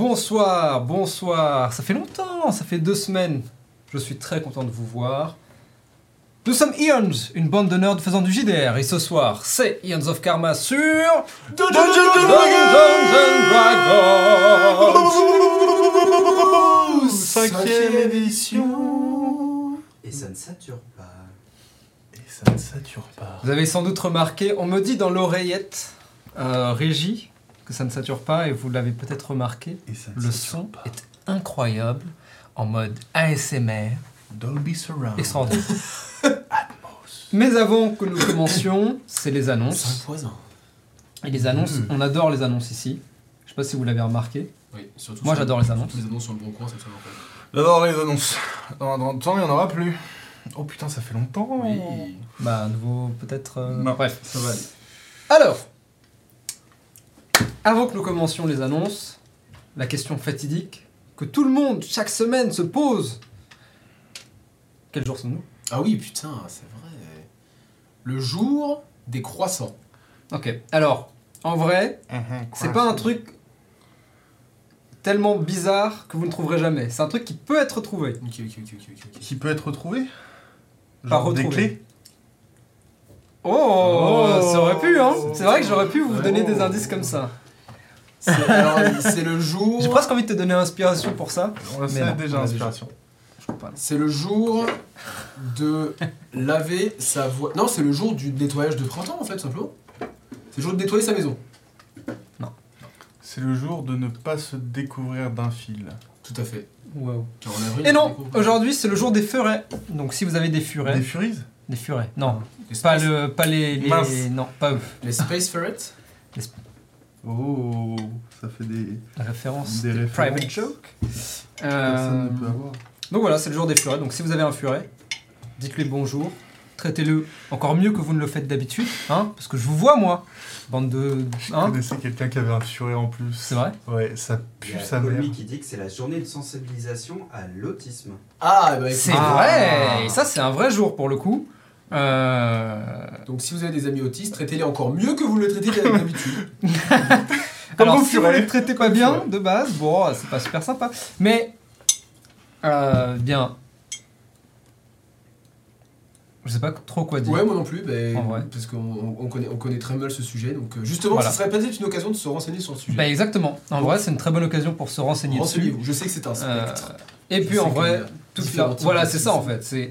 Bonsoir, bonsoir. Ça fait longtemps, ça fait deux semaines. Je suis très content de vous voir. Nous sommes Ions, une bande de nerds faisant du JDR, et ce soir, c'est Ions of Karma sur Dungeons Dragons. Cinquième édition. Et ça ne sature pas. Et ça ne sature pas. Vous avez sans doute remarqué, on me dit dans l'oreillette, euh, régie, que ça ne sature pas, et vous l'avez peut-être remarqué, Et ça ne le son pas. est incroyable, en mode ASMR, Dolby Surround. extraordinaire. Atmos. Mais avant que nous commencions, c'est les C'est annonces. poison. Et les annonces, Mm. on adore les annonces ici. Je sais pas si vous l'avez remarqué. Oui, surtout Moi j'adore les annonces. les annonces sur le bon coin, c'est absolument pas. J'adore les annonces. Dans, dans le temps, il n'y en aura plus. Oh putain, ça fait longtemps. Oui. Bah, à nouveau, peut-être. euh, Non. Bref. Ça va aller. Alors, avant que nous commencions les annonces, la question fatidique que tout le monde, chaque semaine, se pose. Quel jour sommes-nous? Ah oui, putain, c'est vrai. Le jour des croissants. Ok. Alors, en vrai, c'est pas un truc tellement bizarre que vous ne trouverez jamais. C'est un truc qui peut être trouvé. Ok, ok, ok, ok, ok. ok. Qui peut être retrouvé? Pas Genre des retrouvé. clés? Oh, Oh. ça aurait pu, hein C'est vrai que j'aurais pu vous Oh. donner des indices comme ça. C'est alors, c'est le jour. J'ai presque envie de te donner inspiration pour ça. On non, déjà inspiration. C'est le jour de laver sa voix. Non, c'est le jour du nettoyage de printemps en fait, simplement. C'est le jour de nettoyer sa maison. C'est le jour de ne pas se découvrir d'un fil. Tout à fait. Avril, Et on non, aujourd'hui c'est le jour des furets. Donc si vous avez des furets, Des des, furies furets. Non, Les pas le, pas les, les- Mince. non, pas eux. Les Space Ferrets? Oh, ça fait des. La référence, Des des références. private joke. Personne Euh, ne peut avoir. donc voilà, c'est le jour des furets. Donc si vous avez un furet, dites-lui bonjour. Traitez-le encore mieux que vous ne le faites d'habitude, hein, parce que je vous vois moi, bande de, Je hein, connaissais quelqu'un qui avait un furet en plus. c'est vrai? Ouais, ça Il y pue a sa mère. Qui dit que c'est la journée de sensibilisation à l'autisme. Ah, bah C'est vrai. Et ça c'est un vrai jour pour le coup. Euh, Donc si vous avez des amis autistes, traitez-les encore mieux que vous le traitez d'habitude. Alors, vos si vous les traitez pas bien de base, bon, c'est pas super sympa. Mais, euh, bien. Je sais pas trop quoi dire. Ouais, moi non plus, bah, En vrai. parce qu'on on- on connaît, on connaît très mal ce sujet. Donc euh, justement, Voilà. ce serait peut-être une occasion de se renseigner sur le sujet. Bah, exactement. En vrai, c'est une très bonne occasion pour se renseigner dessus. Renseignez-vous. Je sais que c'est un Euh, spectre. et Je puis en vrai, toute types voilà, c'est ça en fait. C'est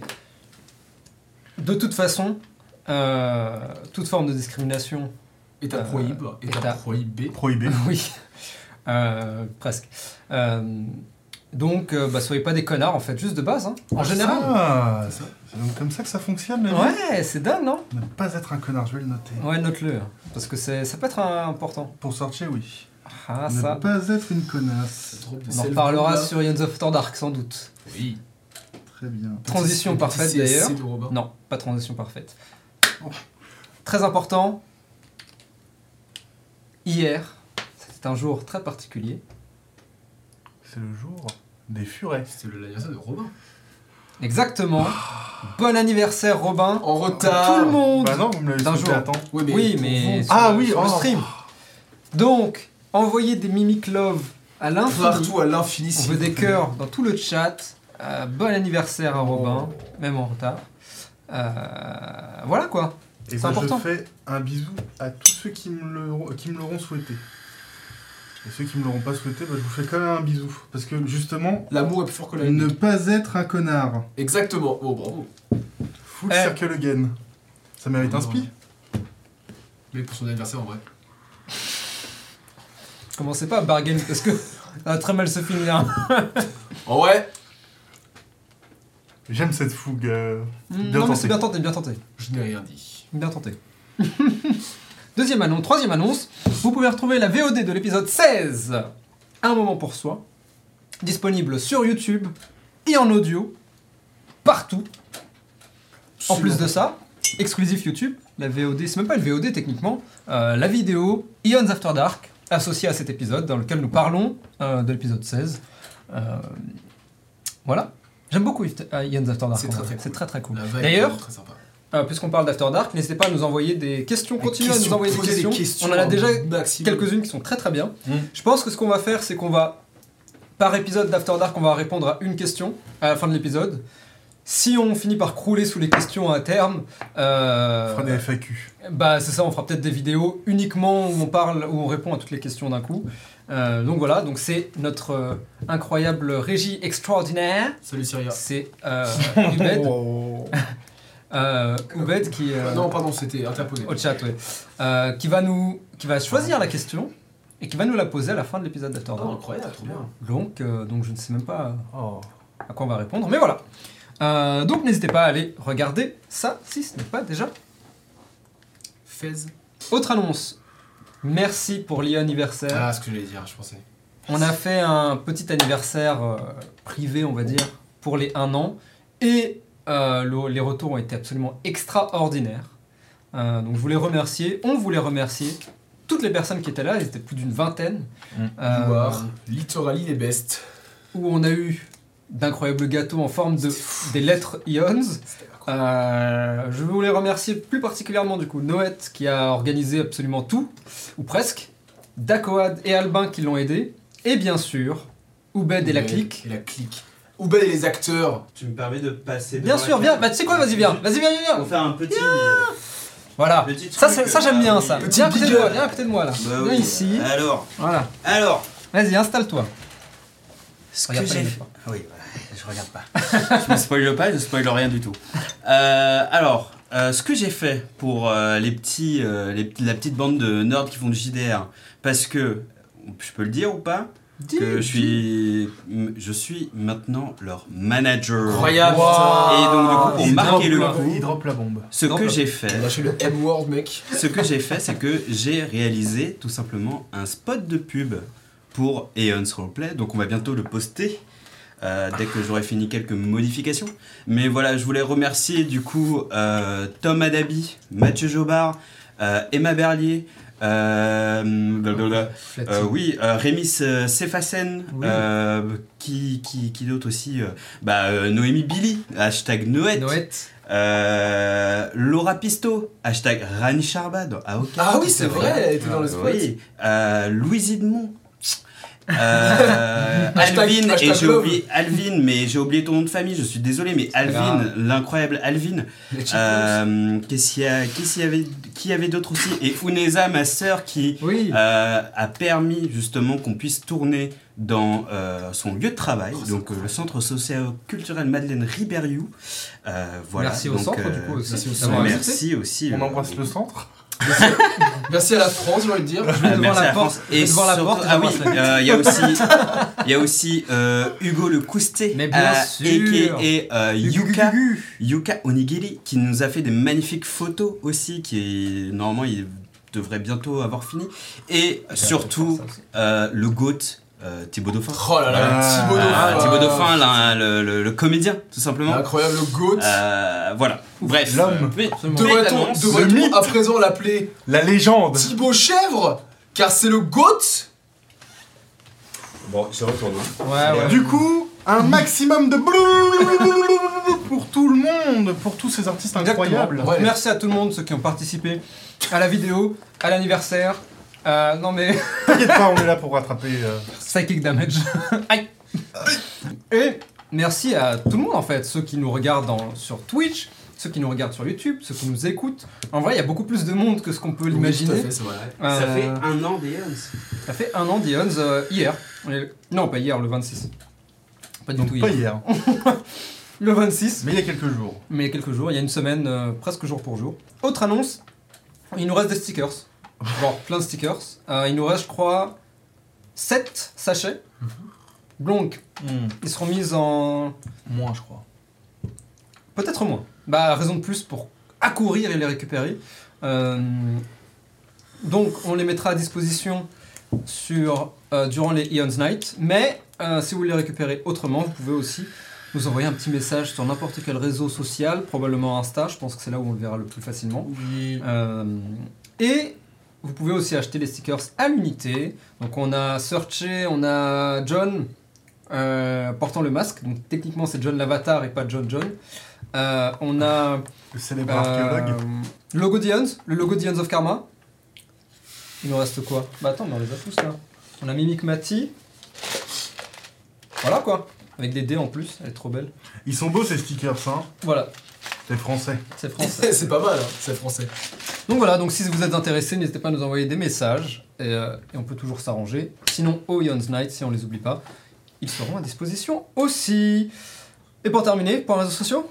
de toute façon, euh, toute forme de discrimination. À euh, est à- à prohiber. Prohibé. oui, Euh, presque. Euh, donc, euh, bah, soyez pas des connards en fait, juste de base. hein, en général. Ah, C'est ça. c'est donc comme ça que ça fonctionne, vie Ouais, c'est dingue, non? Ne pas être un connard, je vais le noter. Ouais, note-le. Parce que c'est, ça peut être un- important. Pour sortir, oui. Ah, ne ça. pas être une connasse. On en reparlera là. sur Ions of Dark sans doute. Oui. Très bien. Transition Petit- parfaite, d'ailleurs. Non, pas transition parfaite. Très important. Hier, c'était un jour très particulier. C'est le jour des furets. C'était le- l'anniversaire de Robin. Exactement. Bon anniversaire, Robin. En retard. tout le monde. Bah non, vous me l'avez D'un jour. à temps. Oui, mais, oui, mais sur, Ah oui, sur le oh. stream. Donc, envoyez des mimiques love à l'infini. partout à l'infini. On veut des cœurs dans tout le chat. Euh, bon anniversaire à Robin, Oh. même en retard. Euh, voilà quoi. Et C'est bah, important. je fais un bisou à tous ceux qui me le- qui me l'auront souhaité. Et ceux qui me l'auront pas souhaité, bah, je vous fais quand même un bisou. Parce que justement, L'amour est plus fort que la ne pas être un connard. Exactement. Oh, bravo. Full Eh. circle again. Ça mérite un spi Mais pour son anniversaire en vrai. Commencez pas à bargain parce que ça va très mal se finir. En vrai, J'aime cette fougue. euh, Bien non mais c'est bien tenté, bien tenté. je n'ai rien dit. Bien tenté. Deuxième annonce, troisième annonce, vous pouvez retrouver la VOD de l'épisode 16, Un moment pour soi, disponible sur YouTube et en audio, partout. En plus de ça, exclusif YouTube, la VOD, c'est même pas une VOD techniquement, euh, la vidéo Ions After Dark, associée à cet épisode, dans lequel nous parlons euh, de l'épisode 16. Euh, voilà. J'aime beaucoup If- euh, After Dark. C'est très, très cool. très très cool. La vibe D'ailleurs, euh, puisqu'on parle d'After Dark, n'hésitez pas à nous envoyer des questions. Des Continuez à nous envoyer des questions. questions On en a déjà quelques-unes qui sont très très bien. Mm. Je pense que ce qu'on va faire, c'est qu'on va par épisode d'After Dark, on va répondre à une question à la fin de l'épisode. Si on finit par crouler sous les questions à terme, euh, On fera des FAQ. bah c'est ça, on fera peut-être des vidéos uniquement où on parle, où on répond à toutes les questions d'un coup. Euh, donc voilà, donc c'est notre euh, incroyable régie extraordinaire. Salut Syria. C'est euh, Ubed, Oh. euh, Ubed qui Non, pardon, c'était interposé. au chat, ouais, qui va nous, qui va choisir la question et qui va nous la poser à la fin de l'épisode d'After Oh, Dark. incroyable, trop bien. Donc, donc je ne sais même pas Oh. à quoi on va répondre, mais voilà. Donc n'hésitez pas à aller regarder ça si ce n'est pas déjà. Fez. Autre annonce. Merci pour l'anniversaire. Ah, ce que j'allais dire, je pensais. On a fait un petit anniversaire euh, privé, on va dire, pour les 1 an. Et euh, le- les retours ont été absolument extraordinaires. Euh, donc je voulais remercier, on voulait remercier toutes les personnes qui étaient là, ils étaient plus d'une vingtaine. Mm. Euh, Loire, littorally les best. où on a eu d'incroyables gâteaux en forme de des lettres ions. Euh, je voulais remercier plus particulièrement du coup Noët qui a organisé absolument tout, ou presque, Dacoad et Albin qui l'ont aidé, et bien sûr Oubed et la clique. Et la clique. Oubed et les acteurs. Tu me permets de passer Bien sûr, viens, bah tu sais quoi, vas-y viens, vas-y viens, viens, On viens. fait un petit. Voilà. Petit Ça, truc, ça j'aime euh, bien oui. ça. Petit Viens à côté de moi, viens à côté de moi là. Bah viens oui. ici. Alors, Voilà. alors. Vas-y, installe-toi. Ce que j'ai fait. Oui, voilà, je regarde pas. je ne spoile pas, je spoile rien du tout. Euh, alors, euh, ce que j'ai fait pour euh, les petits, euh, les, la petite bande de nerds qui font du JDR, parce que, je peux le dire ou pas que je suis, je suis maintenant leur manager. Incroyable. Wow. Et donc, du coup, pour Il marquer drop le coup, Il drop la bombe. ce que j'ai fait, le M-word, mec. ce que j'ai fait, c'est que j'ai réalisé tout simplement un spot de pub pour Aeon's Roleplay. Donc on va bientôt le poster euh, dès que j'aurai fini quelques modifications. Mais voilà, je voulais remercier du coup euh, Tom Adabi, Mathieu Jobard, euh, Emma Berlier. oui, Rémis euh, Sefassen, Oui. qui, qui, qui d'autre aussi bah, Noémie Billy, hashtag Noët, Noët. euh, Laura Pisto, hashtag Rani Charba dans AOK. Ah oui, c'est vrai, elle était dans le spot. Oui, euh, Louise Edmond. Euh, Alvin, et j'ai oublié Alvin, mais j'ai oublié ton nom de famille, je suis désolé, mais Alvin, l'incroyable Alvin. Euh, Qu'est-ce qu'il y a, qu'est-ce qu'il y avait, qui y avait d'autre aussi? Et Uneza, ma sœur, qui Oui. euh, a permis justement qu'on puisse tourner dans euh, son lieu de travail, Oh, donc euh, le centre socio-culturel Madeleine Ribériou. Euh, voilà. Merci au donc, centre euh, du coup aussi. merci au d'avoir centre. invité. Merci aussi. On euh, embrasse le centre. Merci à la France, j'ai envie de dire. Je vais Ah, devant la la porte. Devant la surtout- porte. ah oui, vitre. euh, il y a aussi, il y a aussi euh, Hugo le Coustet, Mais bien euh, sûr. aka euh, Yuka, Yuka Onigiri, qui nous a fait des magnifiques photos aussi, qui est, normalement il devrait bientôt avoir fini, et surtout aussi. euh, le GOAT euh, Thibaut Dauphin. Oh là là, Ah, Thibaut Dauphin. Ah, Thibaut Dauphin, là, le, le- le comédien, tout simplement. Incroyable, le GOAT. Euh, voilà. Bref. L'homme. Devrait-on mythe. à présent l'appeler La légende. Thibaut Chèvre Car c'est le GOAT Bon, je retourne. Ouais, ouais. Du coup, un maximum de pour tout le monde, pour tous ces artistes incroyables. Ouais. Merci à tout le monde, ceux qui ont participé à la vidéo, à l'anniversaire. Euh, non mais T'inquiète pas, on est là pour rattraper. euh, psychic damage. Aïe. Et merci à tout le monde en fait, ceux qui nous regardent en- sur Twitch, ceux qui nous regardent sur YouTube, ceux qui nous écoutent. En vrai, il y a beaucoup plus de monde que ce qu'on peut Oui, l'imaginer. tout à fait, c'est vrai. Ça Euh, fait un an des ça fait un an d'Ions euh, hier. Non, pas hier, le 26. Pas du Donc tout pas hier. hier, Le 26. mais il y a quelques jours. mais il y a quelques jours, il y a une semaine, euh, presque jour pour jour. Autre annonce, il nous reste des stickers. Genre plein de stickers. Euh, il nous reste, je crois, 7 sachets. Donc, ils seront mis en. Moins, je crois. Peut-être moins. Bah, raison de plus pour accourir et les récupérer. Euh, donc, on les mettra à disposition sur, euh, durant les Eons Night. Mais euh, si vous voulez les récupérer autrement, vous pouvez aussi nous envoyer un petit message sur n'importe quel réseau social, probablement Insta. Je pense que c'est là où on le verra le plus facilement. Oui. Euh, et vous pouvez aussi acheter les stickers à l'unité. Donc on a Searché, on a John euh, portant le masque. Donc techniquement c'est John l'avatar et pas John John. Euh, on a Le célèbre archéologue. euh, logo d'Ions, le logo d'Ions of Karma. Il nous reste quoi? Bah attends, mais on les a tous là. On a Mimic Mati. Voilà quoi. Avec des dés en plus, elle est trop belle. Ils sont beaux ces stickers, hein. Voilà, C'est français. c'est français. c'est pas mal, hein, c'est français. Donc voilà, donc si vous êtes intéressé, n'hésitez pas à nous envoyer des messages et, euh, et on peut toujours s'arranger. Sinon, au Ion's Night, si on les oublie pas, ils seront à disposition aussi. Et pour terminer, pour les réseaux sociaux?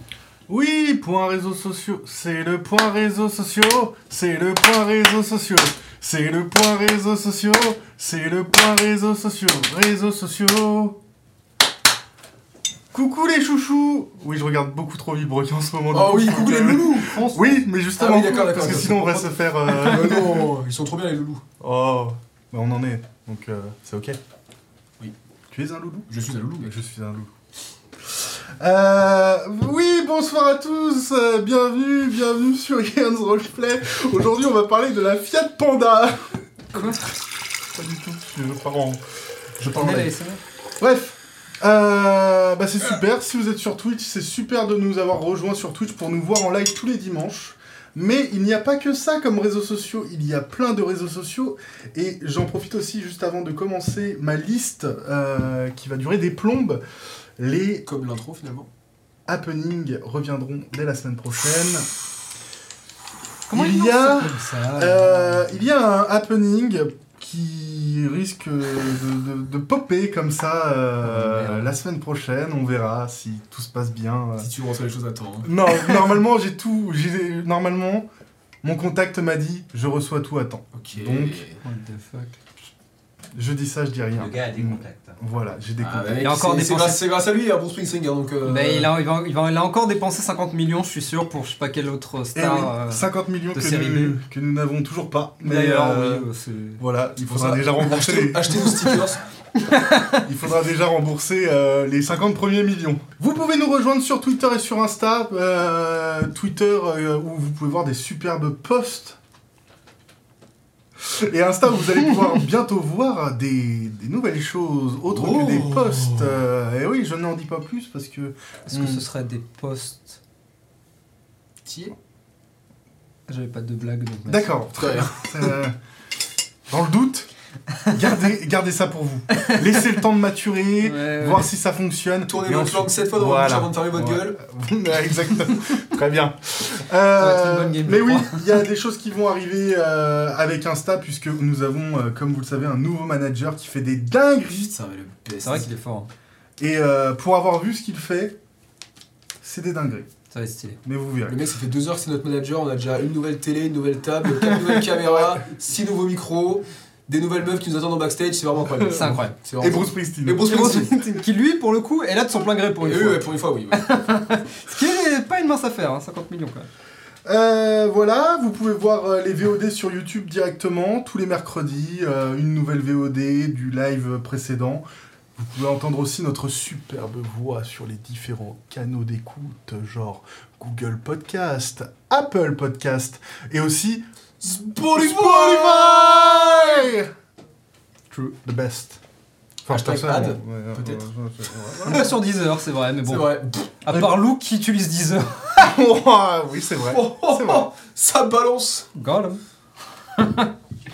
Oui, point réseaux sociaux. C'est le point réseaux sociaux. C'est le point réseaux sociaux. C'est le point réseaux sociaux. C'est le point réseaux sociaux. Réseaux sociaux. Coucou les chouchous Oui, je regarde beaucoup trop Villebrequin en ce moment. Oh oui, coucou les loulous Oui, mais justement. Ah oui, d'accord, d'accord, Parce que sinon, on va se faire. euh, Euh, non, ils sont trop bien les loulous. Oh, bah on en est. Donc, euh, c'est ok. Oui. Tu es un loulou? Je suis un loulou. Je suis un loup. Euh, oui, bonsoir à tous, euh, bienvenue, bienvenue sur Ian's Roleplay. Aujourd'hui, on va parler de la Fiat Panda. Quoi? Pas du tout, je pars en... Je pars en Bref, euh, bah c'est super, si vous êtes sur Twitch, c'est super de nous avoir rejoints sur Twitch pour nous voir en live tous les dimanches. Mais il n'y a pas que ça comme réseaux sociaux, il y a plein de réseaux sociaux. Et j'en profite aussi juste avant de commencer ma liste euh, qui va durer des plombes. Les Comme l'intro finalement. happenings reviendront dès la semaine prochaine. Comment il y a, lancent ça comme ça euh, il y a un happening qui risque de, de- de popper comme ça euh, merde. la semaine prochaine. On verra si tout se passe bien. Si tu reçois les choses à temps. hein. Non, normalement j'ai tout. Normalement, mon contact m'a dit je reçois tout à temps. Ok. Donc, What the fuck Je dis ça, je dis rien. Le gars a des Mm. contacts. Voilà, j'ai des Ah, contacts. mec, Il a encore c'est- dépensé- grâce, c'est grâce à lui, hein, pour Spring Singer, donc. euh, Mais il a, il, va, il, va- il a encore dépensé 50 millions, je suis sûr, pour je sais pas quelle autre Eh star. oui, euh, 50 millions de que série nous, B. que nous n'avons toujours pas. Mais D'ailleurs, euh, oui, euh, c'est. Voilà, il faudra ça, déjà rembourser Achetez, les, achetez nos stickers. il faudra déjà rembourser euh, les 50 premiers millions. Vous pouvez nous rejoindre sur Twitter et sur Insta. euh, Twitter euh, où vous pouvez voir des superbes posts. Et Insta vous allez pouvoir bientôt voir des, des nouvelles choses autres Oh. que des posts. Euh, et oui, je n'en dis pas plus parce que Est-ce que ce serait des posts T'y es J'avais pas de blague. D'accord. Très bien. Euh, dans le doute, gardez, gardez ça pour vous. Laissez le temps de maturer, Ouais, ouais. voir si ça fonctionne. Tournez votre langue 7 fois dans Voilà. votre bouche avant de fermer votre gueule. Exactement. Très bien. va être une Euh, bonne game, mais oui, il y a des choses qui vont arriver euh, avec Insta puisque nous avons, euh, comme vous le savez, un nouveau manager qui fait des dingueries. C'est vrai qu'il est fort. hein. Et euh, pour avoir vu ce qu'il fait, c'est des dingueries. Ça va être stylé. Mais vous verrez. Le mec, ça fait deux heures que c'est notre manager. On a déjà une nouvelle télé, une nouvelle table, quatre nouvelles caméras, six nouveaux micros, des nouvelles meufs qui nous attendent en backstage. C'est vraiment incroyable. C'est incroyable. C'est Et vraiment- Bruce Springsteen. Et Bruce Springsteen. qui lui, pour le coup, est là de son plein gré pour une Et oui, fois. ouais, pour une fois, oui. ouais. Ce qui est pas une mince affaire, hein, 50 millions quand même. Euh, voilà, vous pouvez voir euh, les VOD sur YouTube directement tous les mercredis, euh, une nouvelle VOD du live précédent. Vous pouvez entendre aussi notre superbe voix sur les différents canaux d'écoute, genre Google Podcast, Apple Podcast et aussi Spotify Spotify True, the best. Hashtag ad, ouais, ouais, peut-être. ouais, ouais, ouais, On sur Deezer, c'est vrai, mais C'est bon. vrai. À part Lou qui utilise Deezer. oui, c'est vrai. Oh, oh, C'est vrai. oh, ça balance. Gollum. Euh,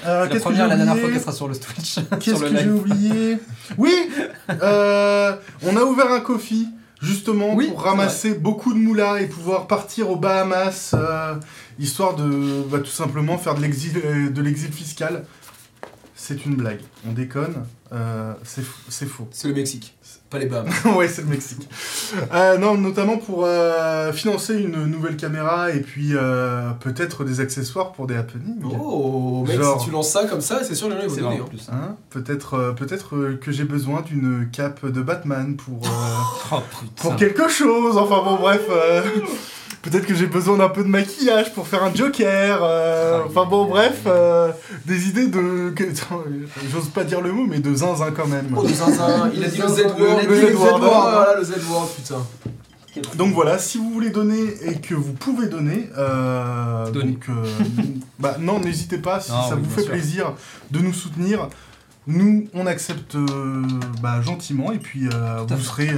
La Qu'est-ce que j'ai première, la dernière fois qu'elle sera sur le Twitch. Qu'est-ce que j'ai oublié Oui euh, On a ouvert un coffee, justement, Oui, pour ramasser beaucoup de moulas et pouvoir partir aux Bahamas, euh, histoire de bah, tout simplement faire de l'exil euh, de l'exil fiscal. C'est une blague, on déconne, euh, c'est faux. C'est le Mexique, pas les Bahamas. ouais, c'est le Mexique. Euh, non, notamment pour euh, financer une nouvelle caméra et puis euh, peut-être des accessoires pour des happenings. Oh, mec, Genre. si tu lances ça comme ça, c'est sûr les gens vont C'est donner. vrai en hein. plus. Hein peut-être peut-être euh, que j'ai besoin d'une cape de Batman pour, euh, Oh pour quelque chose. Enfin bon, bref. peut-être que j'ai besoin d'un peu de maquillage pour faire un Joker. euh, Aïe, enfin bon, bref. euh, des idées de. J'ose pas dire le mot, mais de zinzin quand même. Oh, le zinzin, il a dit le Z-word. Le Z-word. Voilà, le Z-word, putain. Donc voilà, si vous voulez donner et que vous pouvez donner, euh, donc euh, bah non, n'hésitez pas si Non, ça oui, vous fait sûr. plaisir de nous soutenir. Nous, on accepte euh, bah, gentiment et puis euh, vous serez euh,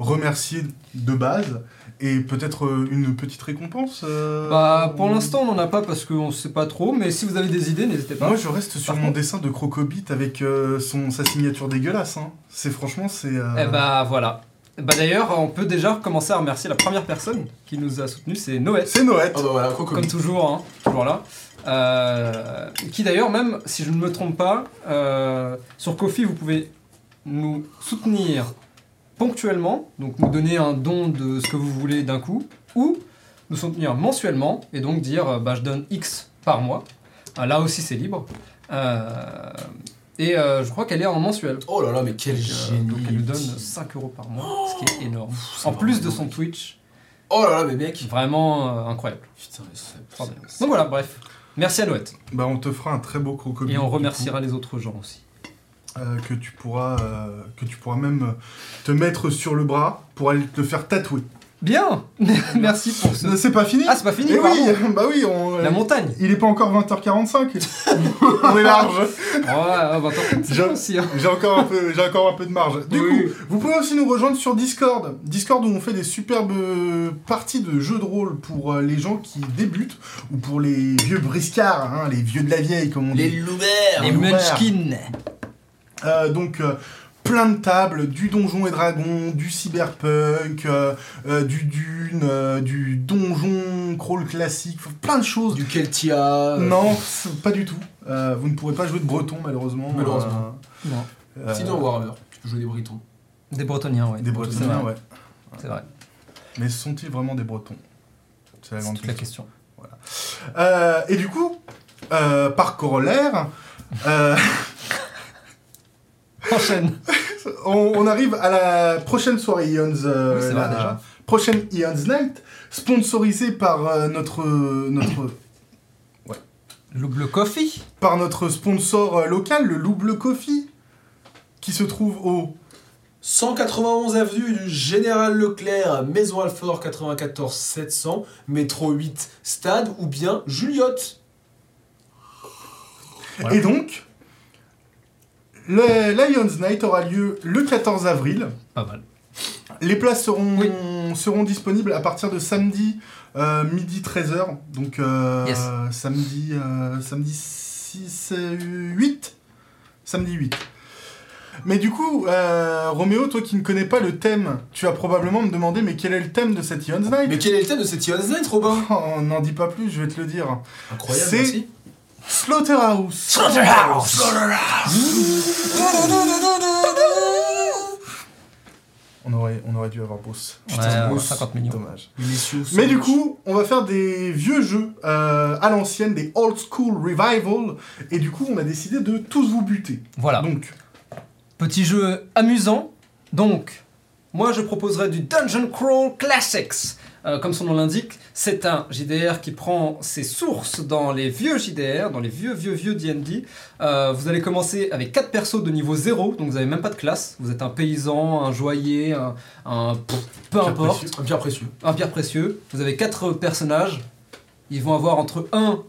remercier de base et peut-être euh, une petite récompense euh, Bah, pour l'instant, on n'en a pas parce qu'on sait pas trop, mais si vous avez des idées, n'hésitez pas. Moi, je reste sur Par mon contre- dessin de Crocobit avec euh, son, sa signature dégueulasse. Hein. C'est franchement, c'est. euh, Eh bah, voilà. Bah, d'ailleurs, on peut déjà commencer à remercier la première personne qui nous a soutenus, c'est Noël. C'est Noël. Oh bah voilà. Comme toujours, hein, toujours là. Euh, qui d'ailleurs, même si je ne me trompe pas, euh, sur Kofi, vous pouvez nous soutenir ponctuellement, donc nous donner un don de ce que vous voulez d'un coup, ou nous soutenir mensuellement, et donc dire euh, bah, je donne X par mois. Euh, là aussi, c'est libre. Euh, et euh, je crois qu'elle est en mensuel. Oh là là, mais quel Donc, euh, génie. donc elle nous donne 5 euros par mois, ce qui est énorme. c'est En plus de son Twitch, Oh là là, mais mec. vraiment euh, incroyable. Putain, mais Donc voilà, bref. Merci à Noët. Bah, on te fera un très beau Crocobit. Et on remerciera les autres gens aussi. Euh, que, tu pourras, euh, que tu pourras même euh, te mettre sur le bras pour aller te le faire tatouer. Bien Merci pour ce... C'est pas fini Ah, c'est pas fini Eh oui, bah oui, on, La montagne il est pas encore 20h45. on est large. Ouais, ouais, bah, attends, c'est Je- bon aussi. hein. J'ai encore un peu, j'ai encore un peu de marge. Du Oui. coup, vous pouvez aussi nous rejoindre sur Discord. Discord où on fait des superbes parties de jeux de rôle pour les gens qui débutent ou pour les vieux briscards, hein, les vieux de la vieille comme on Les dit. louverts Les Loubert. Munchkins Euh, donc euh, plein de tables, du donjon et dragon, du cyberpunk, euh, euh, du dune, euh, du donjon crawl classique, plein de choses. Du Keltia. Non, pas du tout. Euh, vous ne pourrez pas jouer de breton malheureusement. Malheureusement. Non. Euh, Sinon, Warhammer. Tu peux jouer des Bretons. Des Bretoniens, ouais. des C'est bretoniens, ouais. C'est vrai. Mais sont-ils vraiment des bretons? C'est la grande toute la question. question. Euh, et du coup, euh, par corollaire, euh, Enchaîne on, on arrive à la prochaine soirée Ions. euh, Oui, c'est vrai, la déjà. Prochaine Ions Night, sponsorisée par euh, notre notre Louble Coffee par notre sponsor euh, local, le Louble Coffee, qui se trouve au 191 avenue du Général Leclerc, Maison Alfort 94 700, métro 8 Stade ou bien Juliotte. Voilà. Et donc, le Lions Night aura lieu le 14 avril. Pas mal. Les places seront, Oui. seront disponibles à partir de samedi euh, midi 13h. Donc euh, Yes. samedi, euh, samedi 6, euh, 8 Samedi 8. Mais du coup, euh, Roméo, toi qui ne connais pas le thème, tu vas probablement me demander mais quel est le thème de cette Ions Night? Mais quel est le thème de cette Ions Night, Robin? Oh, N'en dis pas plus, je vais te le dire. Incroyable, C'est- Slaughterhouse On aurait, on aurait dû avoir Bruce. Ouais, Putain, ouais, Bruce. 50 millions. Dommage. Mais du coup, on va faire des vieux jeux euh, à l'ancienne, des old school revival, et du coup, on a décidé de tous vous buter. Voilà. Donc, Petit jeu amusant. Donc, moi je proposerais du Dungeon Crawl Classics. Euh, comme son nom l'indique, c'est un JDR qui prend ses sources dans les vieux JDR, dans les vieux, vieux, vieux D&D. Euh, vous allez commencer avec 4 persos de niveau 0, donc vous n'avez même pas de classe. Vous êtes un paysan, un joaillier, un... un- pff, peu Pierre importe. précieux. Un pierre précieux. un pierre précieux. Vous avez 4 personnages. Ils vont avoir entre 1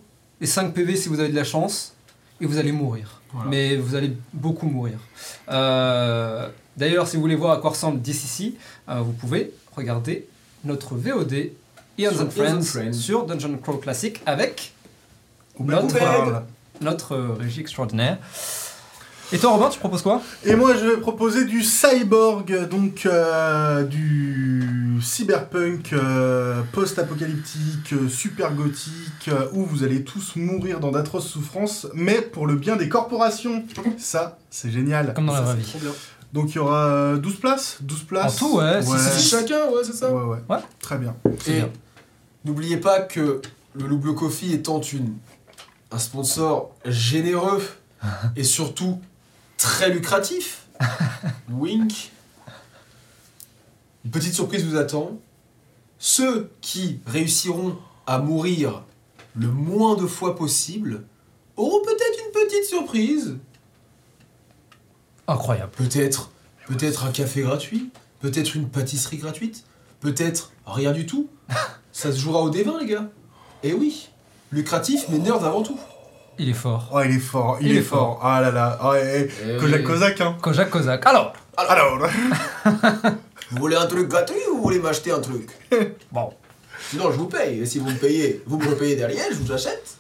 et 5 PV si vous avez de la chance. Et vous allez mourir. Voilà. Mais vous allez beaucoup mourir. Euh, D'ailleurs, si vous voulez voir à quoi ressemble DCC, euh, vous pouvez regarder notre VOD Sur and Friends, Friends. sur Dungeon Crawl Classic avec notre, parle. notre euh, régie extraordinaire. Et toi, Robin, tu proposes quoi? Et moi, je vais proposer du cyborg, donc euh, du cyberpunk euh, post-apocalyptique, euh, super gothique, euh, où vous allez tous mourir dans d'atroces souffrances, mais pour le bien des corporations. Ça, c'est génial. Comme dans la vraie vie. trop bien. Donc il y aura euh, 12 places 12 places En tout, ouais, C'est chacun, ouais, c'est ça. Ouais, ouais. Ouais. Très bien. Et n'oubliez pas que le Louble Coffee étant une, un sponsor généreux et surtout très lucratif, wink, une petite surprise vous attend. Ceux qui réussiront à mourir le moins de fois possible auront peut-être une petite surprise. Incroyable. Peut-être peut-être un café gratuit, peut-être une pâtisserie gratuite, peut-être rien du tout. Ça se jouera au D20 les gars. Et oui, lucratif mais nerd avant tout. Il est fort. Oh, il est fort, il, Il est, est fort. Ah là là. Ah, et, Eh Kozak oui. Kozak, hein. Kojak Kozak. Alors, Alors, Vous voulez un truc gratuit ou vous voulez m'acheter un truc? Bon. Sinon, je vous paye. Et si vous me payez, vous me repayez derrière, je vous achète.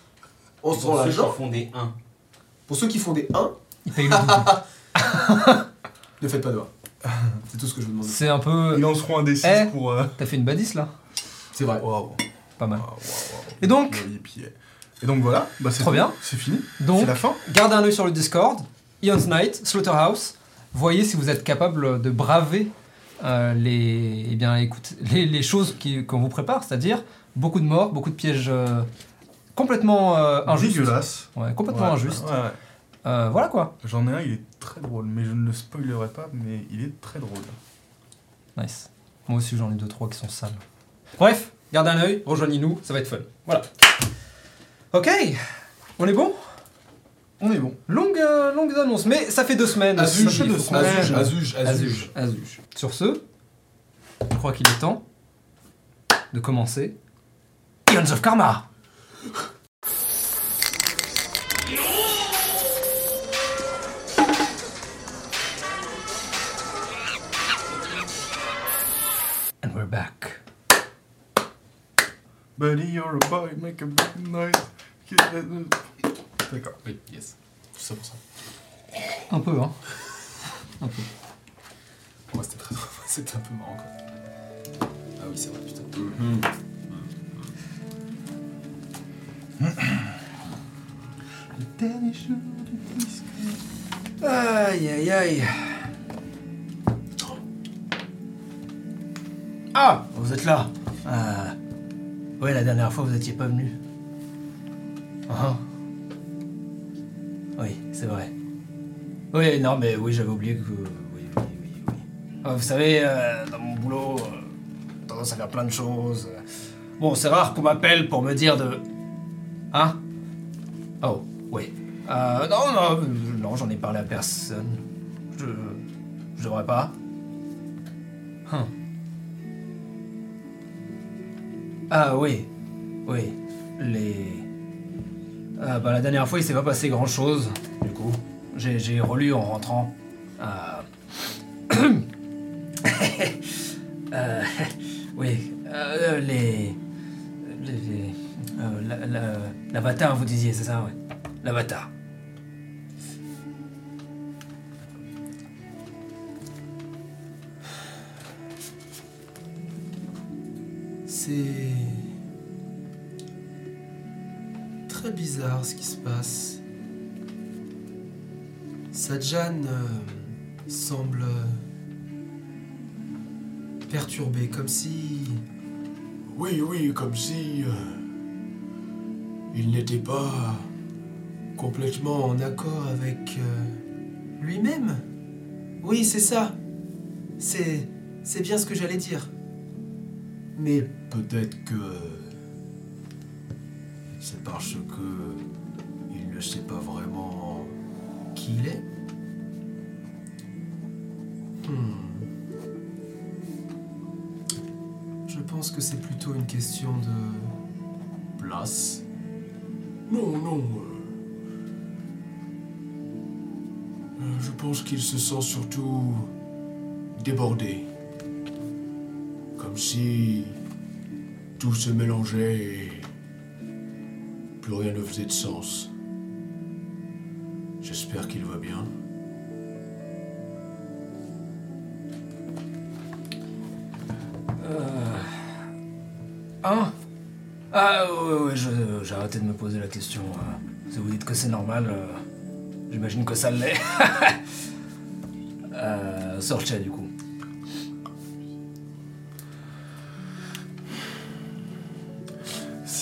On se rend Pour ceux qui l'argent. font des 1. Pour ceux qui font des 1, Il paye le double. Ne faites pas de 1. C'est tout ce que je vous demande. C'est un peu. Ils lanceront un D6 Eh. pour. euh, T'as fait une badisse là C'est vrai. Waouh. Pas mal. Waouh, waouh, waouh. Et donc. Et donc voilà, bah, c'est Trop tout. bien. C'est fini. Donc, C'est la fin. gardez un œil sur le Discord, Ion's Night, Slaughterhouse. Voyez si vous êtes capable de braver euh, les, eh bien, écoute, les, les choses qui- qu'on vous prépare, c'est-à-dire beaucoup de morts, beaucoup de pièges euh, complètement euh, injustes. Dégueulasse. Ouais, complètement Ouais, injustes. ouais, ouais. Euh, voilà quoi. J'en ai un, il est très drôle, mais je ne le spoilerai pas, mais il est très drôle. Nice. Moi aussi j'en ai deux trois qui sont sales. Bref, gardez un œil, rejoignez-nous, ça va être fun. Voilà. Ok, on est bon? On est bon. Longue, euh, longue annonce, mais ça fait deux semaines. Azuge, deux semaines. Azuge, azuge, azuge. Azuge, Azuge. Sur ce, je crois qu'il est temps de commencer Eons of Karma. Buddy, you're a boy, make a big noise. D'accord. Oui, yes. Tout ça pour ça. Un peu, hein. Moi, c'était très C'était un peu marrant, quoi. Ah oui, c'est vrai, putain. Le dernier jour du disque. Aïe aïe aïe. Ah, vous êtes là. Ah. Ouais, la dernière fois vous étiez pas venu. Ah. Oui, c'est vrai. Oui, non, mais oui, j'avais oublié que. Oui, oui, oui, oui. Ah, vous savez, euh, dans mon boulot, euh, tendance à faire plein de choses. Bon, c'est rare qu'on m'appelle pour me dire de. Hein? Oh, oui. Euh, non, non, non, j'en ai parlé à personne. Je. Je devrais pas. Hum. Ah oui, oui. Les. Ah bah la dernière fois il s'est pas passé grand chose. Du coup, j'ai relu en rentrant. Euh... euh, oui, euh, les. les, les- euh, la- la- L'avatar, vous disiez, c'est ça, ouais. L'avatar. C'est très bizarre ce qui se passe. Sajan euh, semble perturbé, comme si... Oui, oui, comme si... euh, il n'était pas complètement en accord avec euh, lui-même. Oui, c'est ça. C'est... C'est bien ce que j'allais dire. Mais peut-être que c'est parce que il ne sait pas vraiment qui il est. Hmm. Je pense que c'est plutôt une question de place. Non, non. euh, euh, Je pense qu'il se sent surtout débordé. Comme si tout se mélangeait et plus rien ne faisait de sens. J'espère qu'il va bien. Hein? Ah ouais, je- j'ai arrêté de me poser la question. euh. Si vous dites que c'est normal, euh, j'imagine que ça l'est. euh, Sorcha du coup.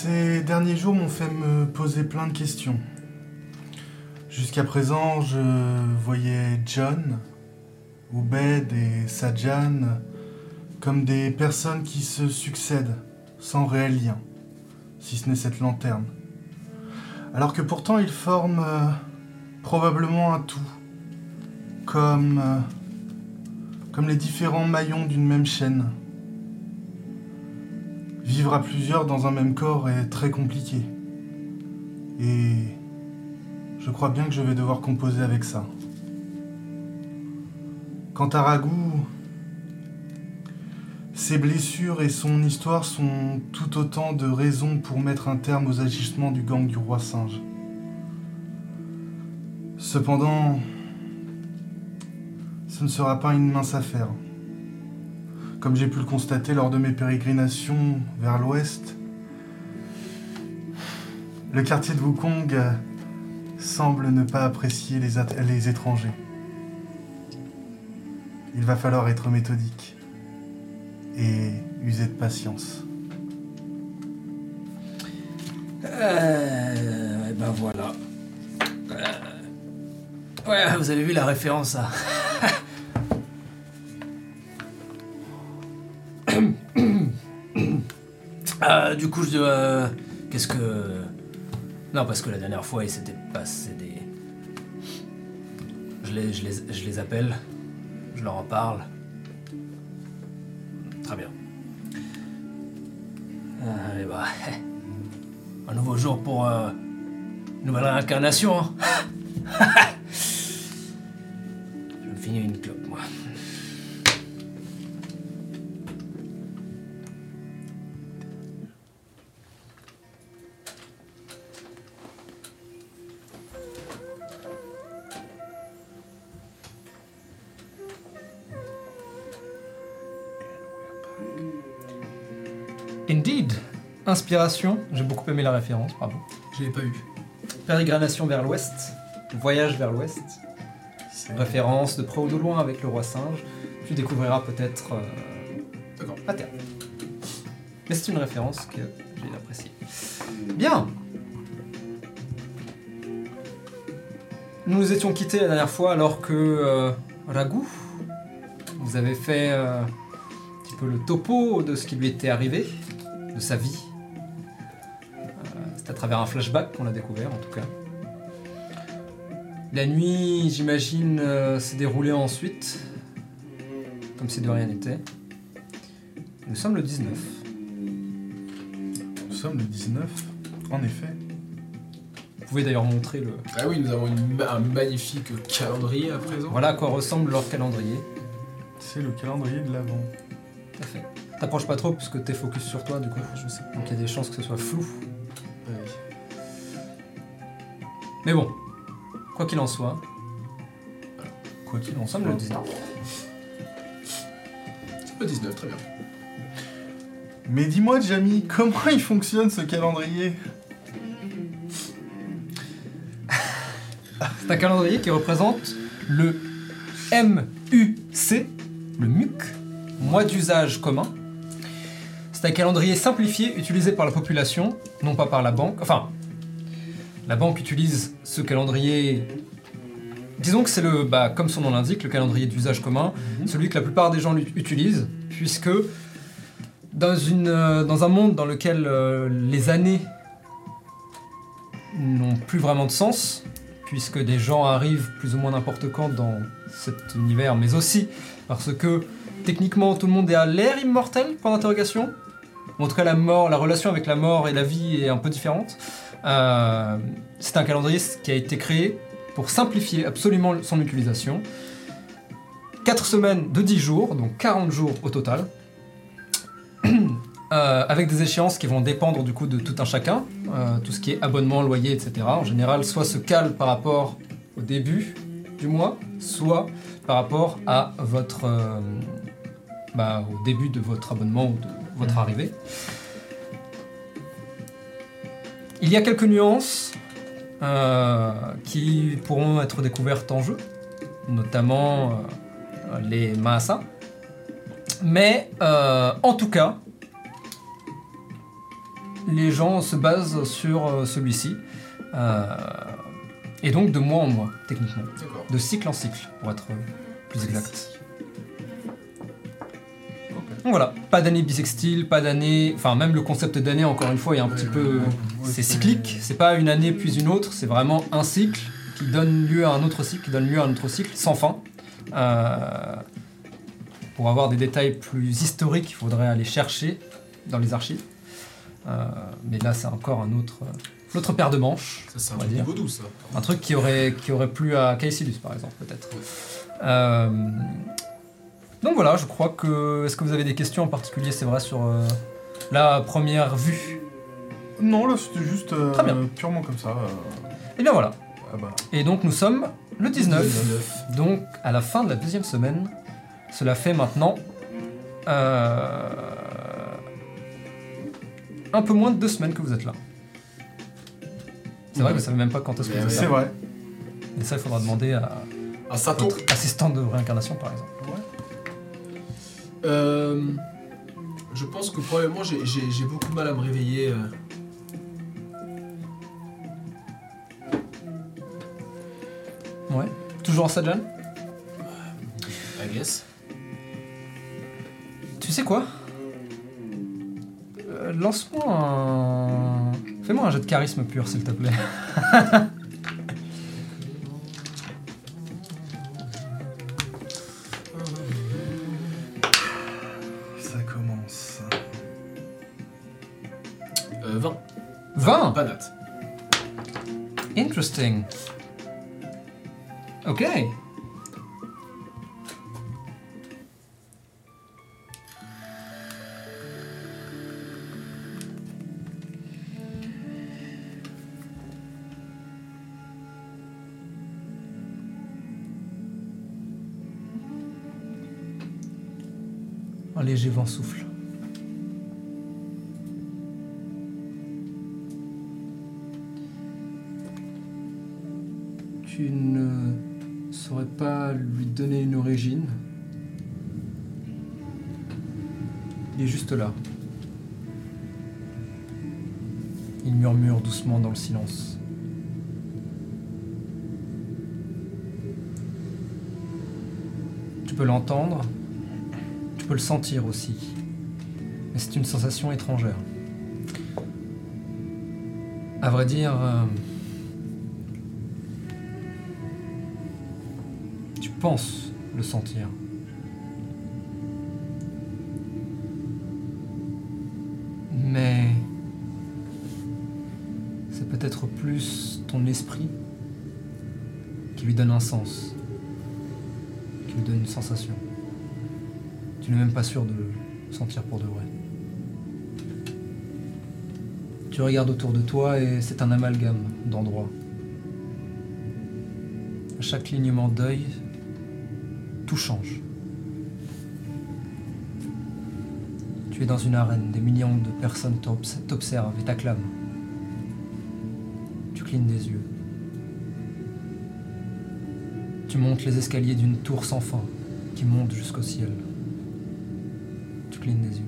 Ces derniers jours m'ont fait me poser plein de questions. Jusqu'à présent, je voyais John, Oubed et Sajan comme des personnes qui se succèdent sans réel lien, si ce n'est cette lanterne. Alors que pourtant ils forment euh, probablement un tout, euh, comme les différents maillons d'une même chaîne. Vivre à plusieurs dans un même corps est très compliqué. Et je crois bien que je vais devoir composer avec ça. Quant à Ragout, Ses blessures et son histoire sont tout autant de raisons pour mettre un terme aux agissements du gang du roi singe. Cependant, ce ne sera pas une mince affaire. Comme j'ai pu le constater lors de mes pérégrinations vers l'ouest, le quartier de Wukong semble ne pas apprécier les, étrangers. Il va falloir être méthodique et user de patience. Euh, et ben voilà. Euh, ouais, vous avez vu la référence à. Euh, du coup, je euh, Qu'est-ce que. Non, parce que la dernière fois, il s'était passé des. Je les appelle, je leur en parle. Très bien. Euh, et bah. Un nouveau jour pour euh, une nouvelle réincarnation. Hein. Inspiration, j'ai beaucoup aimé la référence, bravo. Je l'ai pas eu. Pérégrination vers l'ouest, voyage vers l'ouest, C'est- référence de près ou de loin avec le roi singe. Tu découvriras peut-être euh, à terme. Mais c'est une référence que j'ai appréciée. Bien. Nous nous étions quittés la dernière fois alors que euh, Ragou vous avez fait euh, un petit peu le topo de ce qui lui était arrivé, de sa vie. Travers un flashback qu'on l'a découvert en tout cas. La nuit, j'imagine, euh, s'est déroulée ensuite, comme si de rien n'était. Nous sommes le 19. Nous sommes le 19, en effet. Vous pouvez d'ailleurs montrer le. Ah oui, nous avons une ma- un magnifique calendrier à présent. Voilà à quoi ressemble leur calendrier. C'est le calendrier de l'Avent. Tout à fait. T'approches pas trop parce que t'es focus sur toi du coup. Je sais. Donc il y a des chances que ce soit flou. Mais bon, quoi qu'il en soit, Quoi qu'il en soit. le 19. C'est le 19, très bien. Mais dis-moi, Jamie, comment il fonctionne ce calendrier? C'est un calendrier qui représente le MUC, le MUC, mois d'usage commun. C'est un calendrier simplifié utilisé par la population, non pas par la banque. Enfin, la banque utilise ce calendrier. Disons que c'est le, bah, comme son nom l'indique, le calendrier d'usage commun, celui que la plupart des gens utilisent, puisque dans, une, euh, dans un monde dans lequel euh, les années n'ont plus vraiment de sens, puisque des gens arrivent plus ou moins n'importe quand dans cet univers, mais aussi parce que techniquement tout le monde est à l'air immortel, point d'interrogation. En tout cas, la mort, la relation avec la mort et la vie est un peu différente. Euh, c'est un calendrier qui a été créé pour simplifier absolument son utilisation. 4 semaines de 10 jours, donc 40 jours au total. Euh, avec des échéances qui vont dépendre du coup de tout un chacun, euh, tout ce qui est abonnement, loyer, etc. En général, soit se cale par rapport au début du mois, soit par rapport à votre euh, bah, au début de votre abonnement ou de votre arrivée. Il y a quelques nuances euh, qui pourront être découvertes en jeu, notamment euh, les Maasa. Mais euh, en tout cas, les gens se basent sur celui-ci. et donc de mois en mois, techniquement. De cycle en cycle, pour être plus exact. Donc voilà, pas d'année bisextile, pas d'année. Enfin, même le concept d'année, encore une fois, est un petit peu. C'est cyclique, c'est pas une année puis une autre, c'est vraiment un cycle qui donne lieu à un autre cycle, qui donne lieu à un autre cycle, sans fin. Euh, pour avoir des détails plus historiques, il faudrait aller chercher dans les archives. Euh, mais là, c'est encore un autre, euh, autre paire de manches. Ça, c'est un truc dire. 12, ça. Un truc qui aurait, qui aurait plu à Caecilius, par exemple, peut-être. Euh, Donc voilà, je crois que. Est-ce que vous avez des questions en particulier, c'est vrai, sur euh, la première vue? Non, là c'était juste euh, Très bien. purement comme ça. euh, Et bien voilà. ah bah. Et donc nous sommes le 19. 19. Donc à la fin de la deuxième semaine, cela fait maintenant euh, un peu moins de deux semaines que vous êtes là. C'est vrai que vous savez même pas quand est-ce que vous êtes C'est là. vrai. Et ça, il faudra demander à À Sato. votre assistant de réincarnation par exemple. Euh, je pense que probablement j'ai- j'ai j'ai beaucoup de mal à me réveiller. euh. Ouais. Toujours en Sajan I guess. Tu sais quoi? Euh, Lance-moi un. Fais-moi un jet de charisme pur, s'il te plaît. Interesting. Ok. Peux l'entendre, tu peux le sentir aussi. Mais c'est une sensation étrangère. À vrai dire, euh, tu penses le sentir. Tu n'es même pas sûr de le sentir pour de vrai. Tu regardes autour de toi et c'est un amalgame d'endroits. À chaque clignement d'œil, tout change. Tu es dans une arène, des millions de personnes t'obs- t'observent et t'acclament. Tu clignes des yeux. Tu montes les escaliers d'une tour sans fin qui monte jusqu'au ciel. Tu clignes des yeux.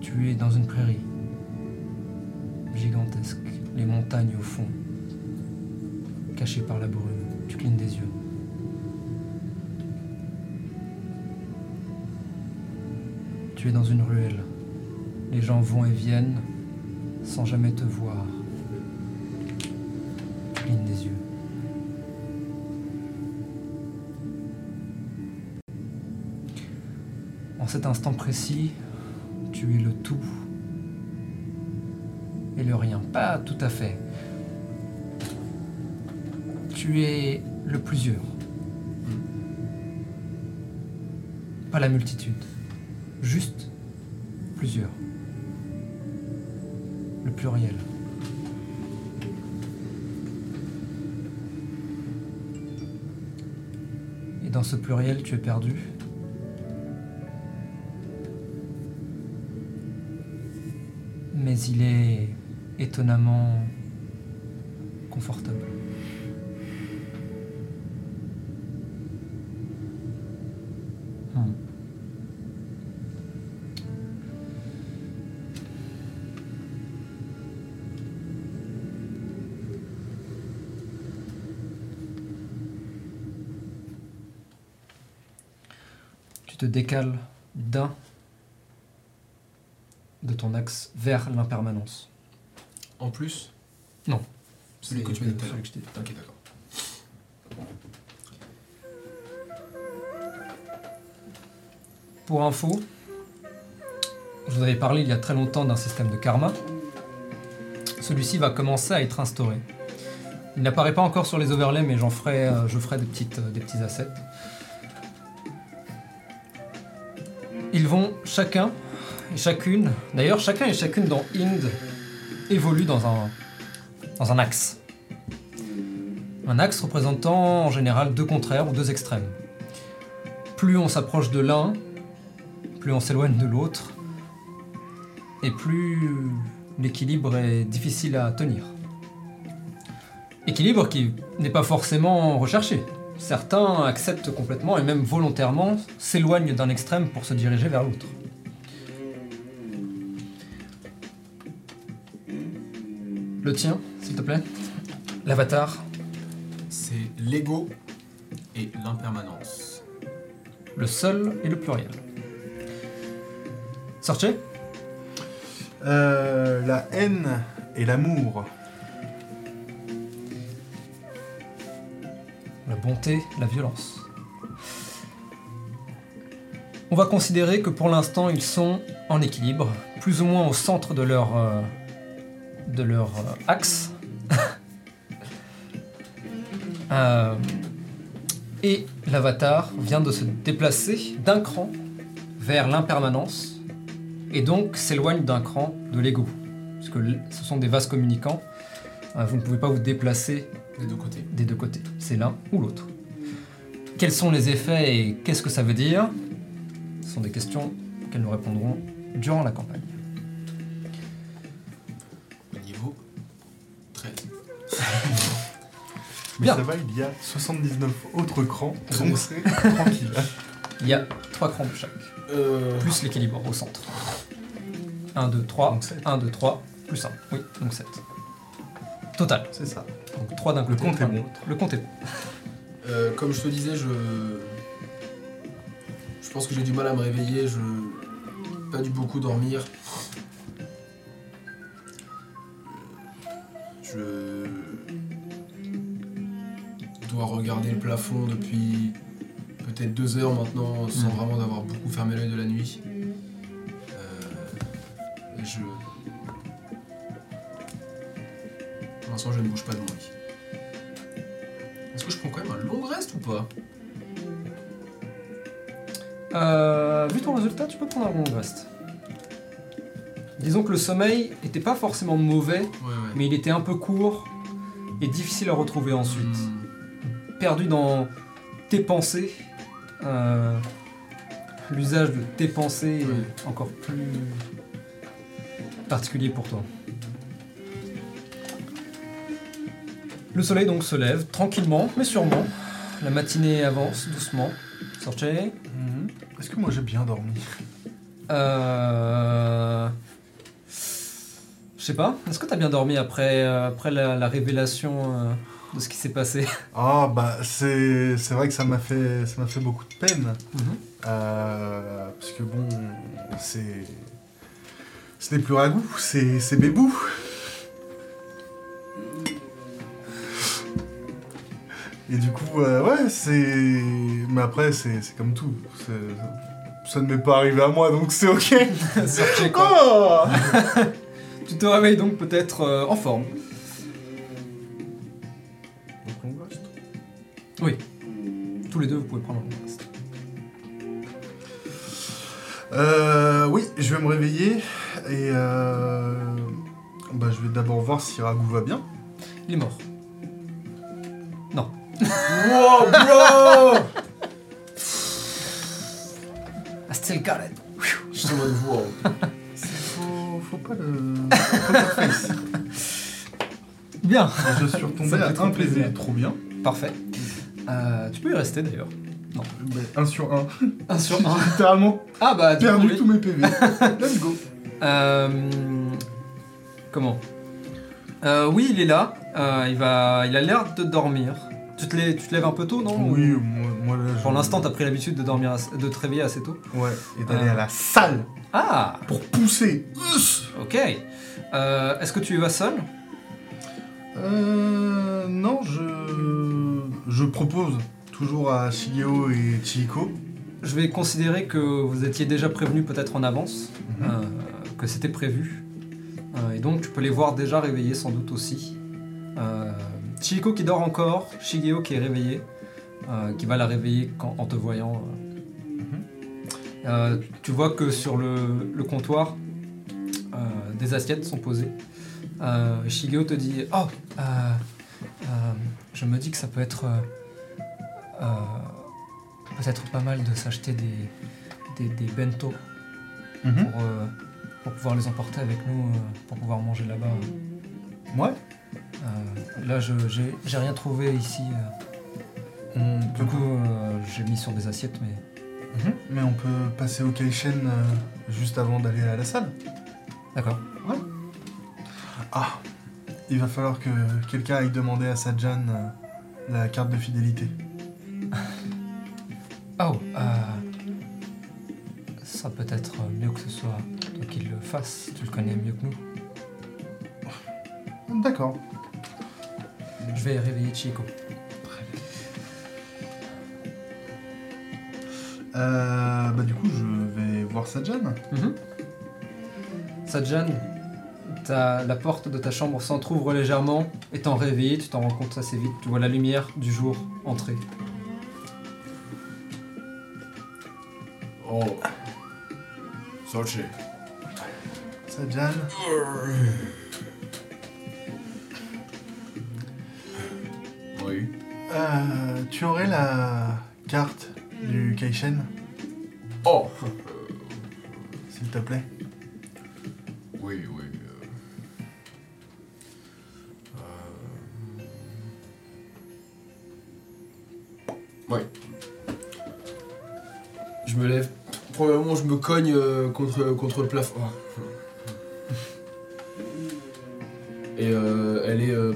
Tu es dans une prairie gigantesque, les montagnes au fond, cachées par la brume. Tu clignes des yeux. Tu es dans une ruelle. Les gens vont et viennent sans jamais te voir. En cet instant précis, tu es le tout et le rien. Pas tout à fait. Tu es le plusieurs. Pas la multitude. Juste plusieurs. Le pluriel. Et dans ce pluriel, tu es perdu. Il est étonnamment confortable. Hmm. Tu te décales d'un axe vers l'impermanence. En plus Non. Celui que tu m'as dit tout à l'heure. celui que je t'ai dit. Ok, d'accord. Pour info, je vous avais parlé il y a très longtemps d'un système de karma. Celui-ci va commencer à être instauré. Il n'apparaît pas encore sur les overlays, mais j'en ferai, euh, je ferai des, petites, euh, des petits assets. Ils vont chacun et chacune, d'ailleurs chacun et chacune dans Ind évolue dans un, dans un axe. Un axe représentant en général deux contraires ou deux extrêmes. Plus on s'approche de l'un, plus on s'éloigne de l'autre, et plus l'équilibre est difficile à tenir. Équilibre qui n'est pas forcément recherché. Certains acceptent complètement et même volontairement s'éloignent d'un extrême pour se diriger vers l'autre. Le tien, s'il te plaît. L'avatar, C'est l'ego et l'impermanence. le seul et le pluriel. Sortez Euh, la haine et l'amour. la bonté, la violence. On va considérer que pour l'instant ils sont en équilibre, plus ou moins au centre de leur, euh, de leur euh, axe. Euh, et l'avatar vient de se déplacer d'un cran vers l'impermanence et donc s'éloigne d'un cran de l'ego. Parce que ce sont des vases communicants, Euh, vous ne pouvez pas vous déplacer Des deux côtés. des deux côtés. C'est l'un ou l'autre. Quels sont les effets et qu'est-ce que ça veut dire? Ce sont des questions qu'elles nous répondront durant la campagne. Mais Bien. ça va, il y a 79 autres crans, donc c'est tranquille. Il y a trois crans de chaque, Euh, plus l'équilibre au centre. 1, 2, 3, Donc sept. 1, 2, 3, plus 1. Oui, donc 7. Total. C'est ça. Donc 3 d'un Le côté, compte trois est de bon. Le compte est bon. euh, comme je te disais, je. Je pense que j'ai du mal à me réveiller, je. Pas dû beaucoup dormir. Regarder le plafond depuis peut-être deux heures maintenant, sans Mm. vraiment d'avoir beaucoup fermé l'œil de la nuit. Euh, et je. Pour l'instant, je ne bouge pas de mon lit. Est-ce que je prends quand même un long reste ou pas? Euh, vu ton résultat, tu peux prendre un long reste. Disons que le sommeil n'était pas forcément mauvais, Ouais, ouais. mais il était un peu court et difficile à retrouver ensuite. Hmm. Perdu dans tes pensées. euh, L'usage de tes pensées est encore plus particulier pour toi. Le soleil donc se lève tranquillement, mais sûrement. La matinée avance doucement. Sortez. Mhm. Est-ce que moi j'ai bien dormi? Euh... Je sais pas. Est-ce que t'as bien dormi après, euh, après la, la révélation euh, de ce qui s'est passé Ah bah c'est c'est vrai que ça m'a fait ça m'a fait beaucoup de peine Mhm. Euh, parce que bon c'est ce n'est plus ragoût c'est c'est bébou. Et du coup euh, ouais c'est mais après c'est c'est comme tout ça ne m'est pas arrivé à moi donc c'est ok. Quoi. Oh Tu te réveilles donc peut-être euh, en forme. Oui. Tous les deux, vous pouvez prendre un reste. Euh, oui, je vais me réveiller et euh, bah, je vais d'abord voir si Ragout va bien. Il est mort. Wow, bro I still got it. Je suis en mode wow. Faut, faut pas le. faut pas le face. Bien. Je suis retombé à un plaisir. trop bien. Parfait. Euh, tu peux y rester d'ailleurs. Mais 1 sur 1. 1 sur J'ai 1. littéralement Ah bah, perdu tous mes PV. Let's go. Euh, comment? Euh, Oui, il est là. Il, va, il a l'air de dormir. Tu te, lèves, tu te lèves un peu tôt, non? Oui, Ou- moi, moi, là, je- Pour l'instant, t'as pris l'habitude de, dormir de te réveiller assez tôt. Ouais, et d'aller à la salle Ah pour pousser. Ok. Est-ce que tu y vas seul? Euh. Non, je. Je propose toujours à Shigeo et Chihiko. Je vais considérer que vous étiez déjà prévenu peut-être en avance, Mhm. euh, que c'était prévu. Euh, et donc tu peux les voir déjà réveillés sans doute aussi. Euh, Chihiko qui dort encore, Shigeo qui est réveillé, euh, qui va la réveiller quand- en te voyant. Euh, tu vois que sur le, le comptoir, des assiettes sont posées. Euh, Shigeo te dit Oh, euh, euh, je me dis que ça peut être. peut-être pas mal de s'acheter des, des, des bento Mhm. pour, pour pouvoir les emporter avec nous, pour pouvoir manger là-bas. Ouais. Là, je j'ai rien trouvé ici. On- du coup, j'ai mis sur des assiettes, mais Mhm. Mais on peut passer au Kaishen juste avant d'aller à la salle. d'accord. Ah, il va falloir que quelqu'un aille demander à Sajan euh, la carte de fidélité. Oh, euh, ça peut être mieux que ce soit toi qui le fasse. Tu le connais mieux que nous. D'accord. Je vais réveiller Chico. Euh, bah du coup, je vais voir Sajan. Sajan, ta- la porte de ta chambre s'entr'ouvre légèrement. Étant réveillé, tu t'en rends compte assez vite. Tu vois la lumière du jour entrer. Oh. Solche. Sajan. Oui. Euh, tu aurais la carte du Kaishen, Oh s'il te plaît cogne euh, contre, contre le plafond. Et euh, elle est euh,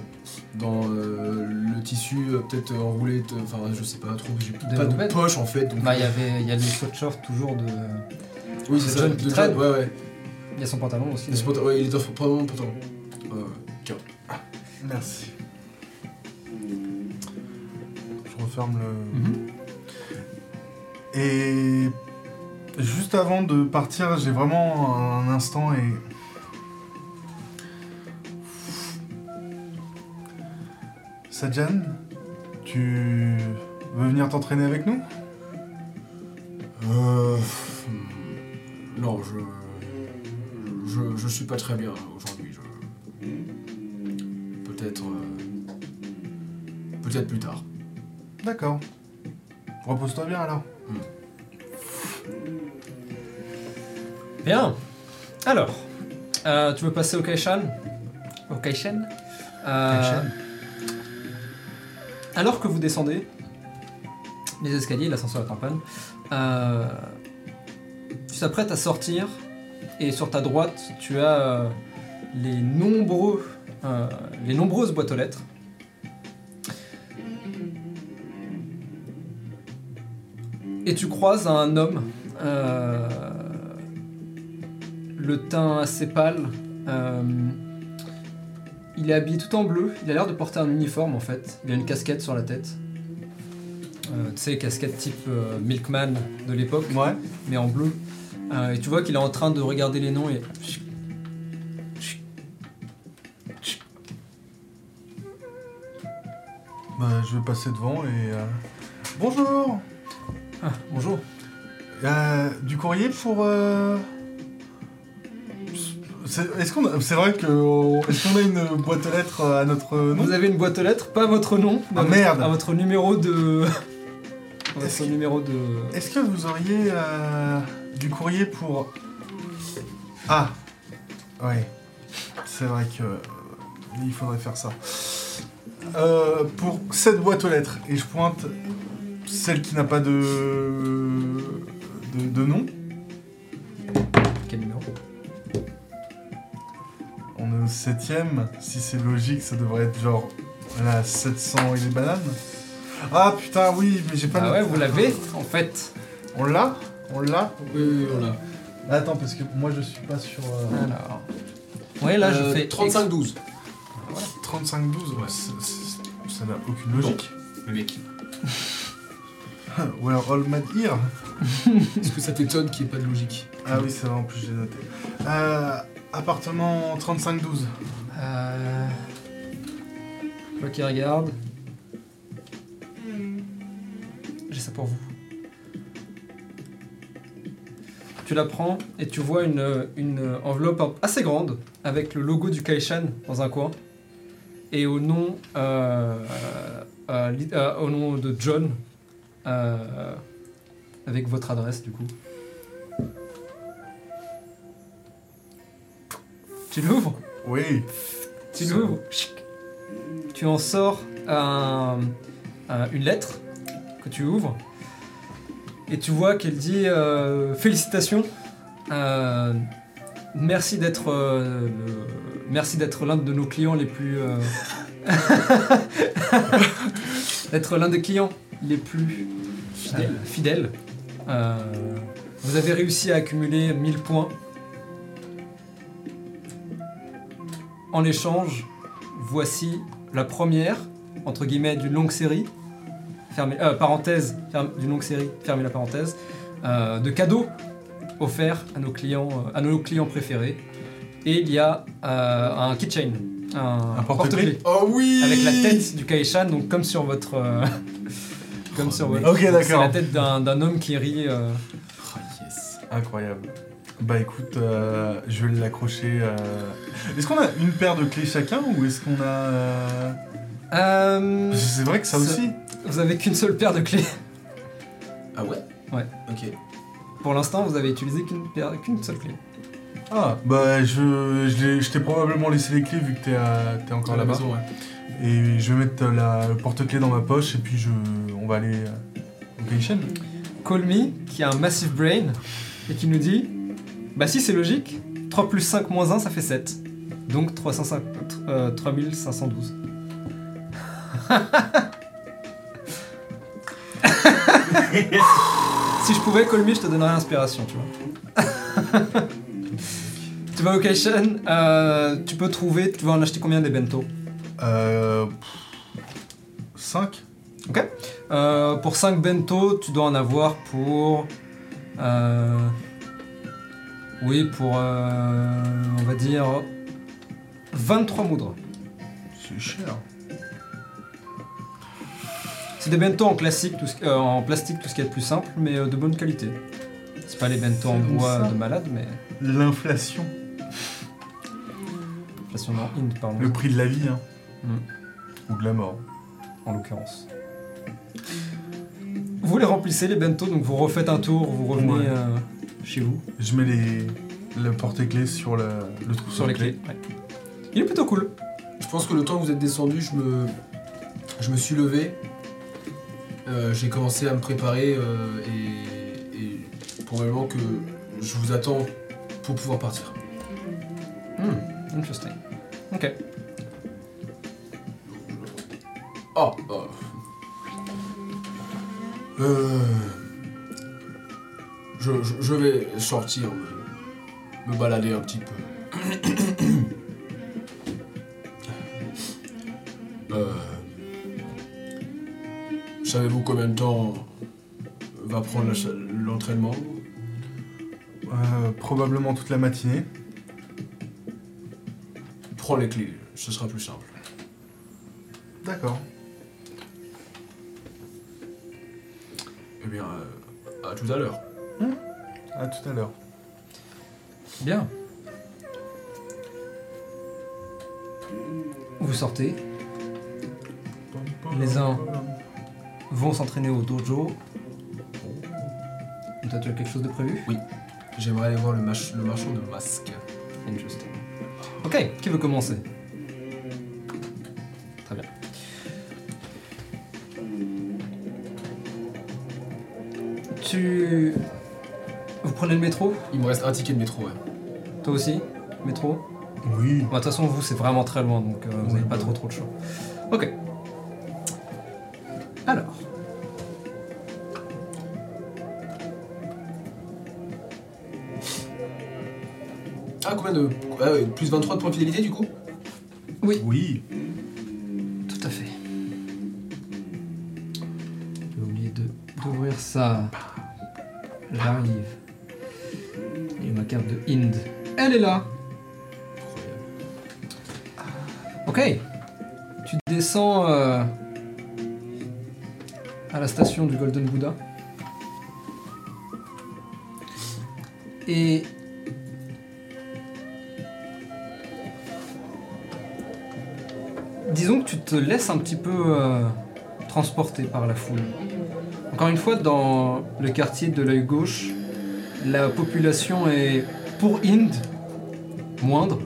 dans euh, le tissu, peut-être enroulé, t- enfin je sais pas trop, j'ai pas de poche en fait. Donc, Bah, il y avait, il y a le sweatshirt toujours de. oui, c'est ça, John qui de traîne. John, ouais, ouais. Il y a son pantalon aussi. Et c'est pas- ouais, il est dans probablement le pantalon. Tiens. Merci. Je referme le... Mhm. Juste avant de partir, j'ai vraiment un instant et. Sajan, tu veux venir t'entraîner avec nous? Euh. hmm, Non, je. Je, je suis pas très bien aujourd'hui. Je... Peut-être. euh, Peut-être plus tard. D'accord. Repose-toi bien alors. Bien. Passer au Kaishan Au Euh, Kaishen. Alors que vous descendez les escaliers, l'ascenseur est en panne, euh, tu t'apprêtes à sortir et sur ta droite, tu as euh, les, nombreux, les nombreuses boîtes aux lettres. Et tu croises un homme, le teint assez pâle. Euh, il est habillé tout en bleu. Il a l'air de porter un uniforme en fait. Il a une casquette sur la tête. Euh, tu sais, casquette type euh, Milkman de l'époque, Ouais. mais en bleu. Et tu vois qu'il est en train de regarder les noms et. Bah, je vais passer devant et. Bonjour Ah, bonjour. Euh, Du courrier pour. Euh, c'est- Est-ce qu'on a- c'est vrai que est-ce qu'on a une boîte aux lettres à notre nom Vous avez une boîte aux lettres, pas votre nom, Ah, votre- merde. à votre numéro de. à Est-ce votre que- numéro de. Est-ce que vous auriez euh, du courrier pour Ah ouais c'est vrai que euh, il faudrait faire ça Euh, pour cette boîte aux lettres et je pointe celle qui n'a pas de de, de nom On septième. Si c'est logique, ça devrait être genre la 700 et les bananes. Ah putain, oui, mais j'ai pas Ah le- ouais, vous l'avez en fait. On l'a? On l'a? Oui, oui, voilà. Attends, parce que moi je suis pas sur. euh, Alors. Ouais, là je Euh, fais. 35-12. 35-12, ouais, c'est- c'est- ça n'a aucune logique. Le mec. We're all mad here. Est-ce que ça t'étonne qu'il n'y ait pas de logique? Ah oui, c'est vrai, en plus j'ai noté. Euh, appartement 35-12. Euh, Je vois qu'il regarde. J'ai ça pour vous. Tu la prends et tu vois une, enveloppe assez grande avec le logo du Kaishan dans un coin et au nom, euh, euh, euh, au nom de John avec votre adresse du coup. Tu l'ouvres Oui. tu l'ouvres, chic. tu en sors un- un- une lettre que tu ouvres et tu vois qu'elle dit euh, félicitations, euh, merci d'être euh, le- merci d'être l'un de nos clients les plus euh, d'être l'un des clients les plus Fidèle. euh, fidèles. Euh, vous avez réussi à accumuler 1000 points. En échange, voici la première, entre guillemets, d'une longue série, fermez, euh, parenthèse, d'une longue série, fermez la parenthèse, euh, de cadeaux offerts à nos clients, euh, à nos clients préférés. Et il y a euh, un keychain, un, Un porte-clés. Oh oui avec la tête du Kaishan, donc comme sur votre. euh, comme sur votre. Ok, C'est d'accord. la tête d'un d'un homme qui rit. euh, Ah, yes. Incroyable. Bah écoute, euh, je vais l'accrocher. euh. Est-ce qu'on a une paire de clés chacun ou est-ce qu'on a. euh, euh, C'est vrai que ça Ça- aussi. vous avez qu'une seule paire de clés. Ah ouais? Ouais. Ok. Pour l'instant, vous avez utilisé qu'une paire- qu'une seule clé. Ah, bah je, je, t'ai probablement laissé les clés vu que t'es à- t'es encore Dans la là-bas. maison, ouais. Et je vais mettre la, le porte-clés dans ma poche et puis je, on va aller euh, au Kaishan. Call Me, qui a un massive brain, et qui nous dit Bah, si c'est logique, 3 plus 5 moins 1, ça fait 7. Donc 305, euh, 3512. si je pouvais, Call Me, je te donnerais l'inspiration, tu vois. tu vas au Kaishan, euh, tu peux trouver, tu vas en acheter combien des bento? Euh. 5 Euh, pour 5 bento, tu dois en avoir pour. euh, oui, pour. euh, on va dire. 23 moudres. C'est cher. C'est des bento en, classique, tout ce- euh, en plastique, tout ce qui est de plus simple, mais euh, de bonne qualité. C'est pas les bento en bois de malade, mais. L'inflation. Inflation non, inde, pardon, Le prix de la vie, hein. Mm. Ou de la mort. en l'occurrence. Vous les remplissez, les bento, donc vous refaites un tour, vous revenez Ouais. euh, chez vous. Je mets les, le porte-clés sur le, le trou Sur les clés. ouais. Il est plutôt cool. Je pense que le temps que vous êtes descendu, je me, je me suis levé. Euh, J'ai commencé à me préparer euh, et, et probablement que je vous attends pour pouvoir partir. Hmm, interesting. Ok. Ah euh. Euh, je, je- je vais sortir, me, balader un petit peu. Euh, Savez-vous combien de temps va prendre l'entraînement? Euh, probablement toute la matinée. Prends les clés, ce sera plus simple. D'accord. Eh bien, euh, à tout à l'heure. À tout à l'heure. Bien. Vous sortez, Les uns. vont s'entraîner au dojo. Toi, tu as quelque chose de prévu? J'aimerais aller voir le, mach- le marchand de masques. Interesting. Ok, qui veut commencer? Très bien. Tu. Vous prenez le métro? Il me reste un ticket de métro, ouais. Toi aussi? Métro? Oui. Bah, De toute façon, vous, c'est vraiment très loin, donc euh, vous Oui, n'avez pas bah trop trop de choix. Ok. Alors. Ah, combien de. ah ouais, plus 23 de points de fidélité du coup? Oui. Tout à fait. J'ai oublié de d'ouvrir ça. J'arrive. Et ma carte de Inde. Elle est là. Ok. tu descends euh, à la station du Golden Buddha. Et disons que tu te laisses un petit peu euh, transporter par la foule. Encore une fois, dans le quartier de l'œil gauche, la population est pour Inde moindre,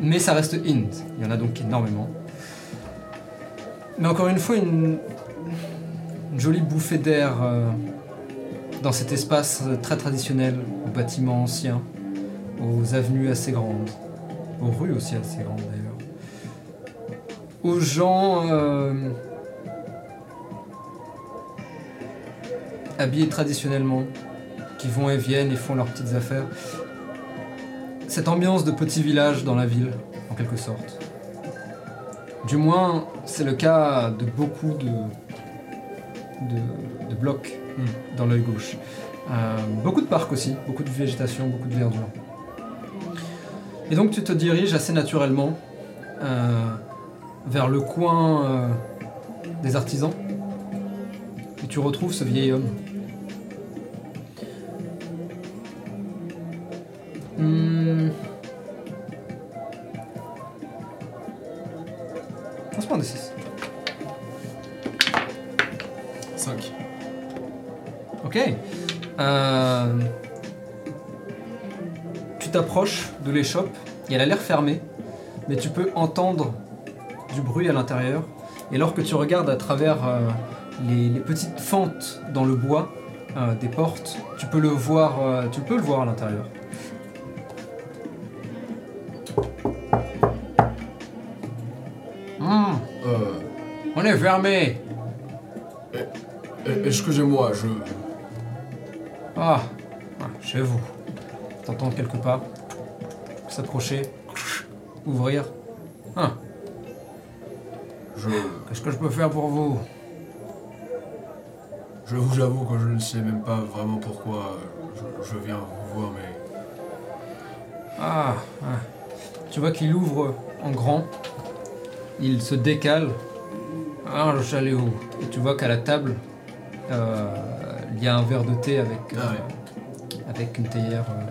mais ça reste Inde. Il y en a donc énormément. Mais encore une fois, une, jolie bouffée d'air euh, dans cet espace très traditionnel, aux bâtiments anciens, aux avenues assez grandes, aux rues aussi assez grandes d'ailleurs, aux gens euh, habillés traditionnellement, qui vont et viennent et font leurs petites affaires. Cette ambiance de petit village dans la ville, en quelque sorte. Du moins, c'est le cas de beaucoup de, de, de blocs dans l'œil gauche. Euh, beaucoup de parcs aussi, beaucoup de végétation, beaucoup de verdure. Et donc tu te diriges assez naturellement euh, vers le coin euh, des artisans et tu retrouves ce vieil homme. Hmm. Lance-moi un D6. 5. Ok. Euh, Tu t'approches de l'échoppe et elle a l'air fermée, mais tu peux entendre du bruit à l'intérieur. Et alors que tu regardes à travers euh, les, petites fentes dans le bois euh, des portes, tu peux le voir, tu peux le voir à l'intérieur. On est fermé. eh, excusez-moi, je. Ah, ah, chez vous. T'entends quelques pas s'approcher, ouvrir. Ah, Je. qu'est-ce que je peux faire pour vous? Je vous avoue que je ne sais même pas vraiment pourquoi je, je viens vous voir, mais. ah, ah. Tu vois qu'il ouvre en grand. Il se décale. Ah, j'allais où Et tu vois qu'à la table, euh, il y a un verre de thé avec, euh, Ah avec une théière. euh.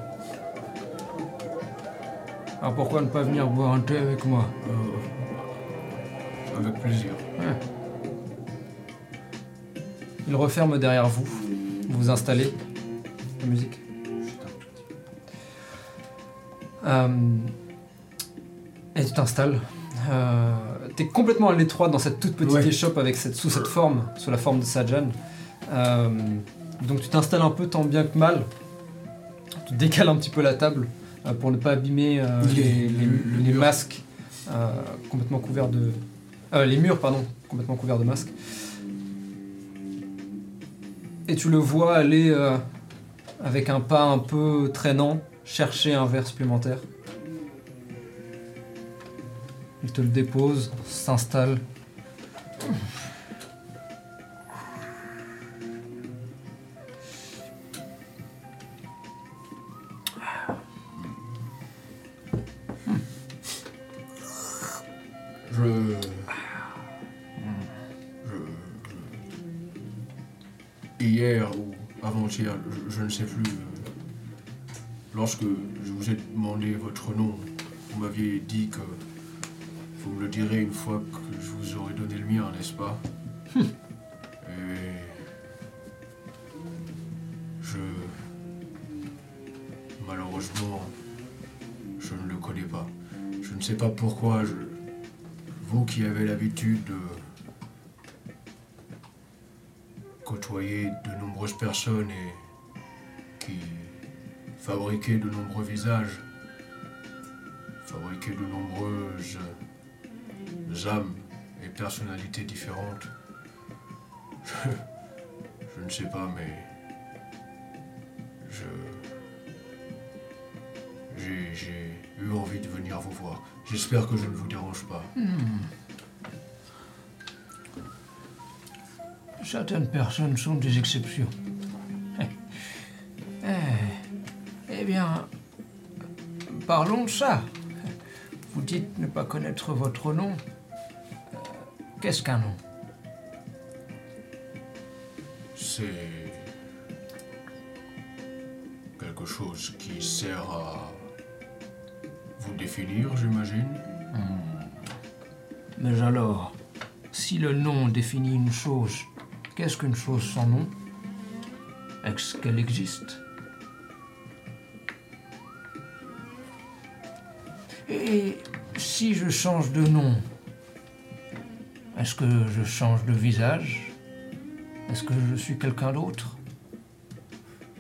Ah, pourquoi ne pas venir boire un thé avec moi avec plaisir. Il referme derrière vous. Vous vous installez. La musique. Et tu t'installes. Euh, T'es complètement à l'étroit dans cette toute petite Ouais. échoppe avec cette, sous cette forme, sous la forme de Sajan. Euh, donc tu t'installes un peu tant bien que mal. Tu décales un petit peu la table euh, pour ne pas abîmer euh, Les- les, les- le les mur. masques complètement couverts de... les murs, pardon, complètement couverts de masques. Et tu le vois aller avec un pas un peu traînant chercher un verre supplémentaire. Il te le dépose, s'installe. Je. Je. Hier ou avant-hier, je, je ne sais plus. euh, Lorsque je vous ai demandé votre nom, vous m'aviez dit que vous me le direz une fois que je vous aurai donné le mien, n'est-ce pas Et. Je. Malheureusement, je ne le connais pas. Je ne sais pas pourquoi je. Vous qui avez l'habitude de côtoyer de nombreuses personnes et qui fabriquez de nombreux visages, fabriquez de nombreuses âmes et personnalités différentes, je, ne sais pas, mais je j'ai eu envie de venir vous voir. J'espère que je ne vous dérange pas. Certaines personnes sont des exceptions. Eh, eh bien, parlons de ça. Vous dites ne pas connaître votre nom. Qu'est-ce qu'un nom? C'est quelque chose qui sert à vous définir, j'imagine? Mais alors, si le nom définit une chose, qu'est-ce qu'une chose sans nom? Est-ce qu'elle existe? Et si je change de nom, est-ce que je change de visage? Est-ce que je suis quelqu'un d'autre?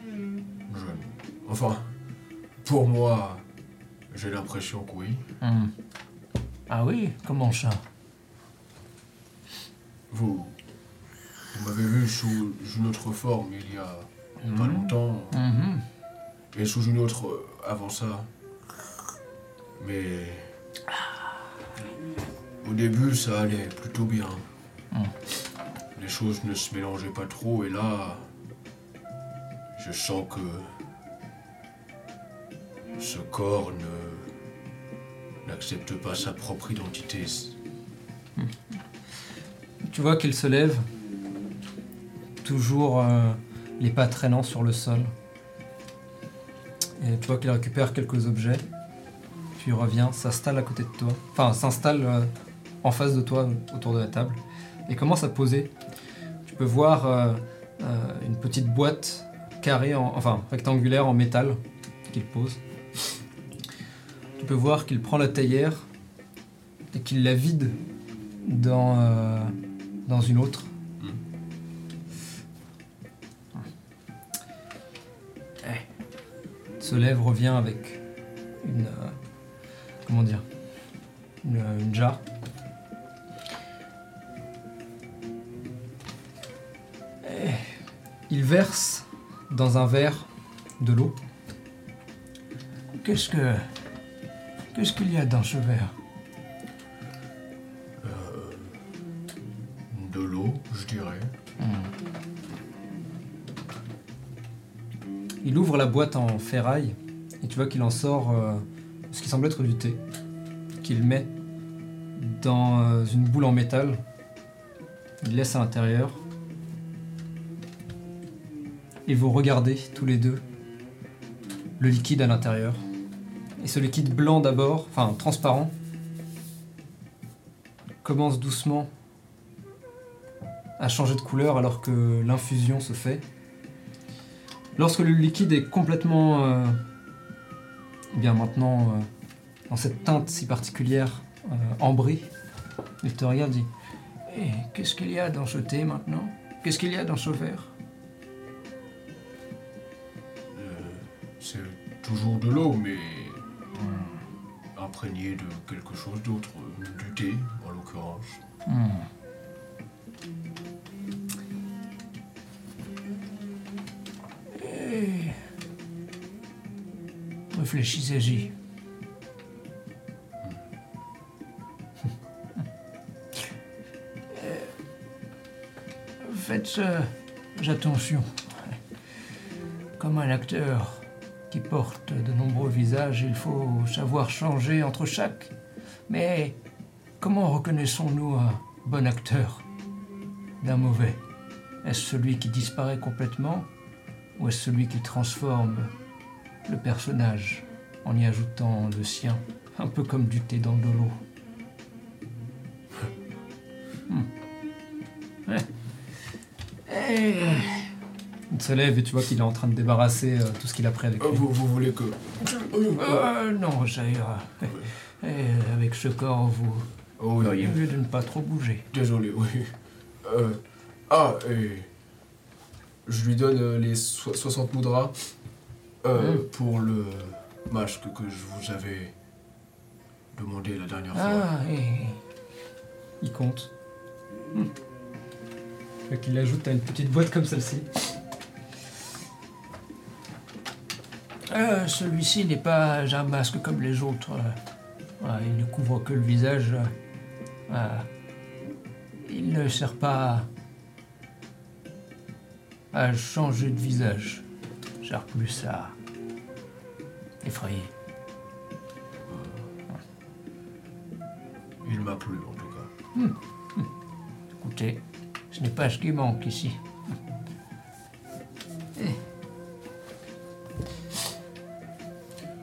Je... Enfin, pour moi, j'ai l'impression que oui. Hmm. Ah oui? Comment ça? Vous, vous m'avez vu sous une autre forme il y a pas longtemps, Mhm. et sous une autre euh, avant ça. Mais au début, ça allait plutôt bien. Les choses ne se mélangeaient pas trop, et là, je sens que ce corps ne n'accepte pas sa propre identité. Tu vois qu'il se lève, toujours euh, les pas traînant sur le sol. Et tu vois qu'il récupère quelques objets, puis revient, s'installe à côté de toi, enfin s'installe euh, en face de toi autour de la table, et commence à poser. Tu peux voir euh, euh, une petite boîte carrée, en- enfin rectangulaire en métal qu'il pose. Tu peux voir qu'il prend la théière et qu'il la vide dans, euh, dans une autre. Eh. Se lève, revient avec une. comment dire Une, une jarre. Il verse dans un verre de l'eau. Qu'est-ce que. Qu'est-ce qu'il y a dans ce verre? De l'eau, je dirais. Il ouvre la boîte en ferraille et tu vois qu'il en sort euh, ce qui semble être du thé, qu'il met dans euh, une boule en métal. Il laisse à l'intérieur. Et vous regardez tous les deux le liquide à l'intérieur. Et ce liquide blanc d'abord, enfin transparent, commence doucement à changer de couleur alors que l'infusion se fait. Lorsque le liquide est complètement, euh, eh bien maintenant, euh, dans cette teinte si particulière, euh, ambrée, il te regarde dit Et qu'est-ce qu'il y a dans ce thé maintenant? Qu'est-ce qu'il y a dans ce verre? Toujours de l'eau, mais imprégné de quelque chose d'autre, euh, du thé en l'occurrence. Hmm. Eh. Réfléchissez-y. Eh. Faites euh, attention. Comme un acteur qui porte de nombreux visages, il faut savoir changer entre chaque. Mais comment reconnaissons-nous un bon acteur d'un mauvais? Est-ce celui qui disparaît complètement ou est-ce celui qui transforme le personnage en y ajoutant le sien? Un peu comme du thé dans de l'eau. Hmm. Ouais. Eh, Il se lève et tu vois qu'il est en train de débarrasser euh, tout ce qu'il a pris avec Euh, lui. vous, vous voulez que. euh, non, ça ira. Eh, avec ce corps, vous Oh oui, mieux de ne pas trop bouger. désolé, oui. Euh, ah, et. Je lui donne euh, les so- 60 moudras euh, pour le masque que je vous avais demandé la dernière fois. Ah, et Il compte. Hmm. Fait qu'il ajoute à une petite boîte comme celle-ci. Euh, celui-ci n'est pas un masque comme les autres. Euh, il ne couvre que le visage. Euh, il ne sert pas à, à changer de visage. Il sert plus à effrayer. Il m'a plu en tout cas. Écoutez, ce n'est pas ce qui manque ici.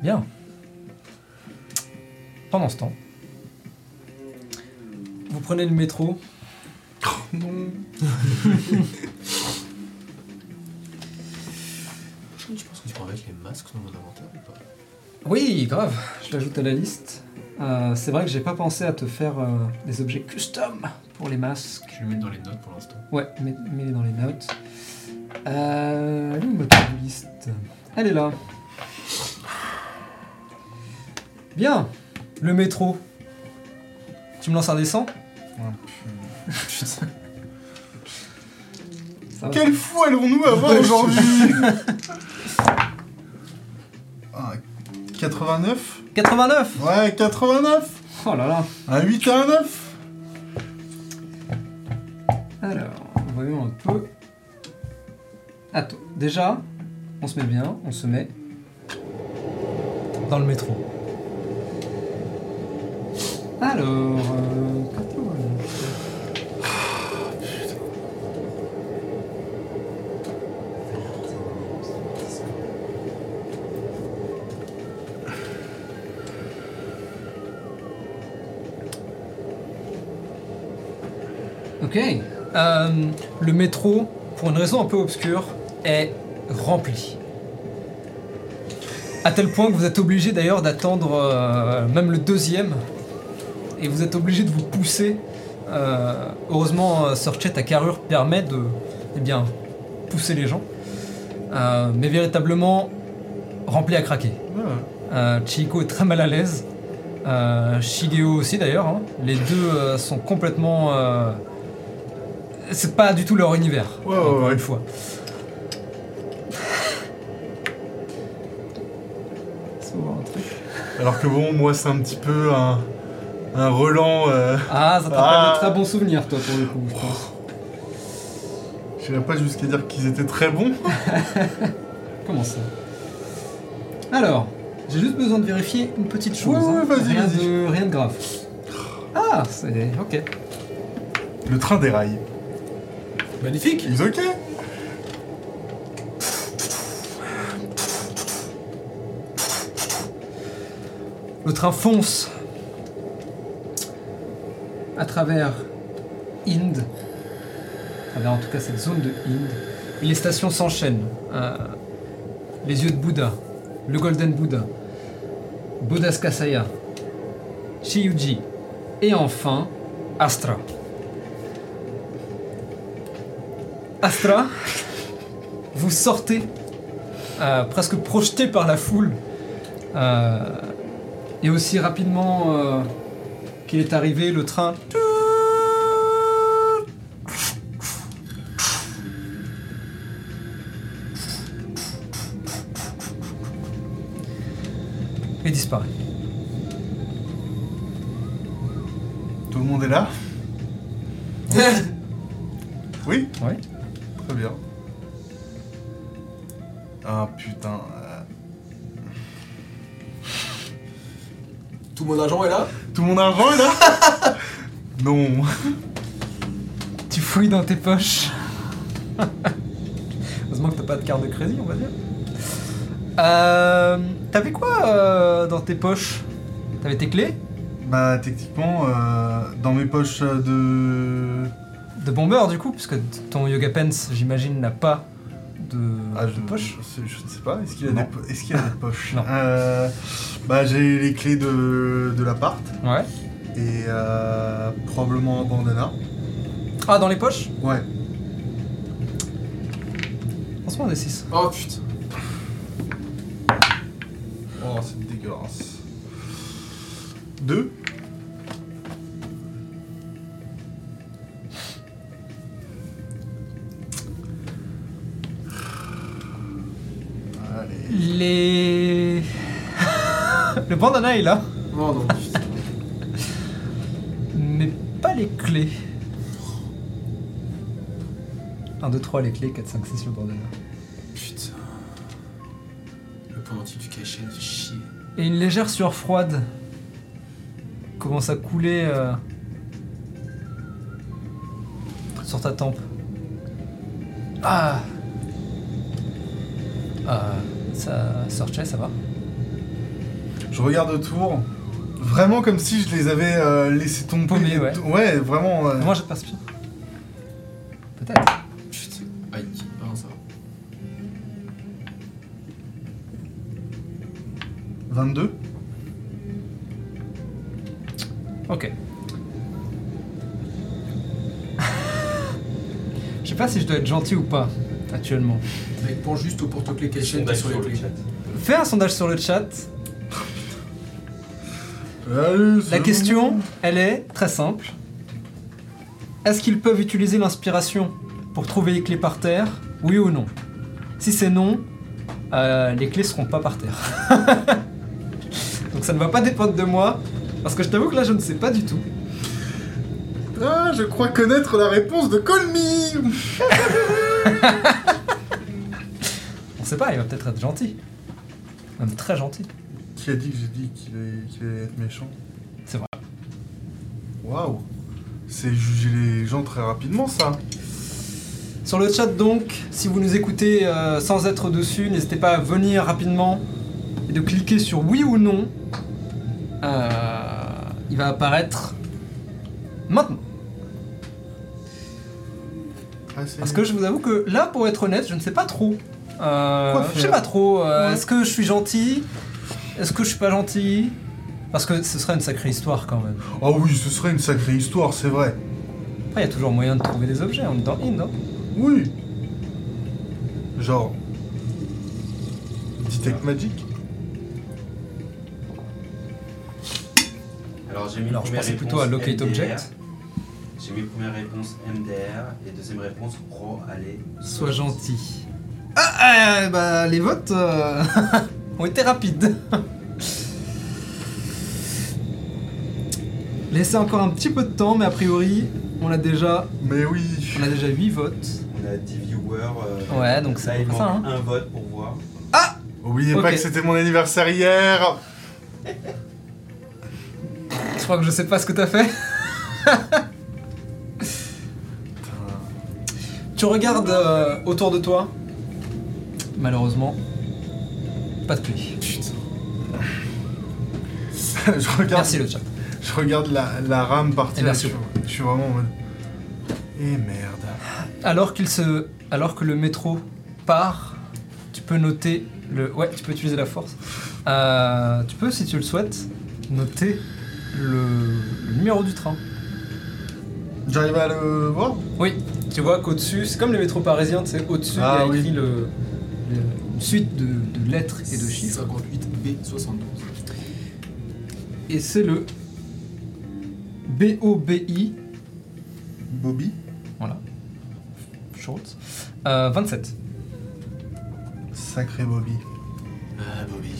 Bien. Pendant ce temps, vous prenez le métro. Non. Tu penses que tu prends avec les masques dans mon inventaire ou pas? Oui, grave, je l'ajoute à la liste. Euh, c'est vrai que j'ai pas pensé à te faire euh, des objets custom pour les masques. Je vais mettre dans les notes pour l'instant? Ouais, mets- mets-les dans les notes. Euh, elle est où ma to-do list Elle est là. Bien, le métro. Tu me lances un dessin Ah, Ça va. Quel fou allons-nous avoir aujourd'hui Ah, 89 89 Ouais, 89 Oh là là Un 8 et un 9 Alors, voyons un peu. Attends, déjà, on se met bien, on se met dans le métro. Alors, euh, 89. Ok. Euh, le métro, pour une raison un peu obscure, est rempli. À tel point que vous êtes obligé d'ailleurs d'attendre euh, même le deuxième. Et vous êtes obligé de vous pousser. Euh, heureusement, euh, Searchet à carrure permet de eh bien, pousser les gens. Euh, mais véritablement rempli à craquer. Euh, Chieko est très mal à l'aise. Shigeo aussi d'ailleurs. hein. Les deux sont complètement. C'est pas du tout leur univers. Ouais, encore ouais. une fois. Alors que bon, moi c'est un petit peu un, un relan. euh, Ah, ça rappelle Ah. de très bons souvenirs, toi, pour le coup, je pense. J'irais pas jusqu'à dire qu'ils étaient très bons. Comment ça? Alors, j'ai juste besoin de vérifier une petite chose. Ouais, ouais, hein. vas-y, rien, vas-y. de, rien de grave. Ah, c'est. Ok. Le train déraille. Magnifique Ils ok Le train fonce à travers Inde, à travers en tout cas cette zone de Inde, et les stations s'enchaînent. Euh, les yeux de Bouddha, le Golden Buddha, Bodhaskasaya, Shiyuji, et enfin Astra. Astra, vous sortez, euh, presque projeté par la foule, euh, et aussi rapidement qu'il est arrivé, le train et disparaît. Tout le monde est là Oui Ouais. Très bien. Ah putain. euh, Tout mon argent est là Tout mon argent là Non. Tu fouilles dans tes poches. Heureusement que t'as pas de carte de crédit, on va dire. Euh, T'avais quoi euh, dans tes poches? T'avais tes clés? Bah techniquement, euh, dans mes poches de... de bomber du coup, puisque ton yoga pants, j'imagine, n'a pas de, Ah, de je, poche. je, je ne sais pas. Est-ce qu'il a, Non. des, po- est-ce qu'il a des poches Non. Euh, Bah j'ai les clés de, de l'appart Ouais. et euh, probablement un bandana. Ah, dans les poches? Ouais. Lance-moi un des 6. Oh putain. Oh c'est dégueulasse. Deux. Les. le bandana est là, Oh non, putain. mais pas les clés. 1, 2, 3, les clés, 4, 5, 6, le bandana. Putain. Le pendentif du cachet fait chier. Et une légère sueur froide commence à couler euh, sur ta tempe. Ah Ah, ça... Sorchet, ça va Je regarde autour, vraiment comme si je les avais euh, laissés tomber. Ouais. Ouais, vraiment. euh, Moi, je passe bien. Peut-être. Chut. Aïe. Ah, ça va. 22 Ok. Je sais pas si je dois être gentil ou pas, actuellement. Mec, pense juste au porte-clés cachette sur les clés. Fais un sondage sur le chat. Allez, c'est La question, elle est très simple. Est-ce qu'ils peuvent utiliser l'inspiration pour trouver les clés par terre Oui ou non? Si c'est non, euh, les clés seront pas par terre. Donc ça ne va pas dépendre de moi, parce que je t'avoue que là je ne sais pas du tout. Ah, je crois connaître la réponse de Colmy On sait pas, il va peut-être être gentil. Même très gentil. Qui a dit que j'ai dit qu'il allait, qu'il allait être méchant? C'est vrai. Waouh C'est juger les gens très rapidement, ça. Sur le chat donc, si vous nous écoutez euh, sans être dessus, n'hésitez pas à venir rapidement et de cliquer sur oui ou non. Euh, il va apparaître maintenant. Ah, Parce que je vous avoue que là, pour être honnête, je ne sais pas trop. Euh, je sais pas trop. euh, Ouais. Est-ce que je suis gentil? Est-ce que je suis pas gentil? Parce que ce serait une sacrée histoire quand même. Ah oui, ce serait une sacrée histoire, c'est vrai. Après, il y a toujours moyen de trouver des objets. On est dans In, non? Oui. Genre. Detect Magic Alors j'ai mis Alors, je pensais plutôt à Locate. Object. J'ai mis première réponse MDR et deuxième réponse Ro, allez. Sois gentil. Ah, euh, bah, les votes euh, ont été rapides. Laissez encore un petit peu de temps, mais a priori, on a déjà, Mais oui. on a déjà 8 votes. On a 10 viewers. euh, Ouais, donc là il manque ça, hein. un vote pour voir. Oubliez Ok. pas que c'était mon anniversaire hier. Je crois que je sais pas ce que t'as fait. tu regardes euh, autour de toi. Malheureusement, pas de clé. je regarde. Merci le chat. Je regarde la, la rame partir. Et merci je, je suis vraiment en mode. Eh merde. Alors qu'il se, alors que le métro part, tu peux noter le, ouais, tu peux utiliser la force. Euh, tu peux, si tu le souhaites, noter le, le numéro du train. J'arrive à le voir Oui, tu vois qu'au-dessus, c'est comme les métros parisiens, tu sais, au-dessus Ah il y a oui. écrit le, le- une suite de, de lettres et de chiffres. 58B72. Et c'est le B-O-B-I, Bobby voilà, short, euh, 27. Sacré Bobby. Ah, Bobby.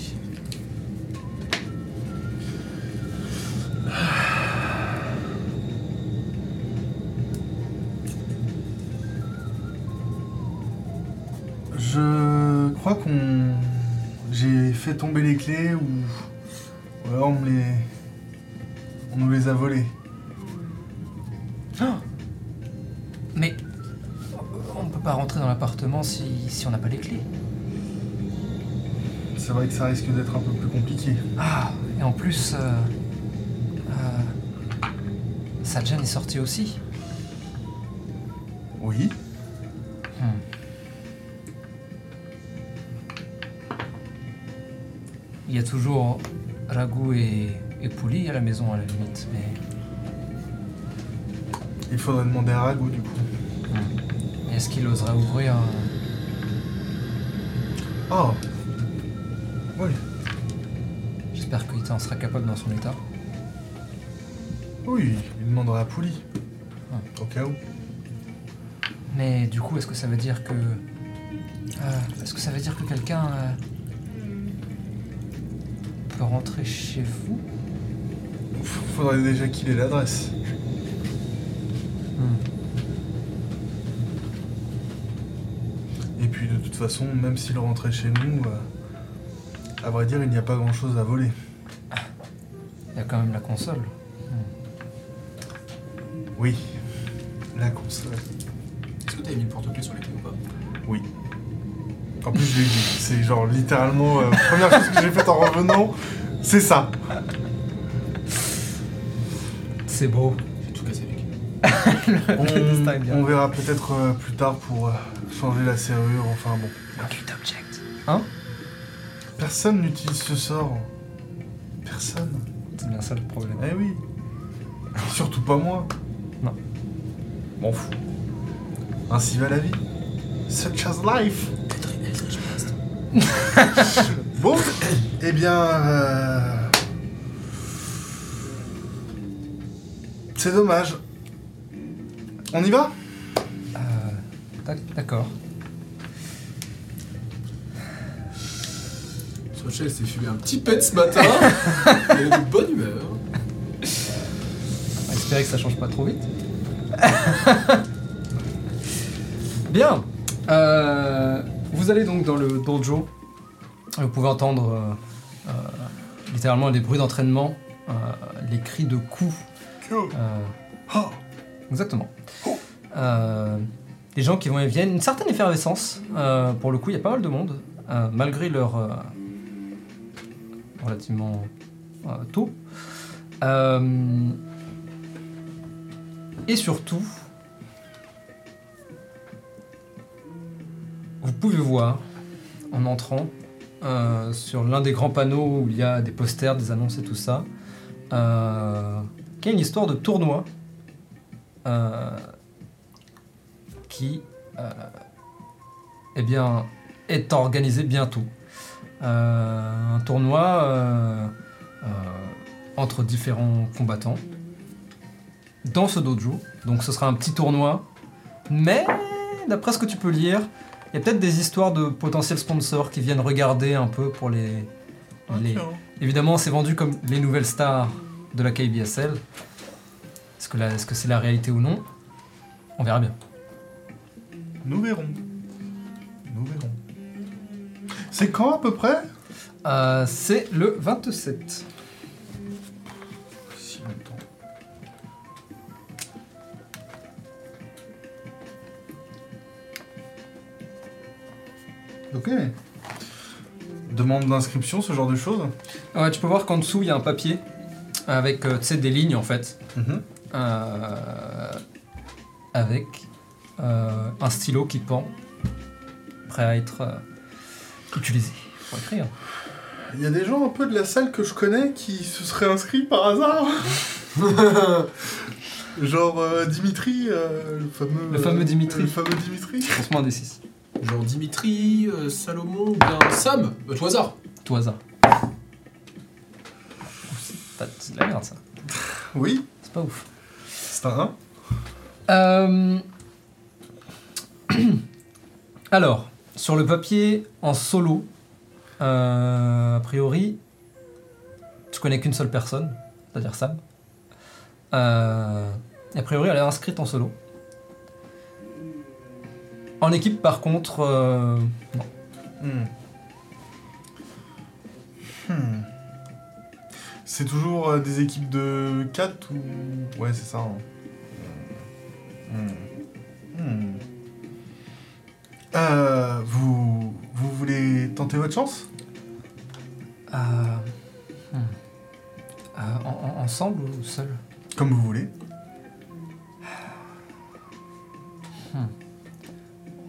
Je crois qu'on. J'ai fait tomber les clés ou. Ou alors on me les. On nous les a volées. Ah Mais on peut pas rentrer dans l'appartement si, si on n'a pas les clés. C'est vrai que ça risque d'être un peu plus compliqué. Ah, et en plus, euh, euh, Sajan est sorti aussi. Oui. Hmm. Il y a toujours Ragu et, et Pouli à la maison à la limite, mais Il faudrait demander à Rago du coup. est-ce qu'il osera ouvrir un... Oh Oui. J'espère qu'il en sera capable dans son état. Oui, il demanderait à Pouli. Au cas où. Mais du coup, est-ce que ça veut dire que... euh, est-ce que ça veut dire que quelqu'un euh, rentrer chez vous Faudrait déjà qu'il ait l'adresse. Et puis de toute façon, même s'il rentrait chez nous, euh, à vrai dire, il n'y a pas grand chose à voler. Il y a quand même la console. Oui, la console. que t'avais mis le porte-clés sur les clés ou pas? En plus, je l'ai dit. C'est genre littéralement euh, première chose que j'ai faite en revenant, c'est ça. C'est beau. J'ai tout cassé avec. On, destin est bien. on verra peut-être euh, plus tard pour euh, changer la serrure. Enfin bon. Personne n'utilise ce sort. Personne. C'est bien ça le problème. Eh oui. Surtout pas moi. Non. M'en fous. Ainsi va la vie. Such as life. Bon, eh bien. euh, C'est dommage. On y va? Euh, d'ac- D'accord. Sochel s'est fumé un petit pet ce matin. Elle est de bonne humeur. On va espérer que ça change pas trop vite. Bien. Euh, vous allez donc dans le dojo. Vous pouvez entendre euh, euh, littéralement des bruits d'entraînement, euh, les cris de coups. Oh. exactement. Euh, les gens qui vont et viennent, une certaine effervescence. Pour le coup, il y a pas mal de monde, malgré leur relativement tôt. Et surtout, pouvez voir, en entrant, euh, sur l'un des grands panneaux où il y a des posters, des annonces et tout ça, euh, qu'il y a une histoire de tournoi euh, qui euh, eh bien, est organisé bientôt. Un tournoi entre différents combattants dans ce dojo. Donc ce sera un petit tournoi, mais d'après ce que tu peux lire, il y a peut-être des histoires de potentiels sponsors qui viennent regarder un peu pour les... les- Évidemment, c'est vendu comme les nouvelles stars de la KBSL. Est-ce que, la- est-ce que c'est la réalité ou non? On verra bien. Nous verrons. Nous verrons. C'est quand à peu près? Euh, c'est le 27. Ok. Demande d'inscription, ce genre de choses Ouais, tu peux voir qu'en dessous, il y a un papier avec euh, tu sais, des lignes en fait. Mhm. Euh, avec euh, un stylo qui pend, prêt à être euh, utilisé pour écrire. Il y a des gens un peu de la salle que je connais qui se seraient inscrits par hasard. Genre euh, Dimitri, euh, le fameux. Le fameux Dimitri. Le fameux Dimitri. Franchement, un des 6. Genre Dimitri, euh, Salomon ou bien Sam euh, Tout hasard. Tout hasard. C'est pas- c'est de la merde ça. Oui, C'est pas ouf. c'est un 1. Euh, Alors, sur le papier en solo, euh, a priori, tu connais qu'une seule personne, c'est-à-dire Sam. Euh, et a priori, elle est inscrite en solo. En équipe, par contre, euh, non. Hmm. Hmm. C'est toujours euh, des équipes de 4 ou. Ouais, c'est ça. hein. Hmm. Hmm. Euh, vous, vous voulez tenter votre chance? Euh, hmm. Euh, en- en- ensemble ou seul? Comme vous voulez.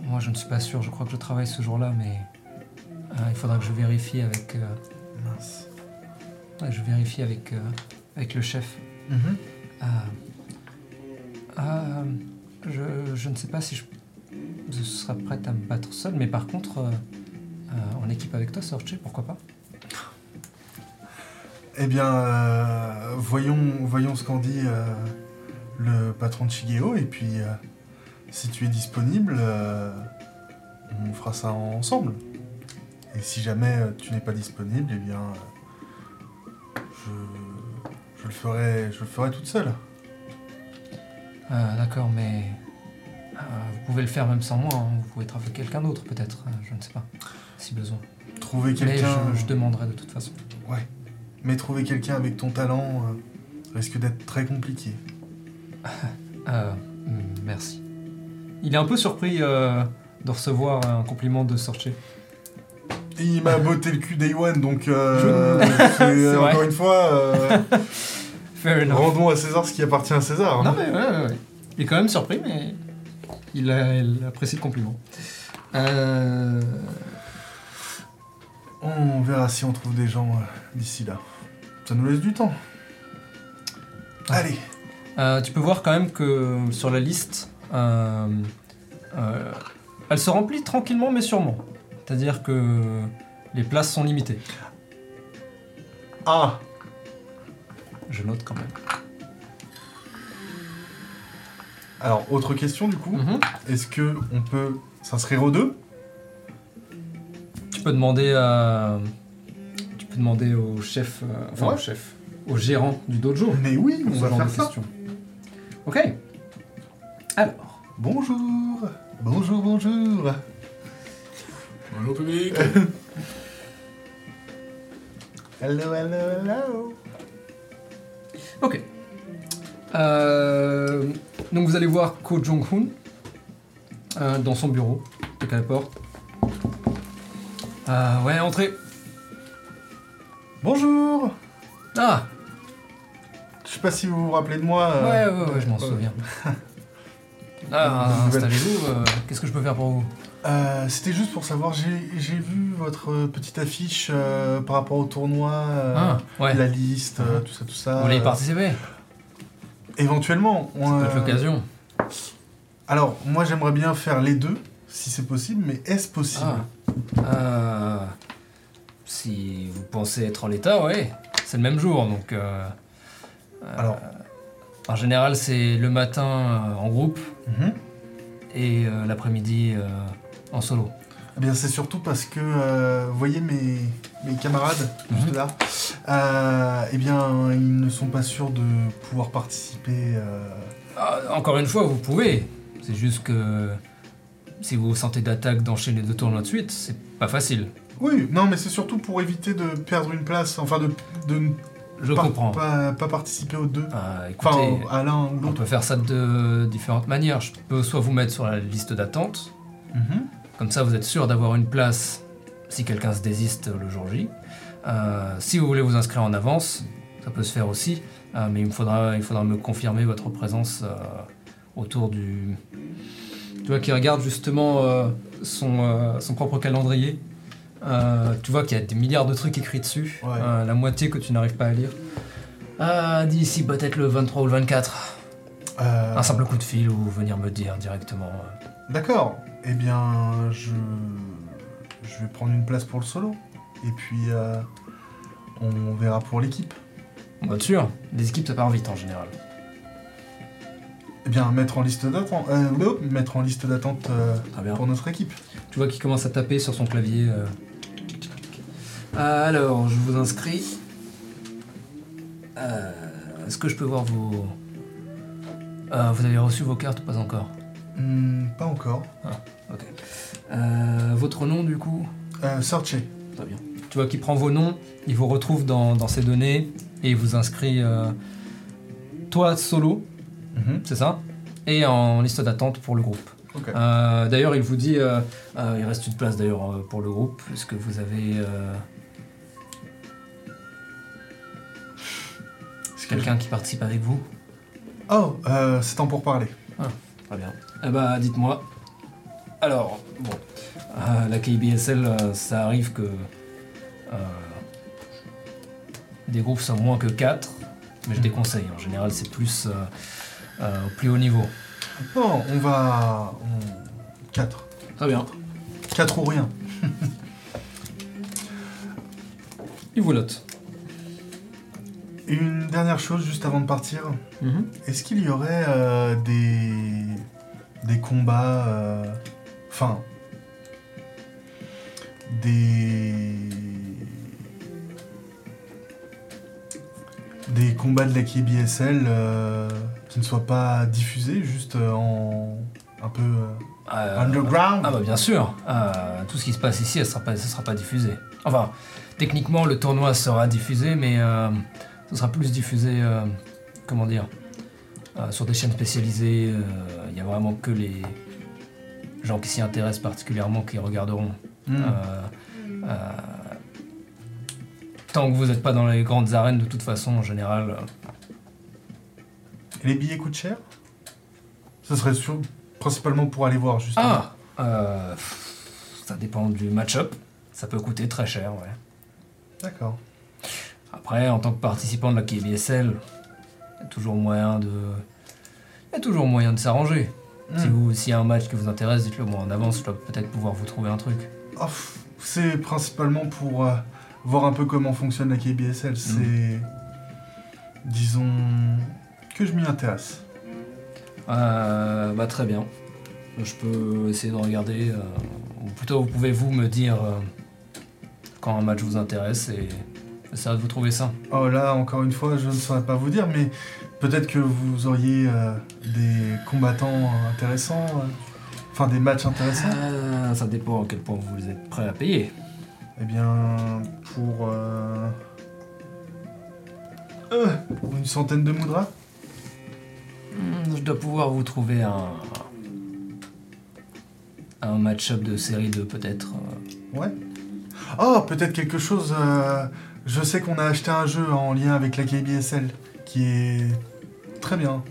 Moi, je ne suis pas sûr. Je crois que je travaille ce jour-là, mais euh, il faudra que je vérifie avec. euh, Mince. Je vérifie avec, euh, avec le chef. Euh, je, je ne sais pas si je, je serai prête à me battre seul, mais par contre, en équipe avec toi, Sorche, pourquoi pas? Eh bien, voyons, voyons ce qu'en dit le patron de Shigeo, et puis si tu es disponible, euh, on fera ça ensemble. Et si jamais euh, tu n'es pas disponible, eh bien, euh, je, je, le ferai, je le ferai toute seule. Euh, D'accord, mais euh, vous pouvez le faire même sans moi. hein. Vous pouvez travailler avec quelqu'un d'autre, peut-être. je ne sais pas, si besoin. Trouver quelqu'un, je, je demanderai de toute façon. ouais, mais trouver quelqu'un avec ton talent risque d'être très compliqué. Euh, mm, merci. Il est un peu surpris euh, de recevoir un compliment de Sorché. Il m'a botté le cul Day One, donc euh, c'est- vrai. encore une fois, euh, Fair enough. rendons à César ce qui appartient à César. hein. Non mais ouais, ouais, ouais. Il est quand même surpris, mais il, a- il apprécie le compliment. Euh, On verra si on trouve des gens euh, d'ici là. Ça nous laisse du temps. Ah. Allez. euh, tu peux voir quand même que sur la liste, euh, euh, elle se remplit tranquillement mais sûrement. C'est-à-dire que les places sont limitées. Ah, Je note quand même. alors autre question du coup. Mhm. Est-ce que on peut s'inscrire aux deux? Tu peux demander à, tu peux demander au chef, euh, enfin Ouais. au chef, au gérant du dojo. Mais oui, on ce va genre faire de ça. questions. Ok. Alors. Bonjour. Bonjour, bonjour. Bonjour public. Hello, hello, hello. Ok. Euh, donc vous allez voir Ko Jong-hoon euh, dans son bureau. Toque à la porte. Euh, ouais, entrez. Bonjour. Ah, Je sais pas si vous vous rappelez de moi. ouais, euh, ouais, ouais, je m'en souviens. Ah, installez-vous. euh, Qu'est-ce que je peux faire pour vous? Euh, C'était juste pour savoir, j'ai vu votre petite affiche euh, par rapport au tournoi, Ah, ouais. la liste, tout ça, tout ça. Vous voulez y participer? Éventuellement. on, Ça peut l'occasion. Alors, moi j'aimerais bien faire les deux, si c'est possible, mais est-ce possible? Ah. Euh, si vous pensez être en l'état, ouais. C'est le même jour, donc. Alors. En général, c'est le matin euh, en groupe Mhm. et euh, l'après-midi euh, en solo. Eh bien, c'est surtout parce que, euh, vous voyez mes, mes camarades, juste Mhm. là, euh, eh bien, ils ne sont pas sûrs de pouvoir participer. euh, Ah, encore une fois, vous pouvez. C'est juste que si vous vous sentez d'attaque d'enchaîner deux tournois de suite, c'est pas facile. Oui, non, mais c'est surtout pour éviter de perdre une place, enfin, de, de ne Je pas, comprends. pas, pas participer aux deux. Ah, écoutez, Enfin, à l'un ou on peut faire ça de différentes manières. Je peux soit vous mettre sur la liste d'attente, Mhm. Comme ça, vous êtes sûr d'avoir une place si quelqu'un se désiste le jour J. Euh, si vous voulez vous inscrire en avance, ça peut se faire aussi, euh, mais il me faudra, il faudra me confirmer votre présence euh, autour du. Tu vois, qui regarde justement son, son propre calendrier. Euh, tu vois qu'il y a des milliards de trucs écrits dessus, Ouais. euh, la moitié que tu n'arrives pas à lire. Ah, d'ici peut-être le 23 ou le 24. Euh, Un simple coup de fil ou venir me dire directement. D'accord. Eh bien, je... je vais prendre une place pour le solo. Et puis, euh, on verra pour l'équipe. Bien sûr, les équipes ça part vite en général. Eh bien, mettre en liste d'attente, euh, hop, mettre en liste d'attente euh, pour notre équipe. Tu vois qu'il commence à taper sur son clavier. euh. Alors, je vous inscris. Euh, Est-ce que je peux voir vos. Euh, vous avez reçu vos cartes ou pas encore? Hmm, pas encore. Ok. Euh, votre nom du coup? Euh, Sorche. Très bien. Tu vois qu'il prend vos noms, il vous retrouve dans, dans ses données et il vous inscrit euh, toi solo, Mhm. c'est ça? Et en liste d'attente pour le groupe. Ok. Euh, d'ailleurs, il vous dit, euh, euh, il reste une place d'ailleurs euh, pour le groupe. Est-ce que vous avez euh, quelqu'un qui participe avec vous Oh, euh, c'est temps pour parler. Très bien. Eh bah, dites-moi. Alors, bon, euh, la KBSL, euh, ça arrive que euh, des groupes sont moins que 4, mais je déconseille. En général, c'est plus euh, euh, au plus haut niveau. Non, on va... on- Quatre. Très bien. Quatre ou rien. Il vous note. Une dernière chose juste avant de partir. Est-ce qu'il y aurait euh, des... des combats... euh, Enfin... Des... Des combats de la KBSL euh, qui ne soient pas diffusés, juste euh, en... un peu... underground? Ah bah bien sûr, tout ce qui se passe ici, ça sera pas, ça sera pas diffusé. Enfin, techniquement, le tournoi sera diffusé, mais euh, ce sera plus diffusé, euh, comment dire, euh, sur des chaînes spécialisées. euh, Il y a vraiment que les, gens qui s'y intéressent particulièrement qui regarderont. Hmm. Tant que vous n'êtes pas dans les grandes arènes, de toute façon, en général, Et les billets coûtent cher? Ça serait sûr- principalement pour aller voir, justement. Ah Ça dépend du match-up. Ça peut coûter très cher, ouais. D'accord. Après, en tant que participant de la KBSL, il y a toujours moyen de. Il y a toujours moyen de s'arranger. Si Hmm. vous, s'il y a un match qui vous intéresse, dites-le moi en avance, je dois peut-être pouvoir vous trouver un truc. C'est principalement pour euh, voir un peu comment fonctionne la KBSL. C'est. Disons. que je m'y intéresse. Euh, bah très bien. Je peux essayer de regarder. euh, ou plutôt, vous pouvez vous me dire euh, quand un match vous intéresse et ça de vous trouver ça. Oh là, encore une fois, je ne saurais pas vous dire, mais peut-être que vous auriez euh, des combattants intéressants. euh, Enfin, des matchs intéressants. Euh, ça dépend à quel point vous êtes prêt à payer. Eh bien, pour. euh, euh, pour une centaine de moudras Hmm, Je dois pouvoir vous trouver un. un match-up de série 2 peut-être. Ouais. Oh, peut-être quelque chose. Je sais qu'on a acheté un jeu en lien avec la KBSL qui est très bien.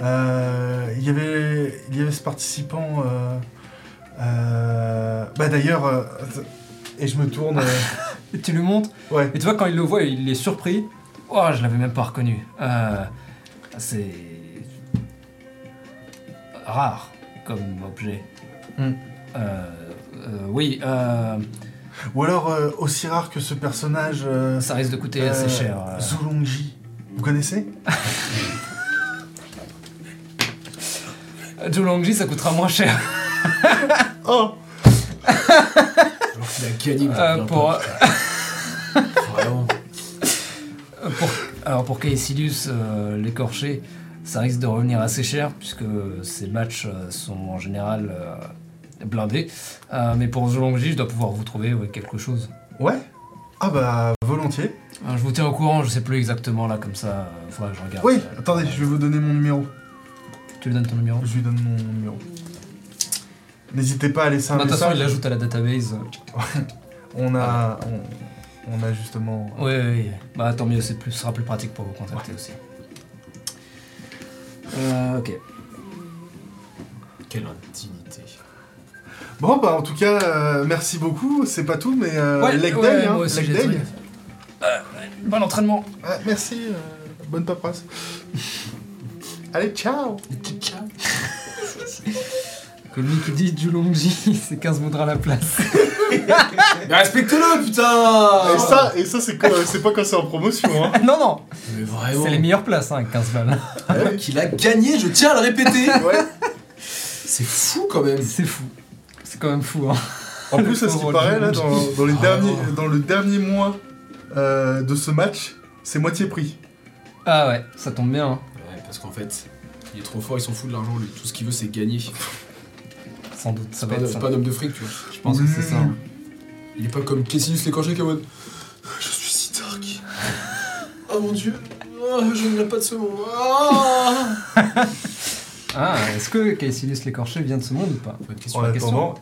Euh, il y avait, il y avait ce participant. euh, euh, bah d'ailleurs, et je me tourne. tu lui montres ouais. Et tu vois, quand il le voit, il est surpris. Oh, je l'avais même pas reconnu. C'est. rare comme objet. Hmm. Oui, Ou alors euh, aussi rare que ce personnage. euh, ça risque de coûter assez euh, cher. euh. Zulongji. Vous connaissez? Julongji, ça coûtera moins cher. Oh Alors qu'il a gagné, mais Euh, il pour, Vraiment. pour- alors pour Caecilius, euh, l'écorché, ça risque de revenir assez cher puisque ces matchs euh, sont en général euh, blindés. Euh, mais pour Julongji, je dois pouvoir vous trouver ouais, quelque chose. Ouais Ah bah, volontiers. Alors, je vous tiens au courant, je sais plus exactement là, comme ça, euh, faudra que je regarde. Oui, attendez, je vais vous donner mon numéro. Tu lui donnes ton numéro? Je lui donne mon numéro. N'hésitez pas à laisser un Bah, De toute façon, il l'ajoute à la database. On a, on, on a justement. Oui, oui, oui. Bah tant mieux, c'est plus, ce sera plus pratique pour vous contacter aussi. Euh, ok. Quelle intimité. Bon bah en tout cas, euh, merci beaucoup. C'est pas tout, mais euh, Ouais, leg ouais, day, hein, moi aussi, leg j'ai day. trouvé. Bon entraînement Ah, merci. euh, bonne paperasse. Allez, ciao. Que lui qui dit Julongji, c'est 15 moudras la place. Mais respecte-le, putain Et ça, et ça c'est quoi C'est pas quand c'est en promotion, hein. non, non Mais vraiment. C'est les meilleures places, hein, 15 balles. Ouais. Qu'il a gagné, je tiens à le répéter Ouais. C'est fou quand même C'est fou. C'est quand même fou, hein. En plus, à ce qui paraît, là, dans, dans les Oh. derniers, dans le dernier mois euh, de ce match, c'est moitié prix. Ah ouais, ça tombe bien. hein. Ouais, parce qu'en fait, il est trop fort, il s'en fout de l'argent, lui. Tout ce qu'il veut, c'est gagner. Sans doute, ça C'est va pas, être c'est pas un homme de fric, tu vois. Je pense que c'est ça. hein. Il est pas comme Cassius l'écorché qui est mode Je suis si dark. Oh mon dieu. Oh, je ne pas de ce monde. Ah Ah, est-ce que Caecilius l'écorché vient de ce monde ou pas? Bonne question. En la question. attendant,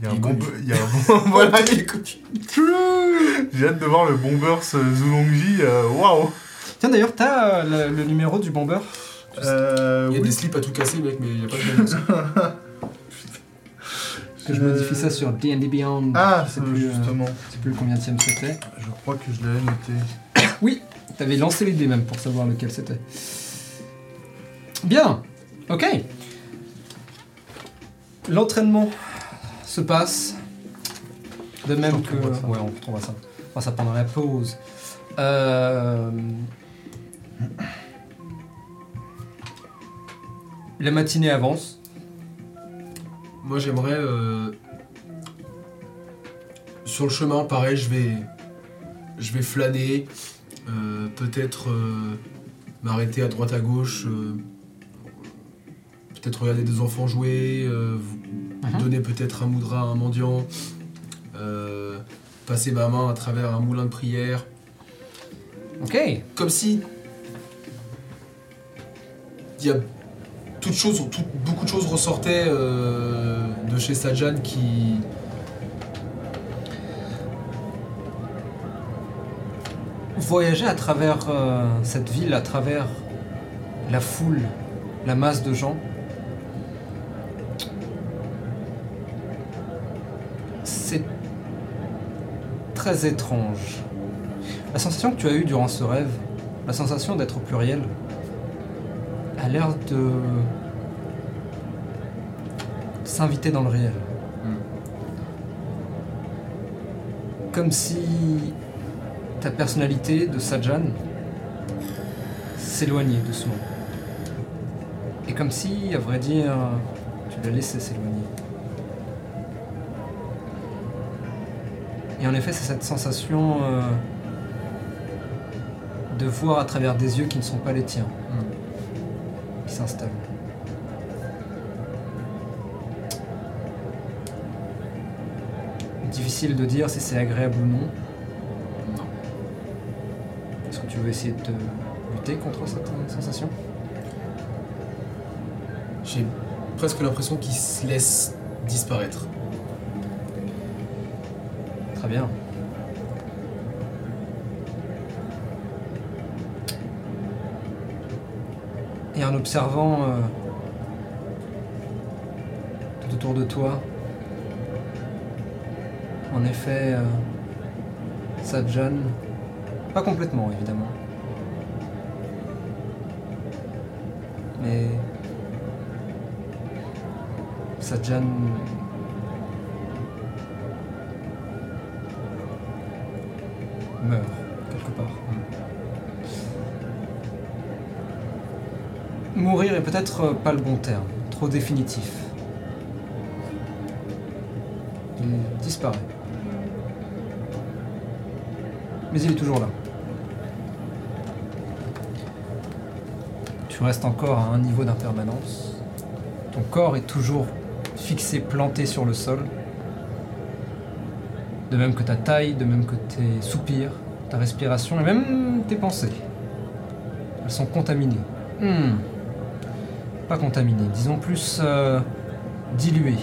il y a un bon, il y a un bon, voilà, il est connu. J'ai hâte de voir le Bombers Zulongji. euh, Waouh. Tiens d'ailleurs, t'as euh, le, le numéro du bomber Euh, Il y a oui. des slips à tout casser, mec, mais il y a pas de bonus. Que je modifie ça sur D&D Beyond. Ah, euh, plus, justement. je sais plus le combien c'était. Je crois que je l'avais noté. Oui, t'avais lancé l'idée même pour savoir lequel c'était. Bien, ok. L'entraînement se passe de même que. Ouais, on retrouvera ça. Ça pendant la pause. Euh... La matinée avance. Moi, j'aimerais. euh, Sur le chemin, pareil, je vais. Je vais flâner. euh, Peut-être euh, m'arrêter à droite à gauche. euh, Peut-être regarder des enfants jouer. euh, Mhm. Donner peut-être un moudra à un mendiant. euh, passer ma main à travers un moulin de prière. Ok. Comme si. Il y a toute chose, tout- beaucoup de choses ressortaient euh, de chez Sajan qui. Voyager à travers cette ville, à travers la foule, la masse de gens, c'est très étrange. La sensation que tu as eue durant ce rêve, la sensation d'être au pluriel, a l'air de s'inviter dans le réel. Comme si ta personnalité de Sajan s'éloignait doucement. Et comme si, à vrai dire, tu la laissais s'éloigner. Et en effet, c'est cette sensation euh, de voir à travers des yeux qui ne sont pas les tiens qui s'installe. Difficile de dire si c'est agréable ou non. Non. Est-ce que tu veux essayer de te lutter contre cette sensation? J'ai presque l'impression qu'il se laisse disparaître. Très bien. Et en observant euh, tout autour de toi, en effet, euh, pas complètement évidemment, mais Sajan meurt quelque part. Mourir est peut-être pas le bon terme, trop définitif. Il disparaît. Mais il est toujours là. Tu restes encore à un niveau d'impermanence. Ton corps est toujours fixé, planté sur le sol. De même que ta taille, de même que tes soupirs, ta respiration et même tes pensées. Elles sont contaminées. Hmm. Pas contaminées, disons plus euh, diluées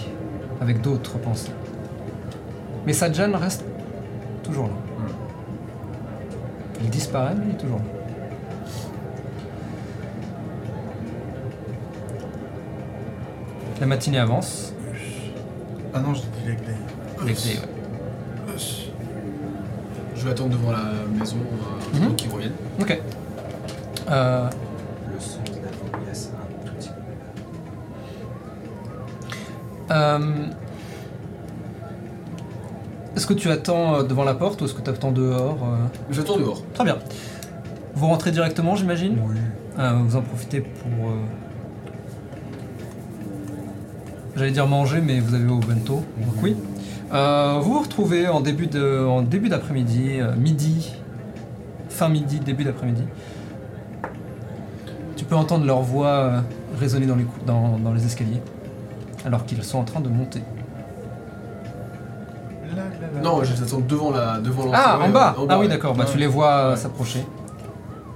avec d'autres pensées. Mais Sajan reste toujours là. Il disparaît, mais il est toujours là. La matinée avance. Ah non, je dis les clés. Les clés, ouais. Je vais attendre devant la maison euh, Mhm. pour qu'ils reviennent. Ok. Euh, Le son de la un tout petit peu. euh, est-ce que tu attends euh, devant la porte ou est-ce que tu attends dehors euh J'attends dehors. Très bien. Vous rentrez directement, j'imagine Oui. Euh, Vous en profitez pour. euh, J'allais dire manger, mais vous avez au bento. Donc oui. Euh, vous vous retrouvez en début de, en début d'après-midi, euh, midi, fin midi, début d'après-midi. Tu peux entendre leur voix euh, résonner dans les, cou- dans, dans les escaliers, alors qu'ils sont en train de monter. Non, je les attends devant la devant l'entrée. Ah, en ouais, bas Ah oui, ouais. d'accord. Bah, tu les vois euh, Ouais. s'approcher.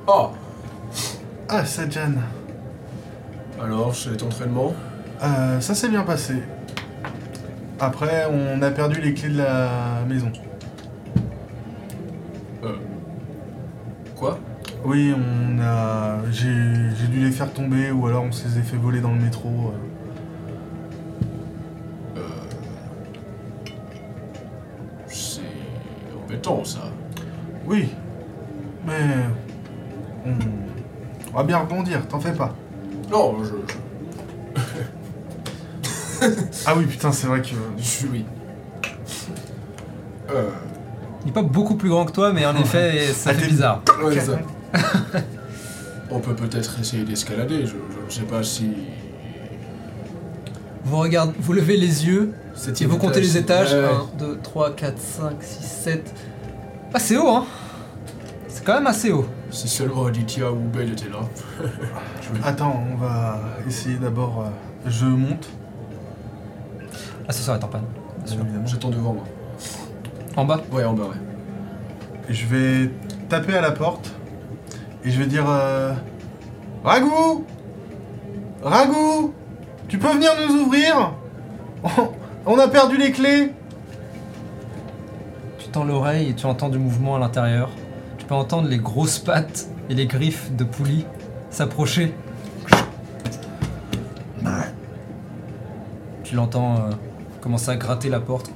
Oh Ah, Sajan. Alors, cet entraînement Euh, ça s'est bien passé. Après, on a perdu les clés de la maison. Euh. Quoi? Oui, on a. J'ai j'ai dû les faire tomber ou alors on se les a fait voler dans le métro. euh. C'est embêtant ça. Oui, mais. On... on va bien rebondir, t'en fais pas. Non, je. Ah oui, putain, c'est vrai que. je suis. Oui. Euh. Il n'est pas beaucoup plus grand que toi, mais en effet, ça Ah, fait bizarre. Ouais, ça. On peut peut-être essayer d'escalader, je, je ne sais pas si. Vous regardez, vous levez les yeux et vous comptez les étages. Ouais. 1, 2, 3, 4, 5, 6, 7. Ah, c'est haut, hein C'est quand même assez haut. Si seulement Aditya ou Belle étaient là. Attends, on va essayer d'abord. euh, Je monte. L'ascenseur est en panne. bien sûr. évidemment. J'attends devant moi. En bas Ouais, en bas, ouais. Et je vais taper à la porte. Et je vais dire. Euh... Ragout Ragout Tu peux venir nous ouvrir? On a perdu les clés Tu tends l'oreille et tu entends du mouvement à l'intérieur. Tu peux entendre les grosses pattes et les griffes de Pouli s'approcher. Tu l'entends euh, commencer à gratter la porte.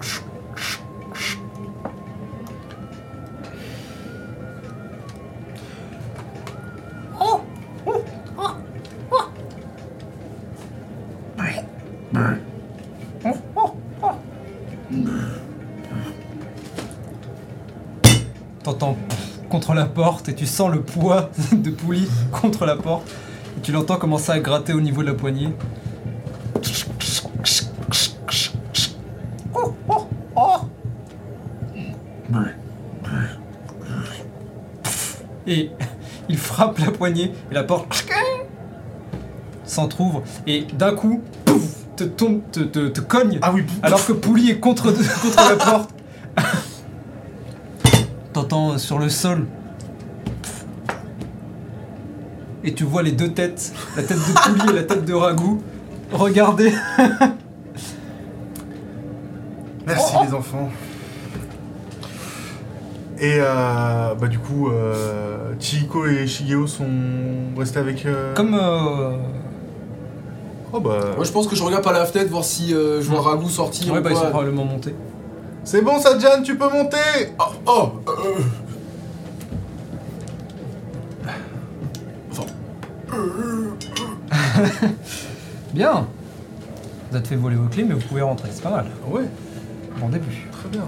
T'entends contre la porte et tu sens le poids de Pouli contre la porte. Et tu l'entends commencer à gratter au niveau de la poignée. Frappe la poignée et la porte s'entrouvre et d'un coup pouf, te, tombe, te, te, te cogne Ah oui, alors que Pouli est contre, contre la porte. T'entends sur le sol. Et tu vois les deux têtes, la tête de Pouli et la tête de Ragout, regarder. Merci les enfants. Et euh, bah du coup, euh, Chihiko et Shigeo sont restés avec... euh, Comme. euh, Oh bah... Moi je pense que je regarde par la fenêtre voir si euh, je vois Ragout sortir Ouais, ou bah ils sont quoi. probablement montés. C'est bon Sajan, tu peux monter Oh, oh euh, Enfin, Bien Vous êtes fait voler vos clés, mais vous pouvez rentrer, c'est pas mal. Ouais, Bon début. très bien.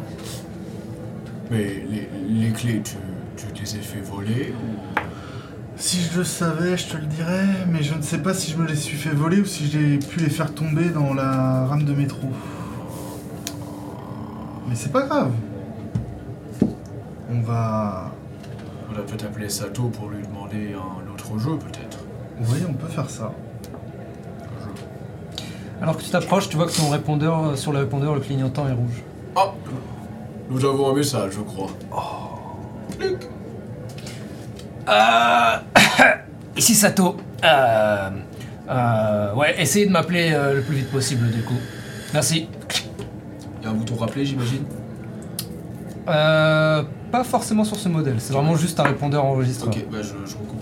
Mais les, les clés, tu, tu les as fait voler ou... Si je le savais, je te le dirais, mais je ne sais pas si je me les suis fait voler ou si j'ai pu les faire tomber dans la rame de métro. Mais c'est pas grave. On va... On a peut-être appelé Sato pour lui demander un autre jeu peut-être. Oui, on peut faire ça. Alors que tu t'approches, tu vois que ton répondeur, sur le répondeur, le clignotant est rouge. Ah Nous avons un message, je crois. Clic. Euh... Ici Sato. Euh... euh, Ouais, essayez de m'appeler euh, le plus vite possible du coup. Merci. Il y a un bouton rappeler, j'imagine Euh, pas forcément sur ce modèle, c'est vraiment juste un répondeur enregistreur. Ok, bah je, je bouton.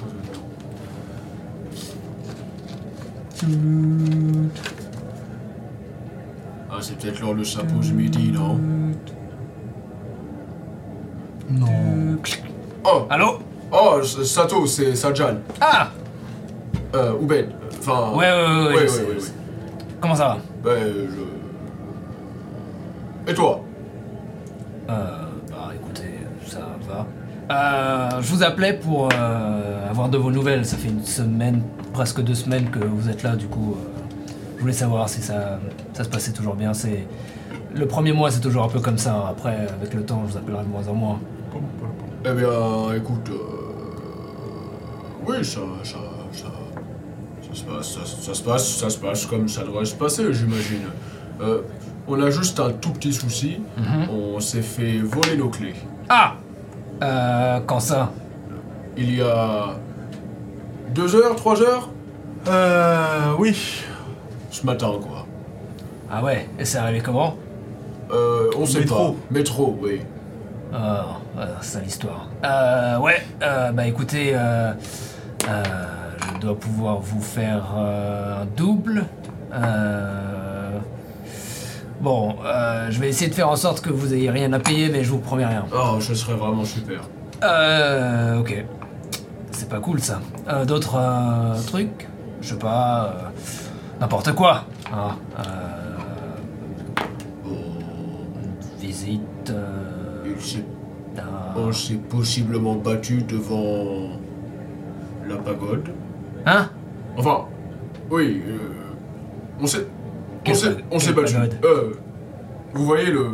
Ah, c'est peut-être l'heure le chapeau du midi, non? Non. Oh Allô? Oh, Sato, c'est Sajan. Ah Euh, ou Ben. Enfin. Ouais, ouais, ouais, ouais. Comment ça va? Ben, je. Et toi? Euh, bah écoutez, ça va. Euh, je vous appelais pour euh, avoir de vos nouvelles. Ça fait une semaine, presque deux semaines que vous êtes là, du coup. euh, je voulais savoir si ça, ça se passait toujours bien. C'est le premier mois, c'est toujours un peu comme ça. Après, avec le temps, je vous appellerai de moins en moins. Eh bien, écoute. euh, Oui, ça. ça. ça. Ça se passe, ça, ça se passe, ça se passe comme ça devrait se passer, j'imagine. Euh, on a juste un tout petit souci. Mhm. On s'est fait voler nos clés. Ah euh, Quand ça? Il y a. Deux heures, trois heures? Euh... Oui. Ce matin, quoi. Ah ouais, et c'est arrivé comment? Euh, on sait Métro. pas. Métro, oui. Ah, euh, sale histoire. Euh, ouais, euh, bah écoutez, euh, euh, je dois pouvoir vous faire euh, un double. Euh, bon, euh, je vais essayer de faire en sorte que vous ayez rien à payer, mais je vous promets rien. Oh, ce serait vraiment super. Euh, ok. C'est pas cool ça. Euh, D'autres trucs? Je sais pas. N'importe quoi. une visite. On s'est possiblement battu devant. la pagode. Hein? Enfin, oui, euh, on s'est. On s'est, on s'est battu. Euh, vous voyez le.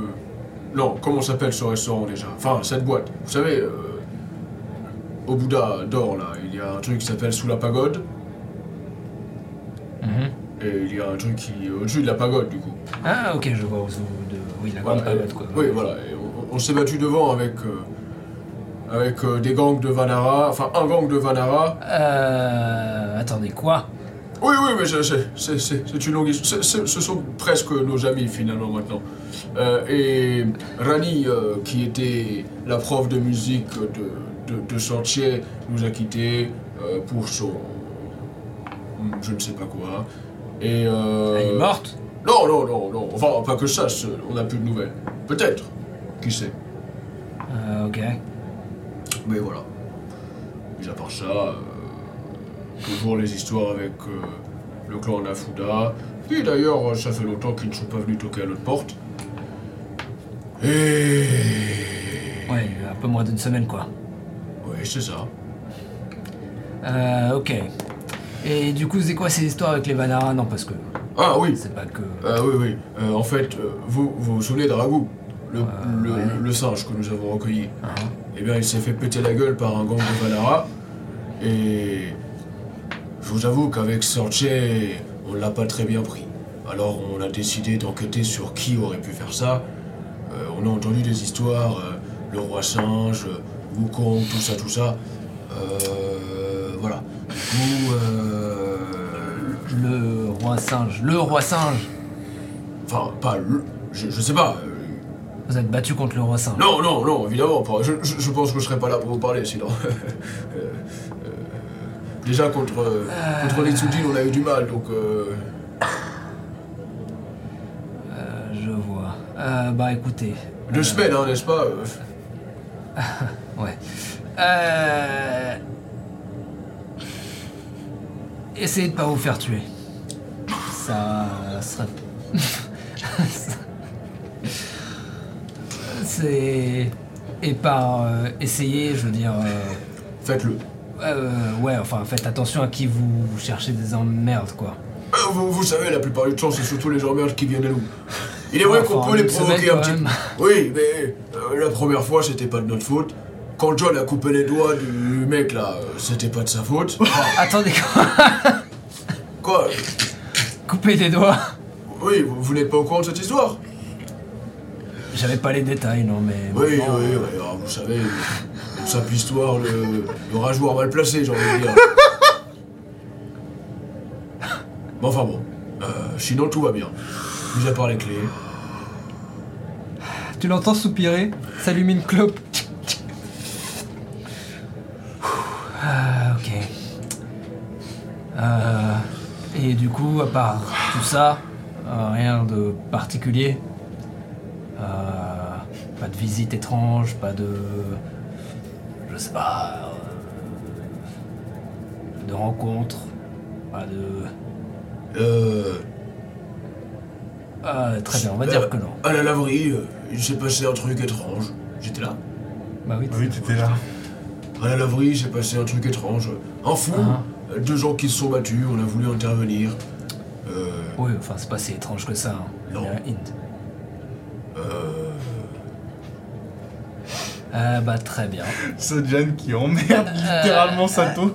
Non, comment s'appelle ce restaurant déjà? Enfin, cette boîte. Vous savez, euh, au Bouddha d'or là, il y a un truc qui s'appelle Sous la pagode. Mhm. Et il y a un truc qui est au-dessus de la pagode du coup. Ah, ok, je vois où vous- de... Oui, la grande Voilà, et- pagode, quoi. Oui, voilà. et on on s'est battu devant avec. euh, avec euh, des gangs de Vanara. Enfin, un gang de Vanara. Euh... Attendez, quoi? Oui, oui, mais je- je- c'est c'est- c'est une longue histoire. C'est- c'est- Ce sont presque nos amis finalement maintenant. Euh, et Rani, euh, qui était la prof de musique de, de, de Chantier, nous a quittés euh, pour son. je ne sais pas quoi. Et. euh, Elle est morte? Non, non, non, non. Enfin, pas que sache, on n'a plus de nouvelles. Peut-être. Qui sait? Euh, ok. Mais voilà. Mis à part ça, euh, toujours les histoires avec euh, le clan Nafuda. Et d'ailleurs, euh, ça fait longtemps qu'ils ne sont pas venus toquer à notre porte. Et. Ouais, un peu moins d'une semaine, quoi. Oui, c'est ça. Euh, ok. Et du coup, c'est quoi ces histoires avec les Vanara? Non, parce que Ah oui, c'est pas que. ah, oui, oui. Euh, en fait, vous, vous vous souvenez de Ragout le, le, ouais. le singe que nous avons recueilli. Hein Eh bien, il s'est fait péter la gueule par un gang de Valara. Et je vous avoue qu'avec Sorche, on l'a pas très bien pris. Alors, on a décidé d'enquêter sur qui aurait pu faire ça. Euh, on a entendu des histoires, euh, le roi singe, euh, Wukong, tout ça, tout ça. Euh, voilà. Du coup, euh, Le roi singe. Le roi singe enfin, pas le. Je, je sais pas. Vous êtes battu contre le roi singe Non, non, non, évidemment pas. Je, je- je pense que je serais pas là pour vous parler, sinon. Euh, euh, déjà, contre, euh, contre les Tsujin, on a eu du mal, donc. je vois. Bah écoutez. deux semaines, hein, n'est-ce pas Ouais. Euh... Essayez de pas vous faire tuer. Ça serait. Et par euh, essayer, je veux dire. euh, Faites-le. euh, ouais, enfin, faites attention à qui vous cherchez des emmerdes, quoi. Vous, vous savez, la plupart du temps, c'est surtout les gens merdes qui viennent à nous. Il est vrai qu'on peut les provoquer un petit peu. Oui, mais la première fois, c'était pas de notre faute. Quand John a coupé les doigts du mec là, c'était pas de sa faute. Attendez, quoi Quoi? Couper des doigts Oui, vous, vous n'êtes pas au courant de cette histoire? J'avais pas les détails, non, mais. Oui, oui, oui, alors, vous savez, une simple histoire, le, le rageoir mal placé, j'ai envie de dire. Bon, enfin bon, euh, sinon tout va bien. Mis à part les clés. Tu l'entends soupirer, s'allume une clope. Ah, ok. Euh, et du coup, à part tout ça, euh, rien de particulier? Euh, pas de visite étrange, pas de. Je sais pas. euh, de rencontre, pas de. Euh, Ah, très bien, on va dire que non. à la laverie, euh, il s'est passé un truc étrange. J'étais là. Bah oui, Oui, t'étais là. À la laverie, il s'est passé un truc étrange. Un fou, Ah. euh, deux gens qui se sont battus, on a voulu intervenir. Euh, Oui, enfin, c'est pas si étrange que ça. hein. Non. Il y a un hint. Euh, Euh, bah, très bien. Ce Jan qui emmerde littéralement Sato.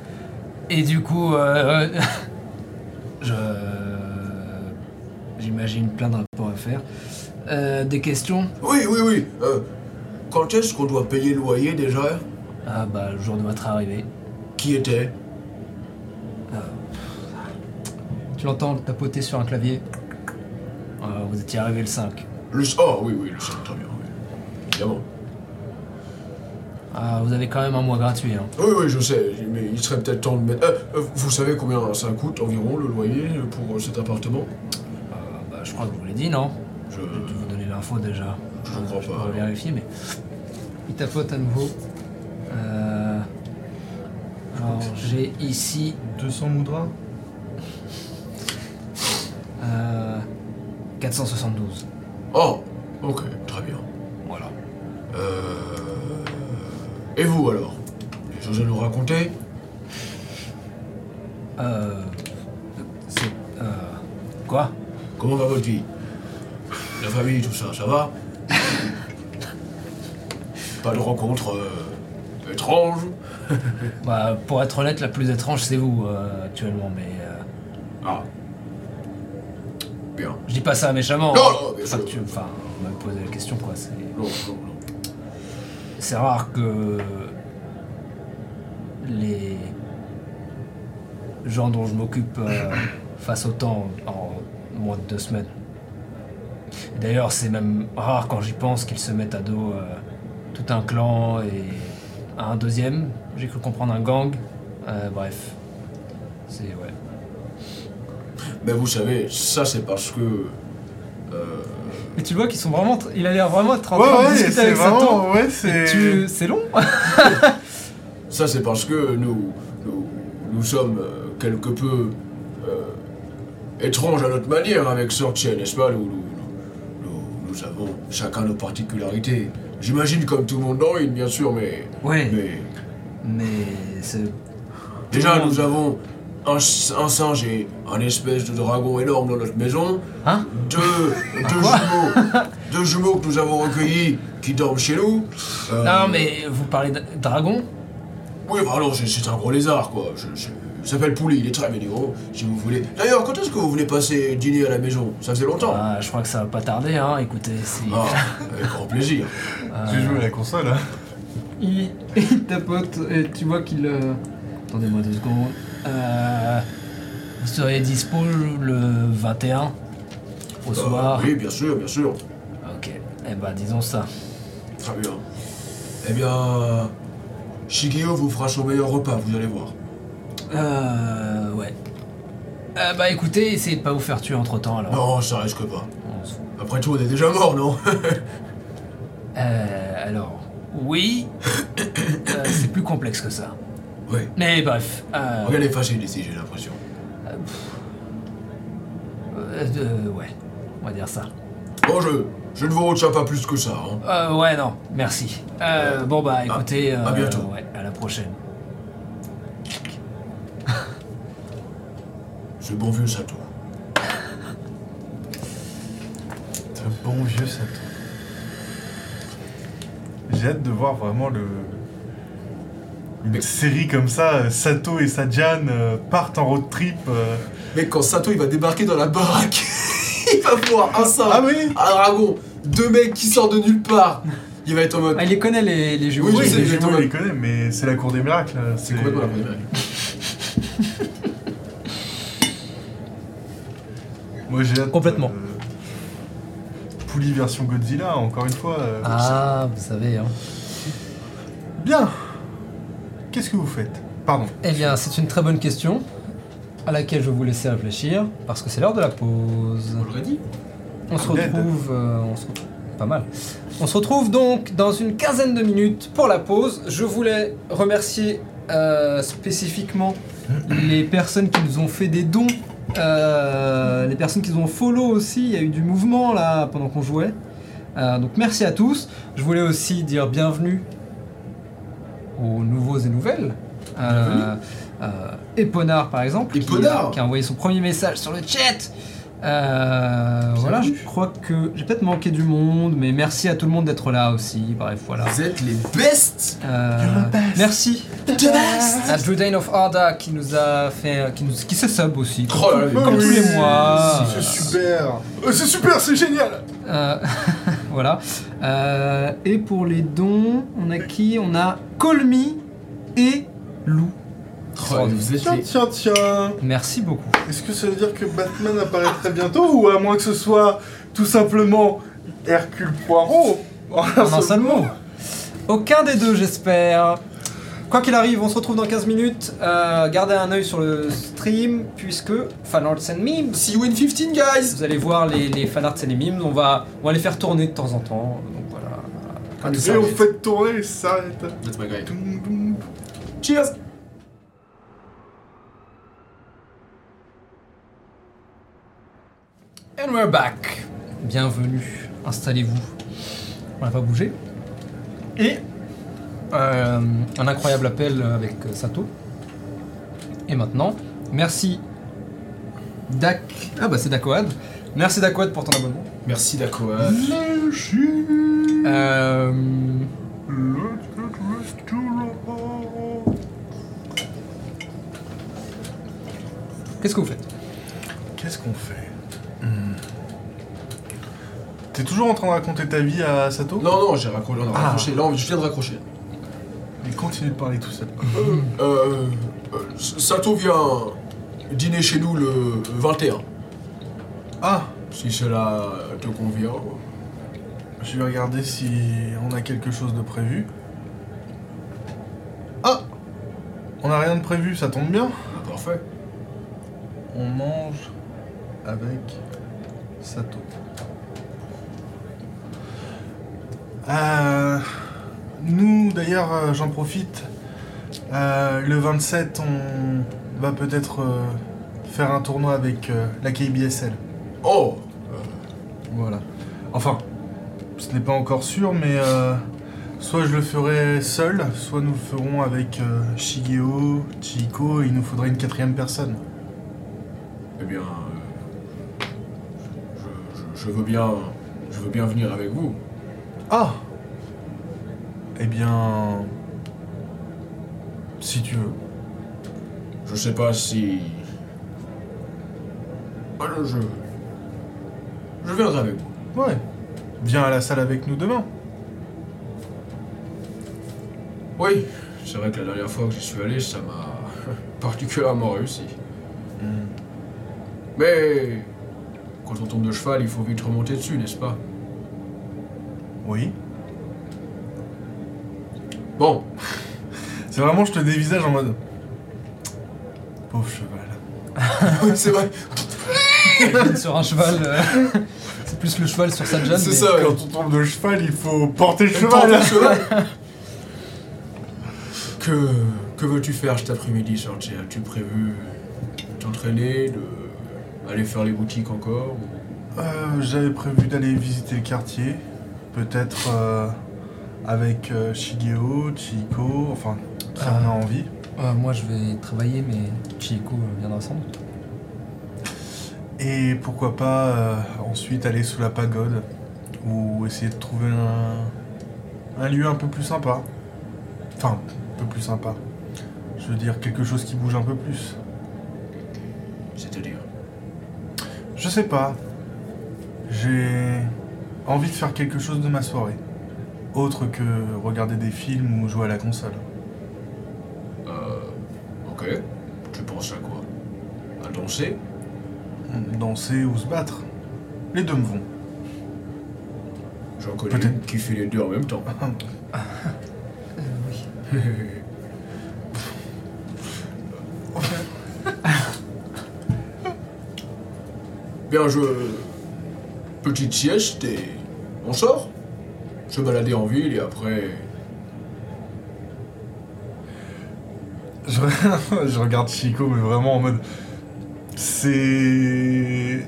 Et du coup, euh, je. J'imagine plein de rapports à faire. Euh, des questions? Oui, oui, oui. euh, quand est-ce qu'on doit payer le loyer déjà? Ah, bah, le jour de votre arrivée. Qui était? Tu l'entends tapoter sur un clavier? Euh, vous étiez arrivé le 5. Le... Oh oui, oui, le sang, très bien, oui. Évidemment. Ah, vous avez quand même un mois gratuit. Hein. Oui, oui, je sais, mais il serait peut-être temps de mettre... Euh, euh, vous savez combien ça coûte environ le loyer pour euh, cet appartement? Euh, bah, je crois que je vous l'ai dit, non? Je... Je vais vous donner l'info déjà. Je ne crois Je pas. peux vérifier, mais. Il tapote à nouveau. Euh, alors, j'ai ici 200 moudras? Euh, 472. Oh, ok, très bien. Voilà. Euh... Et vous alors? Des choses à nous raconter? Euh. C'est. Euh. Quoi? Comment va votre vie? La famille, tout ça, ça va? Pas de rencontres euh, étranges Bah, pour être honnête, la plus étrange, c'est vous, euh, actuellement, mais. euh, Ah. Bien. je dis pas ça méchamment. Non, hein. non, Enfin, tu- Enfin, on m'a posé la question, quoi. C'est. Non, non, non. C'est rare que les gens dont je m'occupe euh, face au temps en moins de deux semaines. D'ailleurs, c'est même rare quand j'y pense qu'ils se mettent à dos euh, tout un clan et un deuxième. J'ai cru comprendre un gang. Euh, bref, c'est ouais. Mais vous savez, ça c'est parce que. euh, Mais tu vois qu'ils sont vraiment. Il a l'air vraiment être en Ouais, train de ouais, discuter c'est avec vraiment. Ouais, c'est. tu- C'est long Ça, c'est parce que nous, nous, nous sommes euh, quelque peu euh, étranges à notre manière avec Sortier, n'est-ce pas? Nous, nous, avons chacun nos particularités. J'imagine comme tout le monde dans Wynn, bien sûr, mais, Ouais, mais mais déjà nous avons un, un singe et un espèce de dragon énorme dans notre maison. Hein Deux, deux jumeaux, deux jumeaux que nous avons recueillis qui dorment chez nous. Euh, Non, mais vous parlez de dragon? Oui, bah alors, c'est- c'est un gros lézard, quoi. Je, je- il s'appelle Pouli, il est très mignon, si vous voulez. D'ailleurs, quand est-ce que vous venez passer dîner à la maison? Ça faisait longtemps. Ah, je crois que ça va pas tarder, hein. Écoutez, si. Ah, avec grand plaisir. euh, Tu joues à la console, hein il, il tapote et tu vois qu'il. euh, Attendez-moi deux secondes. Euh, vous serez dispo le 21 au Euh, soir oui, bien sûr, bien sûr. Ok. Eh ben, disons ça. Très bien. Eh bien, Shigeo vous fera son meilleur repas, vous allez voir. Euh. Ouais. Euh, bah écoutez, essayez de pas vous faire tuer entre temps alors. Non, ça risque pas. Après tout, on est déjà mort, non? Euh. Alors. Oui. Euh, c'est plus complexe que ça. Oui. Mais bref. Euh, Regardez facile ici, j'ai l'impression? euh, euh, ouais. On va dire ça. Bon, je, je ne vous retiens pas plus que ça. Hein. Euh, ouais, non, merci. Euh, bon, bah écoutez. à euh, bientôt. Ouais, à la prochaine. Ce bon vieux Sato. C'est un bon vieux Sato. J'ai hâte de voir vraiment le. Une Mais- série comme ça, euh, Sato et Sajan euh, partent en road trip. euh. Mec, quand Sato il va débarquer dans la baraque, il va voir un singe, Ah oui un dragon, deux mecs qui sortent de nulle part. Il va être en mode. Ah, il les connaît les, les jumeaux. Oui, Oui, les mais jumeaux, il les connaît, mais c'est la cour des miracles. C'est complètement la première. Moi j'ai hâte. Complètement. euh, Pouli version Godzilla, encore une fois. euh, Ah, vous savez. Hein. Bien Qu'est-ce que vous faites? Pardon. Eh bien, c'est une très bonne question à laquelle je vais vous laisser réfléchir parce que c'est l'heure de la pause. On l'aurait dit. On se retrouve. euh, on se retrouve- Pas mal. On se retrouve donc dans une quinzaine de minutes pour la pause. Je voulais remercier euh, spécifiquement les personnes qui nous ont fait des dons, euh, les personnes qui nous ont follow aussi. Il y a eu du mouvement là pendant qu'on jouait. Euh, donc merci à tous. Je voulais aussi dire bienvenue aux nouveaux et nouvelles. Euh, euh, Eponard par exemple, qui- Eponard qui, a envoyé son premier message sur le chat. Euh, voilà, je crois que j'ai peut-être manqué du monde, mais merci à tout le monde d'être là aussi. Bref, voilà. Vous êtes les best Euh, You're the best. merci The best à Drudane of Arda qui nous a fait, qui nous, qui se sub aussi, comme, Oh comme oui, tous les mois. C'est super Euh, C'est super, c'est génial Euh, voilà. Euh, et pour les dons, on a qui On a Colmy et Lou. Oh, Vous êtes Tiens, les... tiens, tiens Merci beaucoup. Est-ce que ça veut dire que Batman apparaîtrait bientôt ou à moins que ce soit tout simplement Hercule Poirot? En un seul mot. Aucun des deux, j'espère. Quoi qu'il arrive, on se retrouve dans 15 minutes. Euh, gardez un œil sur le stream, puisque fanarts and memes. See you in 15, guys Vous allez voir les, les fanarts et les memes. On va, on va les faire tourner de temps en temps. Donc voilà. Et on fait tourner, ça s'arrête. That's my guy. Doum, doum. Cheers And we're back. Bienvenue. Installez-vous. On n'a pas bougé. Et euh, un incroyable appel avec euh, Sato. Et maintenant, merci Dak. Ah bah c'est Dakoad. Merci Dakoad pour ton abonnement. Merci Dakoa. Euh. Qu'est-ce que vous faites? Qu'est-ce qu'on fait? Hmm. T'es toujours en train de raconter ta vie à Sato? Non, non, j'ai raccroché. On a Ah. raccroché. Là, je viens de raccrocher. Il continue de parler tout seul. Euh, euh, Sato vient dîner chez nous le 21. Ah, Si cela te convient. je vais regarder si on a quelque chose de prévu. Ah On n'a rien de prévu, ça tombe bien. Ah, parfait. On mange avec Sato. Euh, nous, d'ailleurs, euh, j'en profite. euh, le 27, on va peut-être euh, faire un tournoi avec euh, la KBSL. Oh Voilà. Enfin, ce n'est pas encore sûr, mais soit je le ferai seul, soit nous le ferons avec Shigeo, et il nous faudrait une quatrième personne. Eh bien. je, je- je veux bien. Je veux bien venir avec vous. Ah Eh bien... Si tu veux. Je sais pas si. Ah, je- je. Je viendrai avec vous. Ouais. Viens à la salle avec nous demain. Oui, c'est vrai que la dernière fois que j'y suis allé, ça m'a particulièrement réussi. Mais. Quand on tombe de cheval, il faut vite remonter dessus, n'est-ce pas? Oui. Bon, C'est vraiment, je te dévisage en mode... Pauvre cheval. oui, c'est vrai. sur un cheval. euh, c'est plus le cheval sur sa jambe. C'est mais- ça, Quand on tombe de cheval, il faut porter le Porter cheval. le cheval. que que veux-tu faire cet après-midi, Sorti As-tu prévu t'entraîner, de aller faire les boutiques encore ou- Euh, J'avais prévu d'aller visiter le quartier. Peut-être euh, avec euh, Shigeo, Chihiko, enfin, si Ah. on a envie. Euh, moi, je vais travailler, mais Chieko viendra sans doute. Et pourquoi pas euh, ensuite aller sous la pagode ou essayer de trouver un, un lieu un peu plus sympa. Enfin, un peu plus sympa. Je veux dire quelque chose qui bouge un peu plus. C'est-à-dire? Je sais pas. J'ai envie de faire quelque chose de ma soirée. Autre que regarder des films ou jouer à la console. Euh. Ok. Tu penses à quoi? À danser? Danser ou se battre. Les deux me vont. J'en connais Peut-être. qui fait les deux en même temps. Oui. Bien, je. Petite sieste et. On sort? Se balader en ville et après. Je, je regarde Chico, mais vraiment en mode. C'est.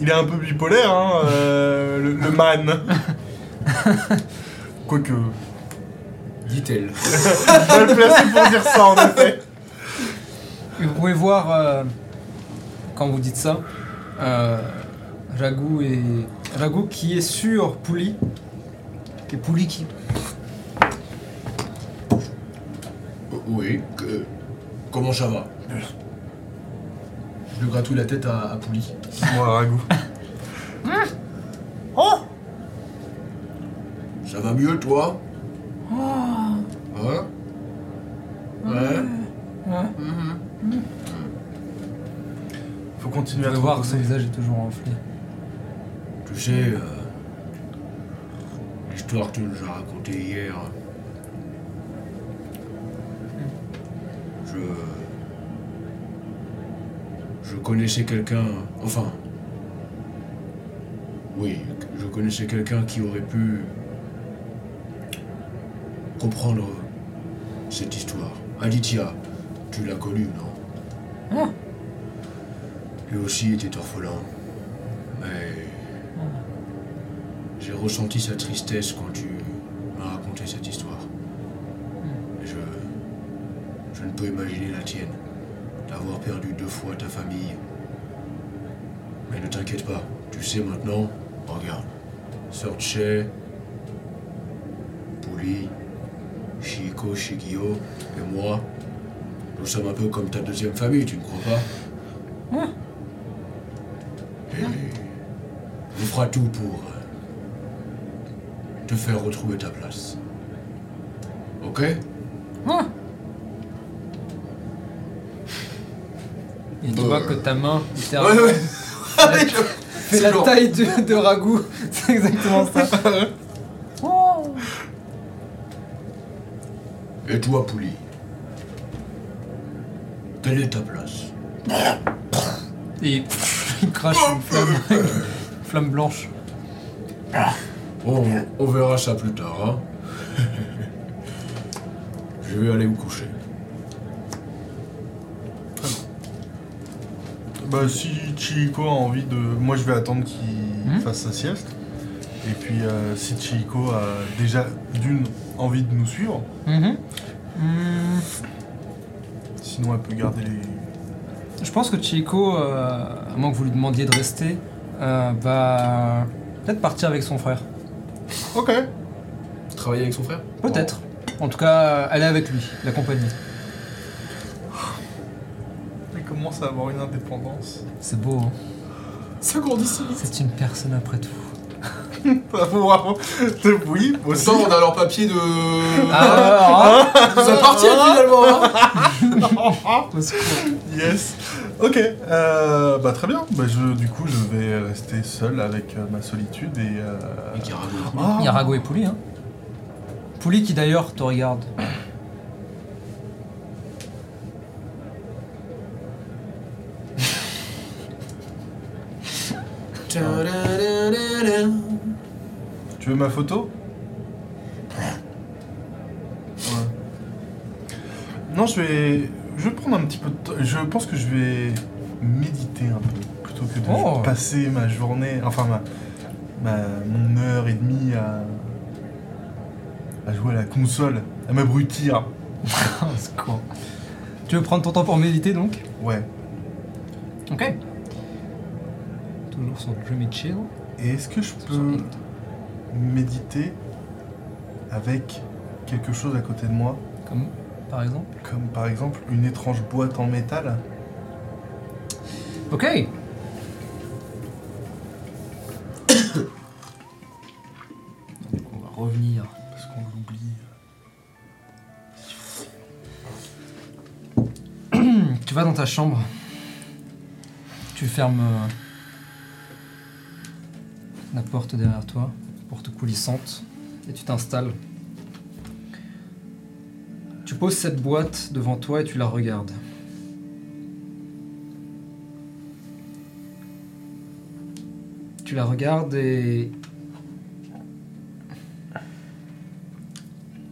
Il est un peu bipolaire, hein, euh, le, le man. Quoique. Dit-elle. Mal placé pour dire ça, en effet. Et Vous pouvez voir, euh, quand vous dites ça, euh, Ragou, et... Ragou qui est sur Pouli. Et Pouli qui. Oui, que- comment ça va? Je lui gratouille la tête à, à Pouli. Moi, Ragout. Ça va mieux, toi? Hein? Ouais Mhm. Faut continuer à te voir que son visage est toujours enflé. Tu sais, euh, l'histoire que tu nous as racontée hier, je. Je connaissais quelqu'un. Enfin. Oui, je connaissais quelqu'un qui aurait pu. comprendre cette histoire. Aditya, tu l'as connu, non? Lui aussi était orphelin. Ressenti sa tristesse quand tu m'as raconté cette histoire. Et je. Je ne peux imaginer la tienne. D'avoir perdu deux fois ta famille. Mais ne t'inquiète pas, tu sais maintenant, regarde. Sorche, Pouli, Shiko, Shigio et moi, nous sommes un peu comme ta deuxième famille, tu ne crois pas? Et on fera tout pour euh, te faire retrouver ta place. Ok? Et tu Euh. vois que ta main, Ouais, littéralement, ouais. fait la genre- taille de, de ragoût. C'est exactement ça. Oh. Et toi, Pouli Quelle est ta place? Et il crache une flamme, une flamme blanche. On, on verra ça plus tard, hein. Je vais aller me coucher. Bah si Chiiko a envie de... Moi je vais attendre qu'il Hmm? fasse sa sieste. Et puis euh, si Chiiko a déjà d'une envie de nous suivre, Mhm. Hmm, sinon elle peut garder les... Je pense que Chico, euh, à moins que vous lui demandiez de rester, euh, va peut-être partir avec son frère. Ok. Travailler avec son frère Peut-être. En tout cas, aller avec lui, l'accompagner. Elle commence à avoir une indépendance. C'est beau, hein Ça grandit si vite. C'est une personne après tout. Pas pour avoir- Oui, aussi. Pourtant, on a leur papier de. Ah, Ça appartient finalement hein. Yes. Ok. Euh, bah très bien. Bah, je, du coup, je vais rester seul avec euh, ma solitude et. Euh... Ah. Il y a Rago et Pouli, hein Pouli qui d'ailleurs te regarde. Tu veux ma photo Ouais. Non, je vais. Je vais prendre un petit peu de temps. Je pense que je vais méditer un peu plutôt que de Oh. passer ma journée, enfin ma, ma mon heure et demie à à jouer à la console, à m'abrutir. Ah, c'est con. Tu veux prendre ton temps pour méditer donc? Ouais. Ok. Toujours sur Dreamy Chill. Et est-ce que je peux méditer avec quelque chose à côté de moi, Comme par exemple? comme par exemple une étrange boîte en métal Ok. Donc on va revenir. Parce qu'on l'oublie. Tu vas dans ta chambre. Tu fermes euh, la porte derrière toi, coulissante, et tu t'installes. Tu poses cette boîte devant toi et tu la regardes. Tu la regardes et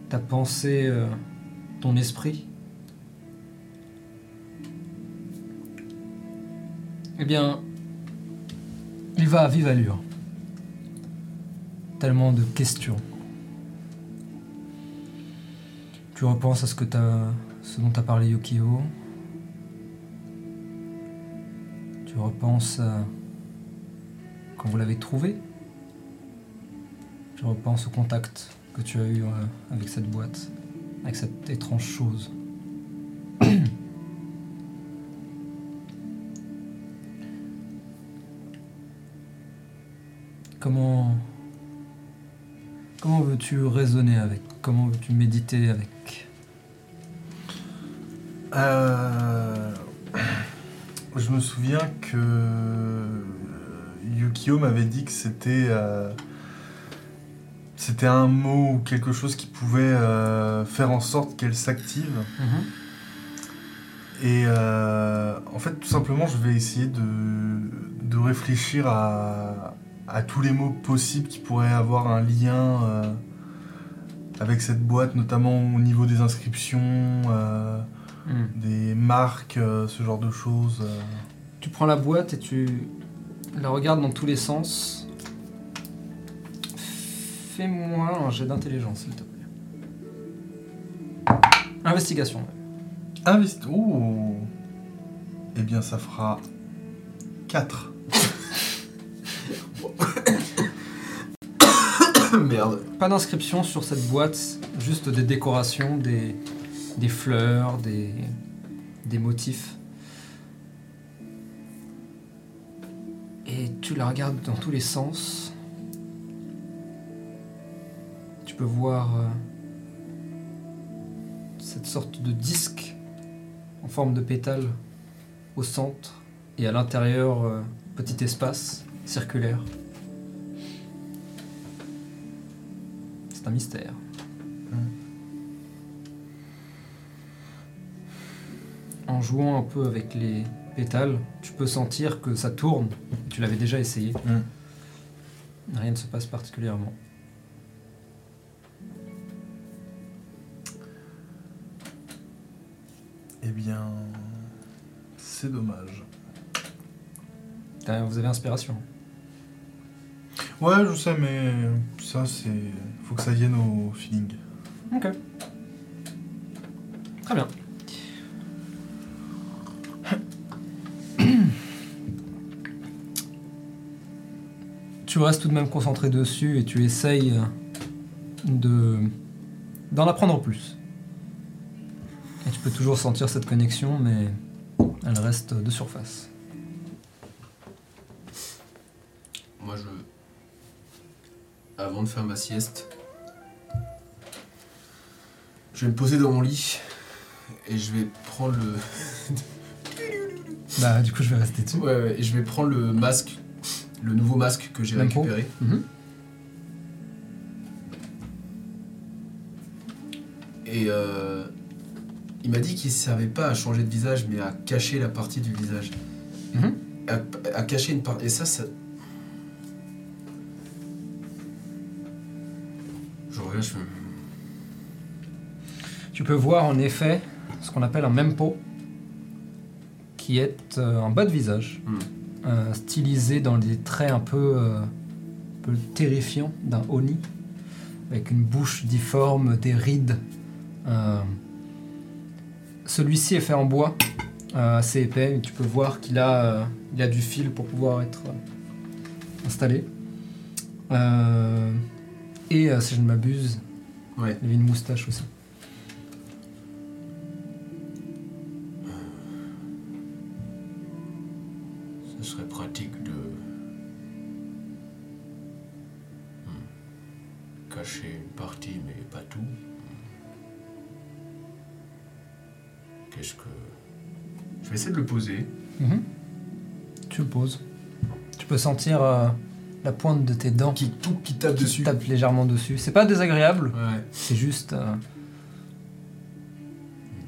ta pensée, euh, ton esprit Eh bien, il va à vive allure. Tellement de questions. Tu repenses à ce, que t'as, ce dont t'a parlé Yukio. Tu repenses à quand vous l'avez trouvé. Tu repenses au contact que tu as eu euh, avec cette boîte, avec cette étrange chose. Comment. Comment veux-tu raisonner avec Comment veux-tu méditer avec? Euh, je me souviens que Yukio m'avait dit que c'était euh, c'était un mot ou quelque chose qui pouvait euh, faire en sorte qu'elle s'active. Et euh, en fait, tout simplement, je vais essayer de, de réfléchir à, à tous les mots possibles qui pourraient avoir un lien euh, avec cette boîte, notamment au niveau des inscriptions. euh, Hmm. des marques, euh, ce genre de choses. Tu prends la boîte et tu la regardes dans tous les sens. Fais-moi un jet d'intelligence, s'il te plaît. Investigation. Invest... Oh Eh bien, ça fera 4. Pas d'inscription sur cette boîte, juste des décorations, des, fleurs, des, des motifs. Et tu la regardes dans tous les sens. Tu peux voir euh, cette sorte de disque en forme de pétale au centre et à l'intérieur, euh, petit espace circulaire. C'est un mystère. En jouant un peu avec les pétales, tu peux sentir que ça tourne. Tu l'avais déjà essayé. Rien ne se passe particulièrement. Eh bien, c'est dommage. Vous avez inspiration. Ouais, je sais, mais ça, c'est. Faut que ça vienne au feeling. Ok. Très bien. Tu restes tout de même concentré dessus et tu essayes de d'en apprendre plus. Et tu peux toujours sentir cette connexion, mais elle reste de surface. Moi, je. Avant de faire ma sieste, je vais me poser dans mon lit et je vais prendre le. Bah du coup je vais rester dessus. Ouais, ouais, et je vais prendre le masque, le nouveau masque que j'ai récupéré. Mhm. Et euh, il m'a dit qu'il servait pas à changer de visage, mais à cacher la partie du visage. Mhm. À, à cacher une partie. Et ça, ça. Je. Tu peux voir en effet ce qu'on appelle un mempo, qui est euh, un bas de visage, Hmm. euh, stylisé dans des traits un peu, euh, un peu terrifiants d'un Oni, avec une bouche difforme, des rides. Euh, Celui-ci est fait en bois, assez épais, et tu peux voir qu'il a, il a du fil pour pouvoir être installé. Et euh, si je ne m'abuse, Ouais. il avait une moustache aussi. Ce serait pratique de. Hmm. Cacher une partie, mais pas tout. Hmm. Qu'est-ce que. Je vais essayer de le poser. Mhm. Tu le poses. Tu peux sentir euh, la pointe de tes dents Qui, tout qui tape qui dessus. tape légèrement dessus. C'est pas désagréable, Ouais. c'est juste euh,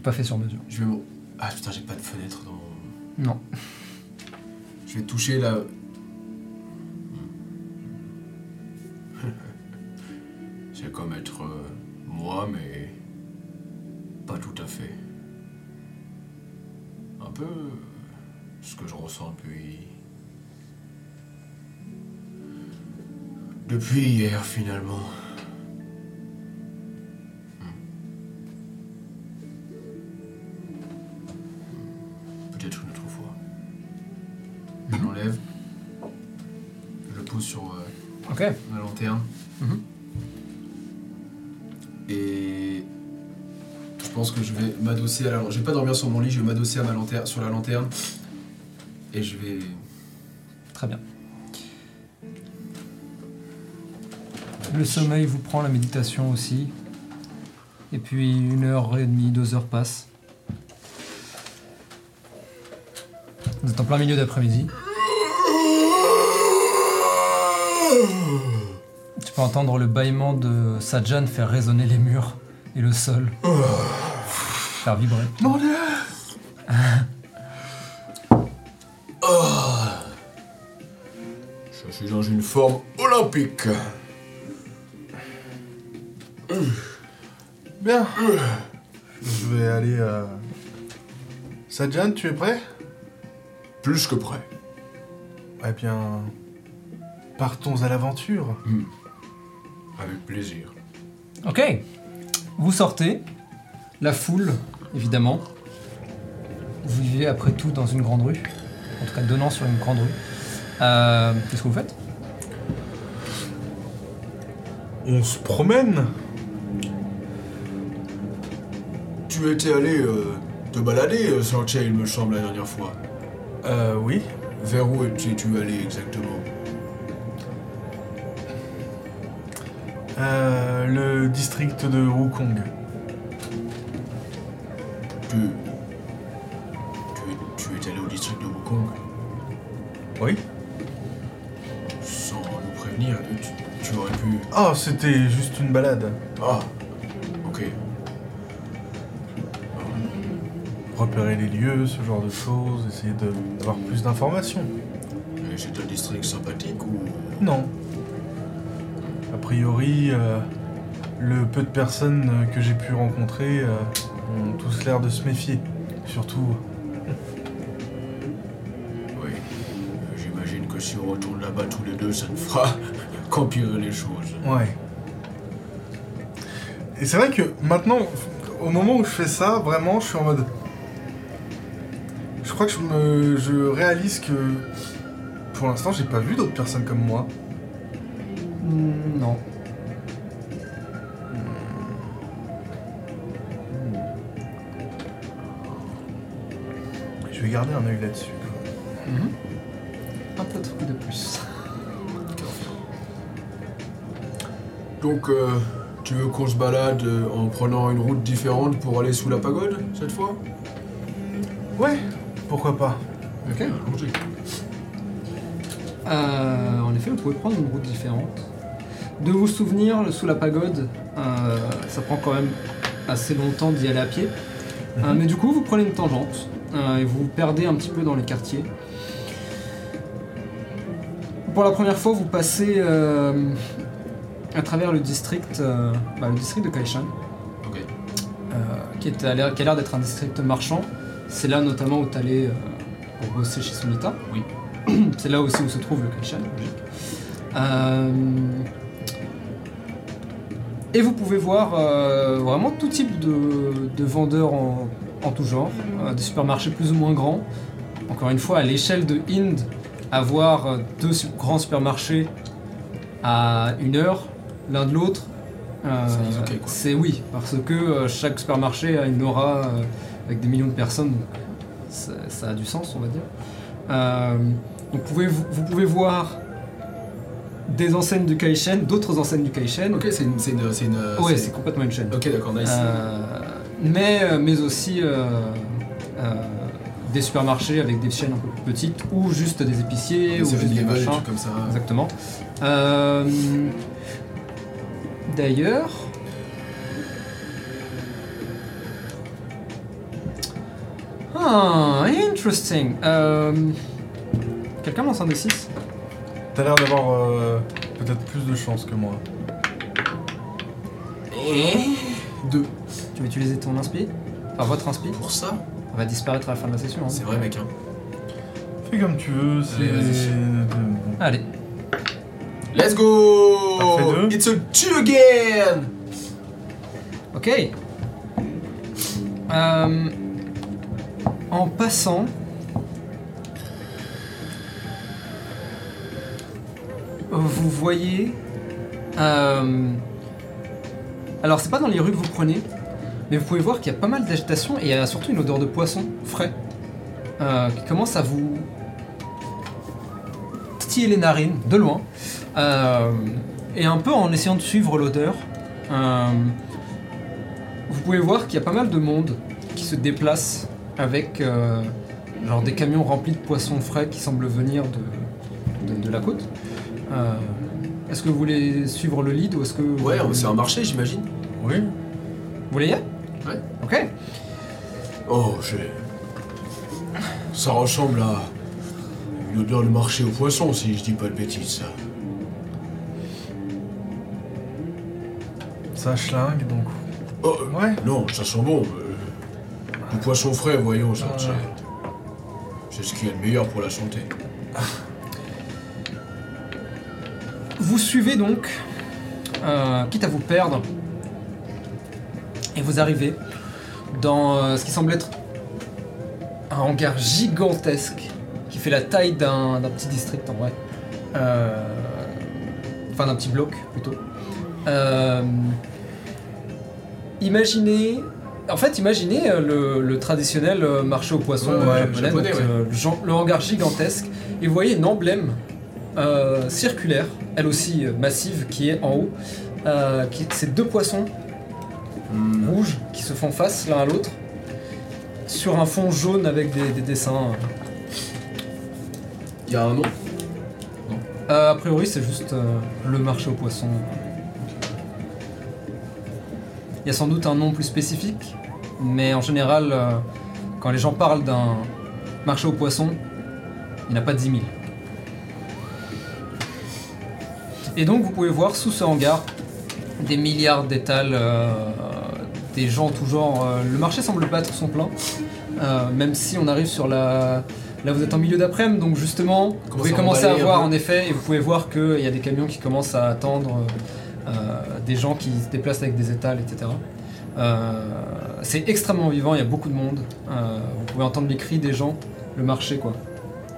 pas fait sur mesure. Je vais. Ah putain, j'ai pas de fenêtre dans. Non. Je vais toucher la. Finalement. Peut-être une autre fois. Je l'enlève. Je le pose sur euh, Ok. ma lanterne. Mhm. Et je pense que je vais m'adosser à la. Je vais pas dormir sur mon lit, je vais m'adosser à ma lanterne, sur la lanterne. Et je vais. Le sommeil vous prend, la méditation aussi. Et puis une heure et demie, deux heures passent. Vous êtes en plein milieu d'après-midi. Tu peux entendre le bâillement de Sajan faire résonner les murs et le sol. Faire vibrer. Mon dieu Je suis dans une forme olympique. Bien. Je vais aller. Euh... Sajan, tu es prêt? Plus que prêt. Eh bien. Partons à l'aventure. Avec plaisir. Ok. Vous sortez. La foule, évidemment. Vous vivez après tout dans une grande rue. En tout cas, donnant sur une grande rue. Euh, Qu'est-ce que vous faites? On se promène Tu étais allé euh, te balader, euh, Sorcha, il me semble, la dernière fois. Euh, oui. Vers où étais-tu allé exactement? Euh, le district de Wukong. tu, tu. Tu est allé au district de Wukong? Oui. sans nous prévenir. Tu, tu aurais pu. Oh, c'était juste une balade. Ah, Repérer les lieux, ce genre de choses, essayer d'avoir plus d'informations. C'est un district sympathique ou. Non. A priori, euh, le peu de personnes euh, que j'ai pu rencontrer euh, ont tous l'air de se méfier. Surtout, Oui. J'imagine que si on retourne là-bas tous les deux, ça ne fera qu'empirer les choses. ouais. Et c'est vrai que maintenant, au moment où je fais ça, vraiment, je suis en mode. Je crois que je me, je réalise que pour l'instant, j'ai pas vu d'autres personnes comme moi. Non. Je vais garder un œil là-dessus. quoi. Mhm. Un peu de de plus. Donc, euh, tu veux qu'on se balade euh, en prenant une route différente pour aller sous la pagode, cette fois? Ouais, pourquoi pas. Ok. Euh, en effet, vous pouvez prendre une route différente. De vous souvenir, sous la pagode, euh, ça prend quand même assez longtemps d'y aller à pied. Euh, mais du coup, vous prenez une tangente euh, et vous vous perdez un petit peu dans les quartiers. Pour la première fois, vous passez euh, à travers le district, euh, bah, le district de Kaishan, Ok. euh, qui, est à l'air- qui a l'air d'être un district marchand. C'est là notamment où tu allais pour bosser chez Sunita. Oui. C'est là aussi où se trouve le Kaishan. logique. Euh, et vous pouvez voir euh, vraiment tout type de, de vendeurs en, en tout genre, euh, des supermarchés plus ou moins grands. Encore une fois, à l'échelle de Inde, avoir euh, deux su- grands supermarchés à une heure l'un de l'autre, euh, C'est oui, parce que euh, chaque supermarché a une aura euh, avec des millions de personnes, donc ça, ça a du sens, on va dire. Euh, donc vous pouvez, vous pouvez voir des enseignes du Kaishen, d'autres enseignes du Kaishen. Ok, c'est une. C'est une, c'est une Ouais, c'est complètement une chaîne. Ok, d'accord, nice. Euh, mais, euh, mais aussi des supermarchés avec des chaînes un peu plus petites ou juste des épiciers ou juste des 7-Eleven, des machins. comme ça. Exactement. Euh, D'ailleurs. Ah, interesting. Euh, Quelqu'un lance un des 6 T'as l'air d'avoir euh, peut-être plus de chance que moi. Deux. Tu veux utiliser ton inspi? Enfin, votre inspi? Pour ça Ça va disparaître à la fin de la session. hein. C'est vrai, mec. Hein. Fais comme tu veux, c'est. Allez. Allez. Let's go T'as fait deux It's a two again Ok. Euh, en passant. Vous voyez. euh, alors, c'est pas dans les rues que vous prenez, mais vous pouvez voir qu'il y a pas mal d'agitation et il y a surtout une odeur de poisson frais euh, qui commence à vous titiller les narines de loin. Euh, et un peu en essayant de suivre l'odeur, vous pouvez voir qu'il y a pas mal de monde qui se déplace avec euh, genre des camions remplis de poissons frais qui semblent venir de, de, de la côte. Euh, est-ce que vous voulez suivre le lead ou est-ce que... Ouais, vous, c'est un marché, j'imagine. Oui. Vous voulez y aller? Ouais. Ok. Oh, j'ai. Ça ressemble à une odeur de marché au poisson, si je dis pas de bêtises, ça. Ça schlingue donc. Oh, euh, Ouais. non, ça sent bon. Du poisson frais, voyons, ça. Ah. c'est- ce qu'il y a de meilleur pour la santé. Vous suivez donc, euh, quitte à vous perdre, et vous arrivez dans euh, ce qui semble être un hangar gigantesque qui fait la taille d'un petit district en vrai. Euh, Enfin d'un petit bloc plutôt. Imaginez. En fait, imaginez euh, le, le traditionnel euh, marché aux poissons Ouais, euh, japonais, japonais, donc, ouais. le, hangar gigantesque, et vous voyez une emblème euh, circulaire, elle aussi massive, qui est en haut. Euh, c'est deux poissons Hmm. rouges qui se font face l'un à l'autre. sur un fond jaune avec des, des dessins. Il y a un nom? Euh, a priori, c'est juste euh, le marché aux poissons. Il y a sans doute un nom plus spécifique, mais en général, euh, quand les gens parlent d'un marché aux poissons, il n'y en a pas 10 000. Et donc, vous pouvez voir sous ce hangar des milliards d'étals, euh, des gens tout genre. euh, le marché semble battre son plein, euh, même si on arrive sur la. Là, vous êtes en milieu d'après-midi, donc justement, vous pouvez commencer à voir en effet, et vous pouvez voir qu'il y a des camions qui commencent à attendre, des gens qui se déplacent avec des étals, etc. Euh, c'est extrêmement vivant, il y a beaucoup de monde. Euh, vous pouvez entendre les cris des gens, le marché quoi.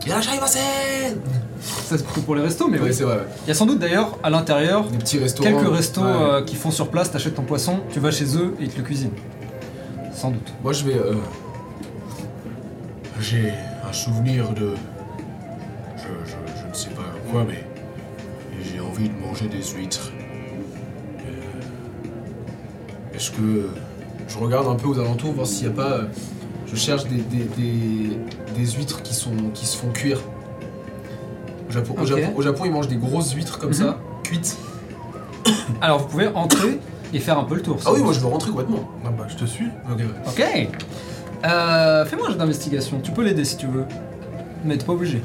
Yarashaimasen Ça c'est plutôt pour les restos, mais Ouais, oui. c'est vrai. ouais. Il y a sans doute d'ailleurs à l'intérieur Des petits quelques restos Ouais. euh, qui font sur place, t'achètes ton poisson, tu vas chez eux et ils te le cuisinent. Sans doute. Moi, je vais. euh, J'ai un souvenir de. Je, je, je ne sais pas quoi, mais. J'ai envie de manger des huîtres. Est-ce que. Je regarde un peu aux alentours, voir s'il n'y a pas. euh, Je cherche des, des, des, des huîtres qui, sont, qui se font cuire. Au Japon, au Ok. Japon, au Japon, ils mangent des grosses huîtres comme Mhm. ça, cuites. Alors vous pouvez entrer et faire un peu le tour. Ah oui, moi je veux rentrer complètement. Ah bah, je te suis. Ok. Euh, Fais-moi un jeu d'investigation. Tu peux l'aider si tu veux, mais t'es pas obligé.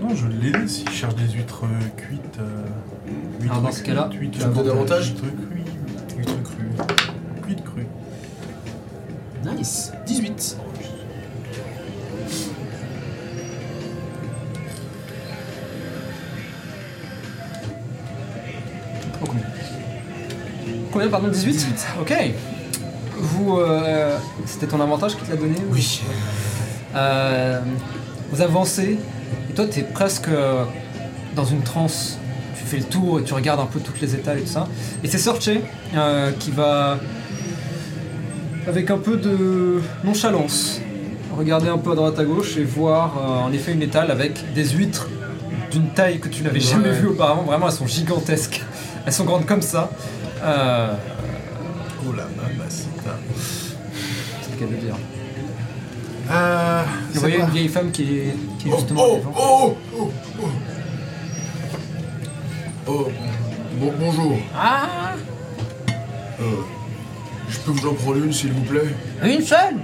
Non, je l'ai s'il cherche des huîtres euh, cuites. euh, Alors, dans ce cas-là, tu me donnes cuites, avantage Huîtres cuites, huîtres crues. Cuites crues. Nice. 18. Oh, combien Combien, pardon 18 Ok. Vous. euh, C'était ton avantage qui te l'a donné ou- Oui. Euh, vous avancez, et toi, tu es presque euh, dans une transe. Tu fais le tour et tu regardes un peu toutes les étals et tout ça. Et c'est Sorche euh, qui va, avec un peu de nonchalance, regarder un peu à droite à gauche et voir euh, en effet une étale avec des huîtres d'une taille que tu n'avais jamais vue auparavant. Vraiment, elles sont gigantesques. Elles sont grandes comme ça. Euh, Oh la mamacita. c'est le cas de dire. Euh. Vous voyez une vieille femme qui est, qui est Oh, justement oh, devant. oh, oh, oh. Bon, bonjour. Ah Euh, je peux vous en prendre une, s'il vous plaît Une seule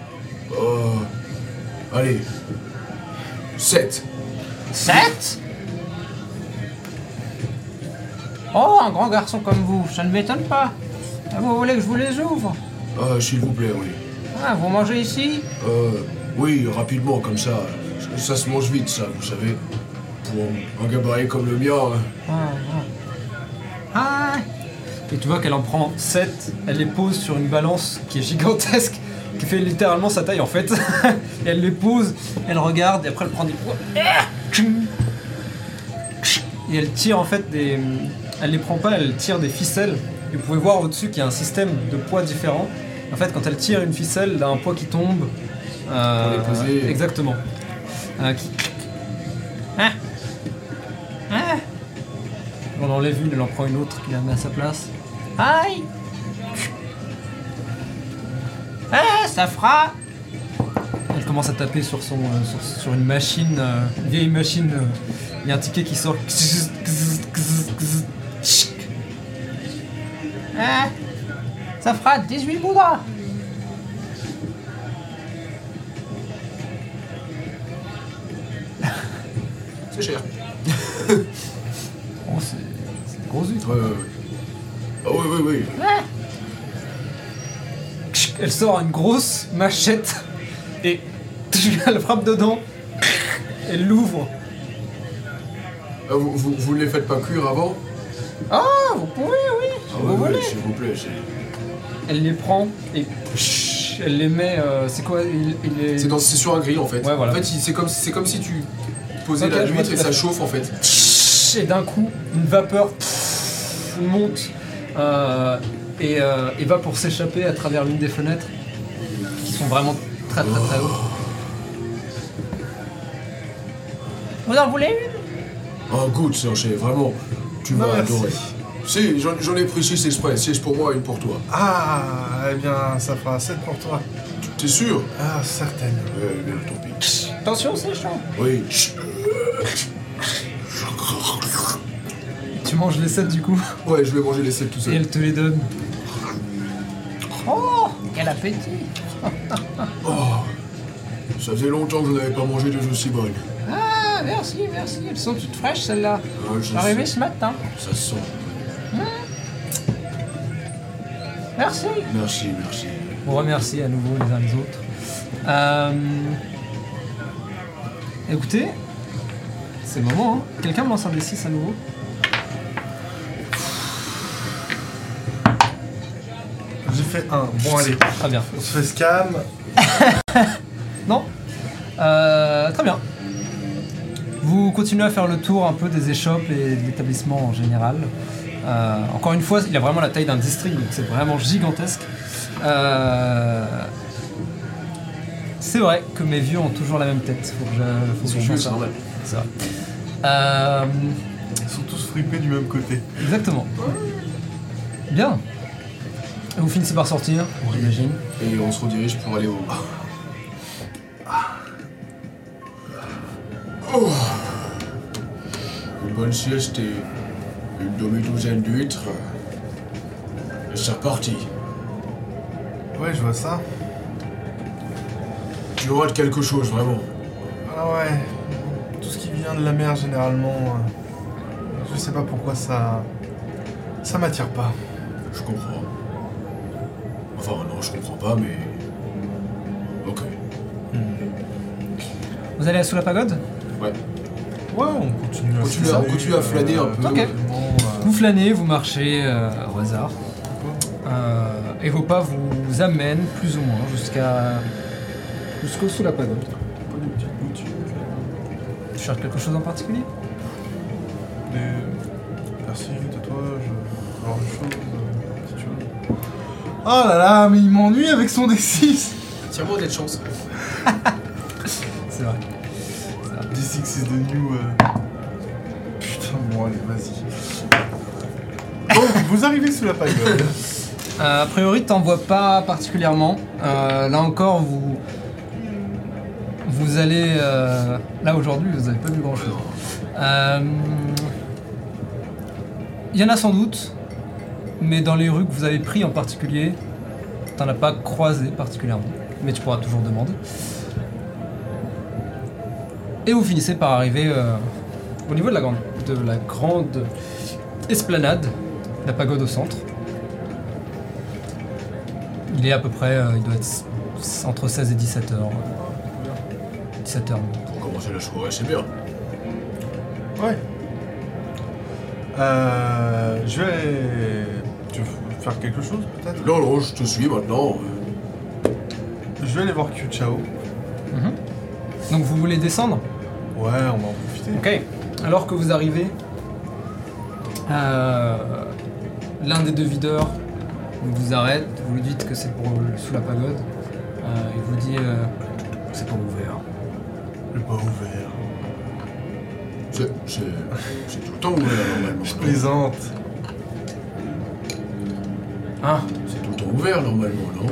Euh, allez. 7. Sept Oh, un grand garçon comme vous, ça ne m'étonne pas. Ah, Vous voulez que je vous les ouvre Euh, s'il vous plaît, oui. Ah, vous mangez ici Euh, oui, rapidement, comme ça. Ça se mange vite, ça, vous savez. Pour un gabarit comme le mien. hein. Ah, Et tu vois qu'elle en prend 7, elle les pose sur une balance qui est gigantesque, qui fait littéralement sa taille en fait. et elle les pose, elle regarde, et après elle prend des poids. Et elle tire en fait des. Elle les prend pas, elle tire des ficelles. Et vous pouvez voir au-dessus qu'il y a un système de poids différents. En fait, quand elle tire une ficelle, il y a un poids qui tombe. euh, Pour les poser. Exactement. Euh, qui- On enlève une, elle en prend une autre qui la met à sa place. aïe Ah, ça fera Elle commence à taper sur, son, euh, sur, une machine, euh, une vieille machine. Il y a un ticket qui sort. Ah, ça fera 18 bouddhas C'est cher. Oh, c'est c'est une grosse huître. Ouais, ouais, ouais. Ah oui, oui, oui. Elle sort une grosse machette et elle frappe dedans. Elle l'ouvre. Ah, vous, vous, les faites pas cuire avant? Ah, vous pouvez, oui, Ah vous voulez. s'il vous plaît. c'est- Elle les prend et elle les met. euh, c'est quoi il, il est- C'est dans- c'est sur un grill en fait. Ouais, voilà. En fait, il- c'est comme, c'est comme si tu posais Ok, la je vois huître tout et à ça fait. chauffe en fait. Et d'un coup, une vapeur monte euh, et, euh, et va pour s'échapper à travers l'une des fenêtres qui sont vraiment très très très hautes. Vous en voulez une? Oh, good, Serge, vraiment. Tu vas merci. adorer. Si, j'en j'en ai pris 6 exprès. 6 pour moi, une pour toi. Ah, eh bien, ça fera 7 pour toi. T'es sûr? Ah, certaine. Eh bien, tant pis. Attention, c'est chaud. Oui. Tu manges les 7 du coup Ouais, je vais manger les 7 tout et seul. elle te les donne. Oh, quel appétit. Oh, ça faisait longtemps que je n'avais pas mangé de choses aussi bonnes. Ah, merci, merci. Elles sont toutes fraîches, celles-là. Ah, je Arrivé ce matin. Ça se sent. Merci. Merci, merci. On remercie à nouveau les uns les autres. Euh, Écoutez, c'est le moment. Hein. Quelqu'un me lance un D6 à nouveau J'ai fait un. Bon, allez, Très bien. on se fait scam. Non Euh, Très bien. Vous continuez à faire le tour un peu des échoppes et de l'établissement en général. Euh, encore une fois, il a vraiment la taille d'un district, donc c'est vraiment gigantesque. Euh, C'est vrai que mes vieux ont toujours la même tête. Faut que je, faut Ils que sont je ça. C'est vrai. Euh, Ils sont tous fripés du même côté. exactement. Bien. Et vous finissez par sortir, j'imagine. Et on se redirige pour aller au. Oh. Une bonne sieste et une demi-douzaine d'huîtres. Et c'est reparti. Ouais, je vois ça. Tu rates quelque chose, vraiment. Ah ouais. Tout ce qui vient de la mer, généralement. euh, Je sais pas pourquoi ça. Ça m'attire pas. Je comprends. Enfin, non, je comprends pas, mais. Ok. Vous allez sous la pagode? Ouais. Ouais, on continue à Continue se à- balader, continue à flâner un peu. Ok. euh, Vous flânez, vous marchez euh, au hasard. Euh, et vos pas vous amènent plus ou moins jusqu'à jusqu'au sous la pagode. Tu cherches quelque chose en particulier? Des piercings, tatouages, genre de choses, Oh là là, mais il m'ennuie avec son D6 Tiens-moi d'être chance. C'est vrai. D6 is the new. euh, Putain, bon, allez, vas-y. Donc, vous arrivez sous la pagode. Euh, a priori, t'en vois pas particulièrement. Euh, là encore, vous vous allez euh, là aujourd'hui, vous avez pas vu grand chose. Il y en a sans doute, mais dans les rues que vous avez pris en particulier, t'en as pas croisé particulièrement. Mais tu pourras toujours demander. Et vous finissez par arriver euh, au niveau de la grande, de la grande esplanade, la pagode au centre. Il est à peu près, euh, il doit être entre 16 et 17 heures. 17 heures. Pour commencer la soirée, c'est bien. Ouais. Euh. Je vais. Faire quelque chose peut-être Non, non, je te suis maintenant. Je vais aller voir Q Chao. Donc vous voulez descendre? Ouais, on va en profiter. Ok. Alors que vous arrivez, euh, l'un des deux videurs vous arrête, vous lui dites que c'est pour sous la pagode. Euh, il vous dit euh, c'est pas ouvert. Le pas ouvert. C'est c'est- c'est tout le temps ouvert normalement. Je non plaisante. Hein C'est tout le temps ouvert normalement, non?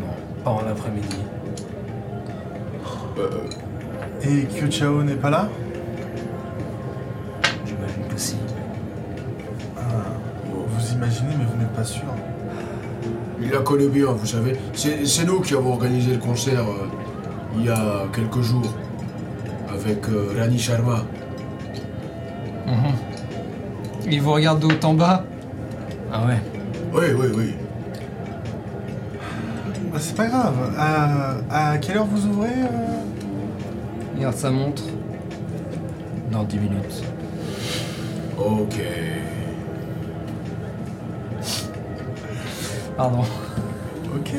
Non, pas en après-midi. Euh, Et Q Chao n'est pas là? J'imagine que si. Ah, Vous imaginez, mais vous n'êtes pas sûr. Il la connaît bien, vous savez. C'est nous qui avons organisé le concert euh, il y a quelques jours avec euh, Rani Sharma. Mhm. Il vous regarde de haut en bas? Ah ouais. Oui, oui, oui. Bah, c'est pas grave. À, à quelle heure vous ouvrez euh? Regarde sa montre. Dans 10 minutes. Ok. Pardon. Ok.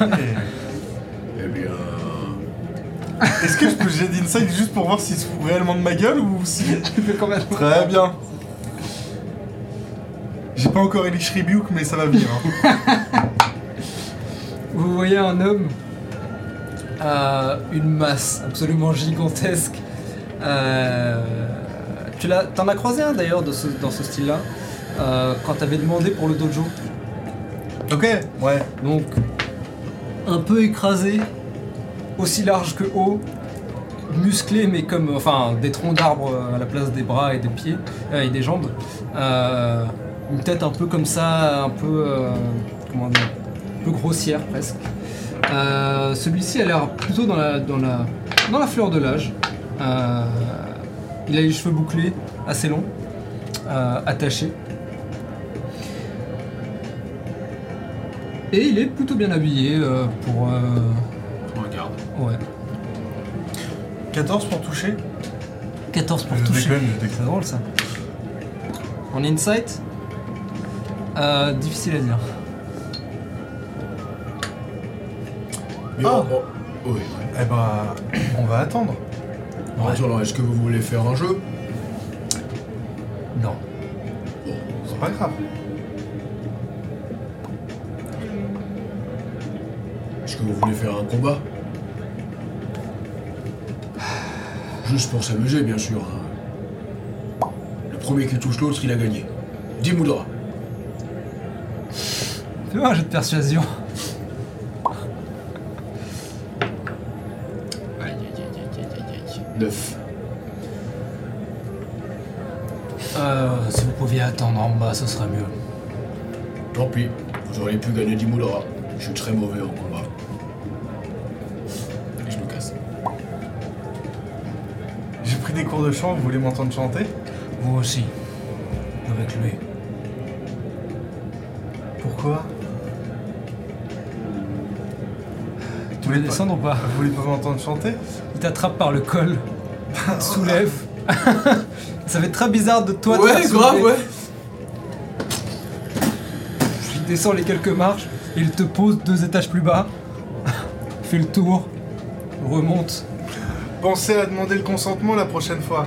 ok. Eh bien. Est-ce que je peux j'ai d'insight juste pour voir s'il se fout réellement de ma gueule ou si. Tu fais combien de Très bien. J'ai pas encore Elish Rebuke, mais ça va venir. hein. Vous voyez un homme, euh, une masse absolument gigantesque. Euh, tu l'as, t'en as croisé un d'ailleurs de ce- dans ce style-là, euh, quand t'avais demandé pour le dojo. Ok, ouais. Donc, un peu écrasé, aussi large que haut, musclé, mais comme. Enfin, des troncs d'arbres à la place des bras et des pieds, euh, et des jambes. Euh, une tête un peu comme ça, un peu. euh, comment dire Un peu grossière presque. Euh, Celui-ci a l'air plutôt dans la, dans, la, dans la fleur de l'âge. Euh, il a les cheveux bouclés, assez longs, euh, attachés. Et il est plutôt bien habillé euh, pour. euh, Regarde. ouais. 14 pour toucher 14 pour Je toucher. C'est drôle ça. En insight euh, Difficile à dire. Mais Ah. oh, oh, oui. Eh bah, on va attendre. Alors, est-ce que vous voulez faire un jeu? Non. C'est pas grave. Est-ce que vous voulez faire un combat? Juste pour s'amuser, bien sûr. hein. Le premier qui touche l'autre, il a gagné. 10 moudras. Fais-moi un jeu de persuasion. Aïe, aïe, aïe, aïe, aïe, aïe, aïe. 9. Euh, si vous pouviez attendre en bas, ce serait mieux. Tant pis, vous auriez pu gagner 10 moudras. Je suis très mauvais en combat. Et je me casse. J'ai pris des cours de chant, vous voulez m'entendre chanter? Vous aussi. Avec lui. Veux descendre ou pas Vous voulez pas m'entendre chanter Il t'attrape par le col, te soulève. ça fait très bizarre de toi de ouais, grave, ouais. Il descend les quelques marches, et il te pose deux étages plus bas, fait le tour, remonte. Pensez à demander le consentement la prochaine fois.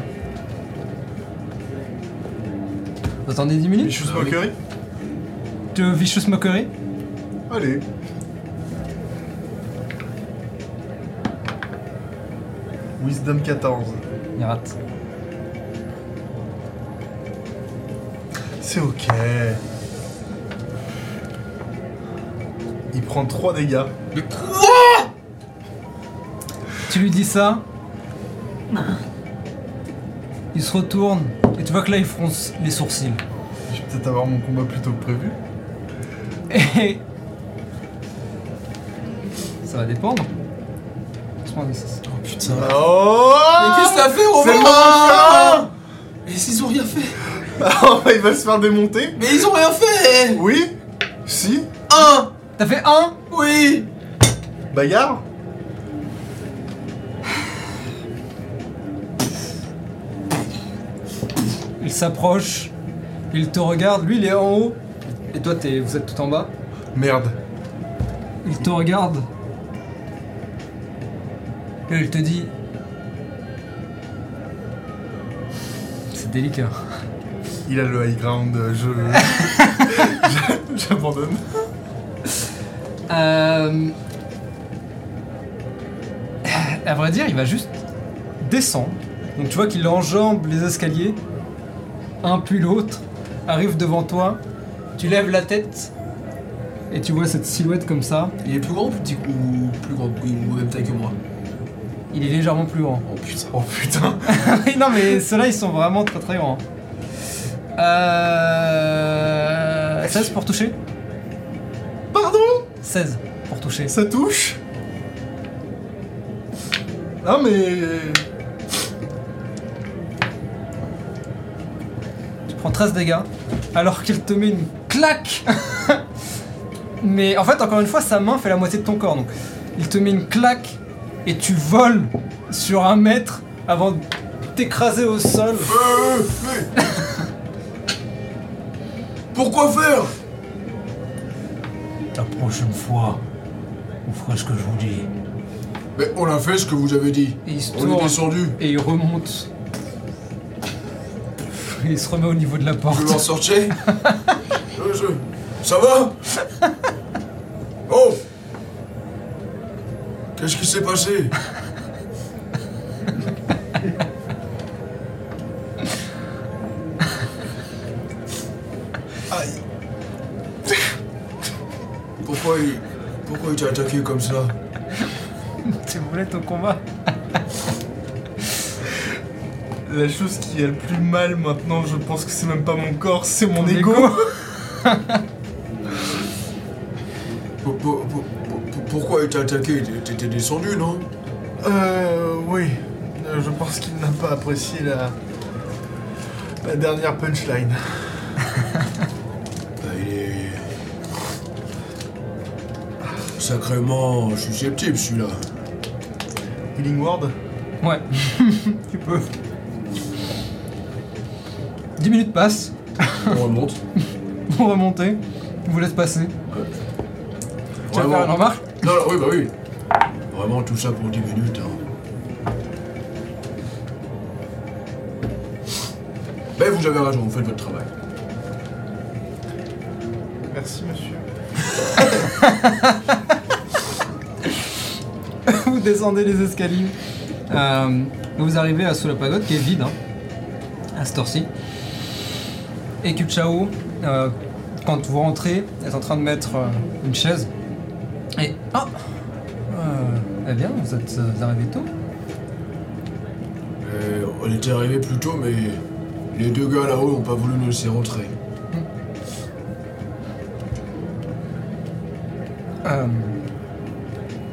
Vous attendez 10 minutes Vicious. Mockery Tu veux Vicious Mockery? Allez. Wisdom 14. Il rate. C'est ok. Il prend 3 dégâts. Tu lui dis ça? Il se retourne, et tu vois que là il fronce les sourcils. Je vais peut-être avoir mon combat plus tôt que prévu. Et. Ça va dépendre. Laisse-moi un D6. Putain. Oh Mais qu'est-ce que t'as fait, Romain moment Mais ils ont rien fait. Oh, il va se faire démonter. Mais ils ont rien fait. Oui Si. Un. T'as fait un Oui. Bagarre. Il s'approche, il te regarde, lui il est en haut, et toi t'es, vous êtes tout en bas. Merde. Il te regarde. Il te dit. C'est délicat. Il a le high ground, euh, je... je- J'abandonne. Euh... À vrai dire, il va juste descendre. Donc tu vois qu'il enjambe les escaliers, un puis l'autre, arrive devant toi, tu lèves la tête, et tu vois cette silhouette comme ça. Il est plus grand ou plus petit ou plus grand ou même taille que moi? Il est légèrement plus grand. Oh putain. Oh putain. Non, mais ceux-là, ils sont vraiment très très grands. Euh... 16 pour toucher Pardon? 16 pour toucher. Ça touche? Non mais... Tu prends 13 dégâts, alors qu'il te met une claque Mais en fait, encore une fois, sa main fait la moitié de ton corps. Donc, il te met une claque et tu voles sur un mètre avant de t'écraser au sol. Euh, mais... Pourquoi faire? La prochaine fois, vous ferez ce que je vous dis. Mais on a fait ce que vous avez dit. Et il se On est descendu. et il remonte. Et il se remet au niveau de la Vous m'en porte. sortiez je, je- Ça va? Oh Qu'est-ce qui s'est passé Aïe. Pourquoi il... Pourquoi il t'a attaqué comme ça Tu voulais ton combat La chose qui a le plus mal maintenant, je pense que c'est même pas mon corps, c'est mon, ego. Pourquoi il t'a attaqué? T'étais descendu, non? Euh, oui. Euh, Je pense qu'il n'a pas apprécié la. la dernière punchline. Bah, il est. Sacrément susceptible celui-là. Healing Ward? Ouais, tu peux. 10 minutes passent, On remonte. vous remontez, je vous laisse passer. Tu vas faire une remarque? Non, non, oui, bah oui. Vraiment tout ça pour 10 minutes. Hein. Mais vous avez raison, vous faites votre travail. Merci, monsieur. vous descendez les escaliers. Euh, vous arrivez à sous la pagode qui est vide, hein, à cette heure-ci. Et Kuchao, euh, quand vous rentrez, est en train de mettre euh, une chaise. Et. Ah euh, Eh bien, vous êtes euh, arrivé tôt. Euh, on était arrivé plus tôt, mais les deux gars là-haut n'ont pas voulu nous laisser rentrer. Euh,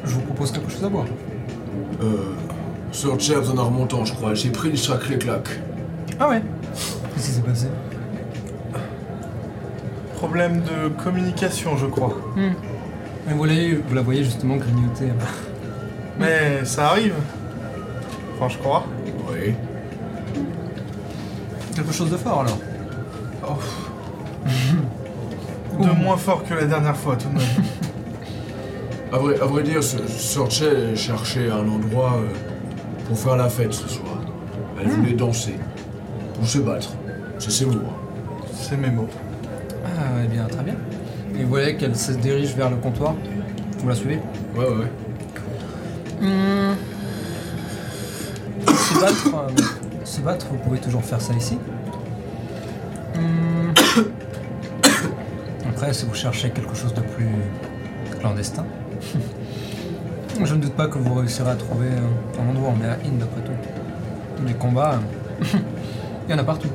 je vous propose quelque chose à boire. Euh, Sir Chaps en a remontant, je crois. J'ai pris une sacrée claque. Ah ouais Qu'est-ce qui s'est passé? Problème de communication, je crois. Mais vous, la voyez justement grignoter. Mais ça arrive. Enfin, je crois. Oui. Quelque chose de fort alors. De moins fort que la dernière fois, tout de même. À vrai, à vrai dire, Che cherchait un endroit euh, pour faire la fête ce soir. Elle voulait danser. Ou se battre. C'est ses mots. hein. C'est mes mots. Voyez qu'elle se dirige vers le comptoir. Vous la suivez? Ouais, ouais, ouais. Hmm. Se battre, euh, se battre, vous pouvez toujours faire ça ici. Hmm. Après, si vous cherchez quelque chose de plus clandestin, je ne doute pas que vous réussirez à trouver euh, un endroit. On est à Inde après tout. Les combats, euh, il y en a partout.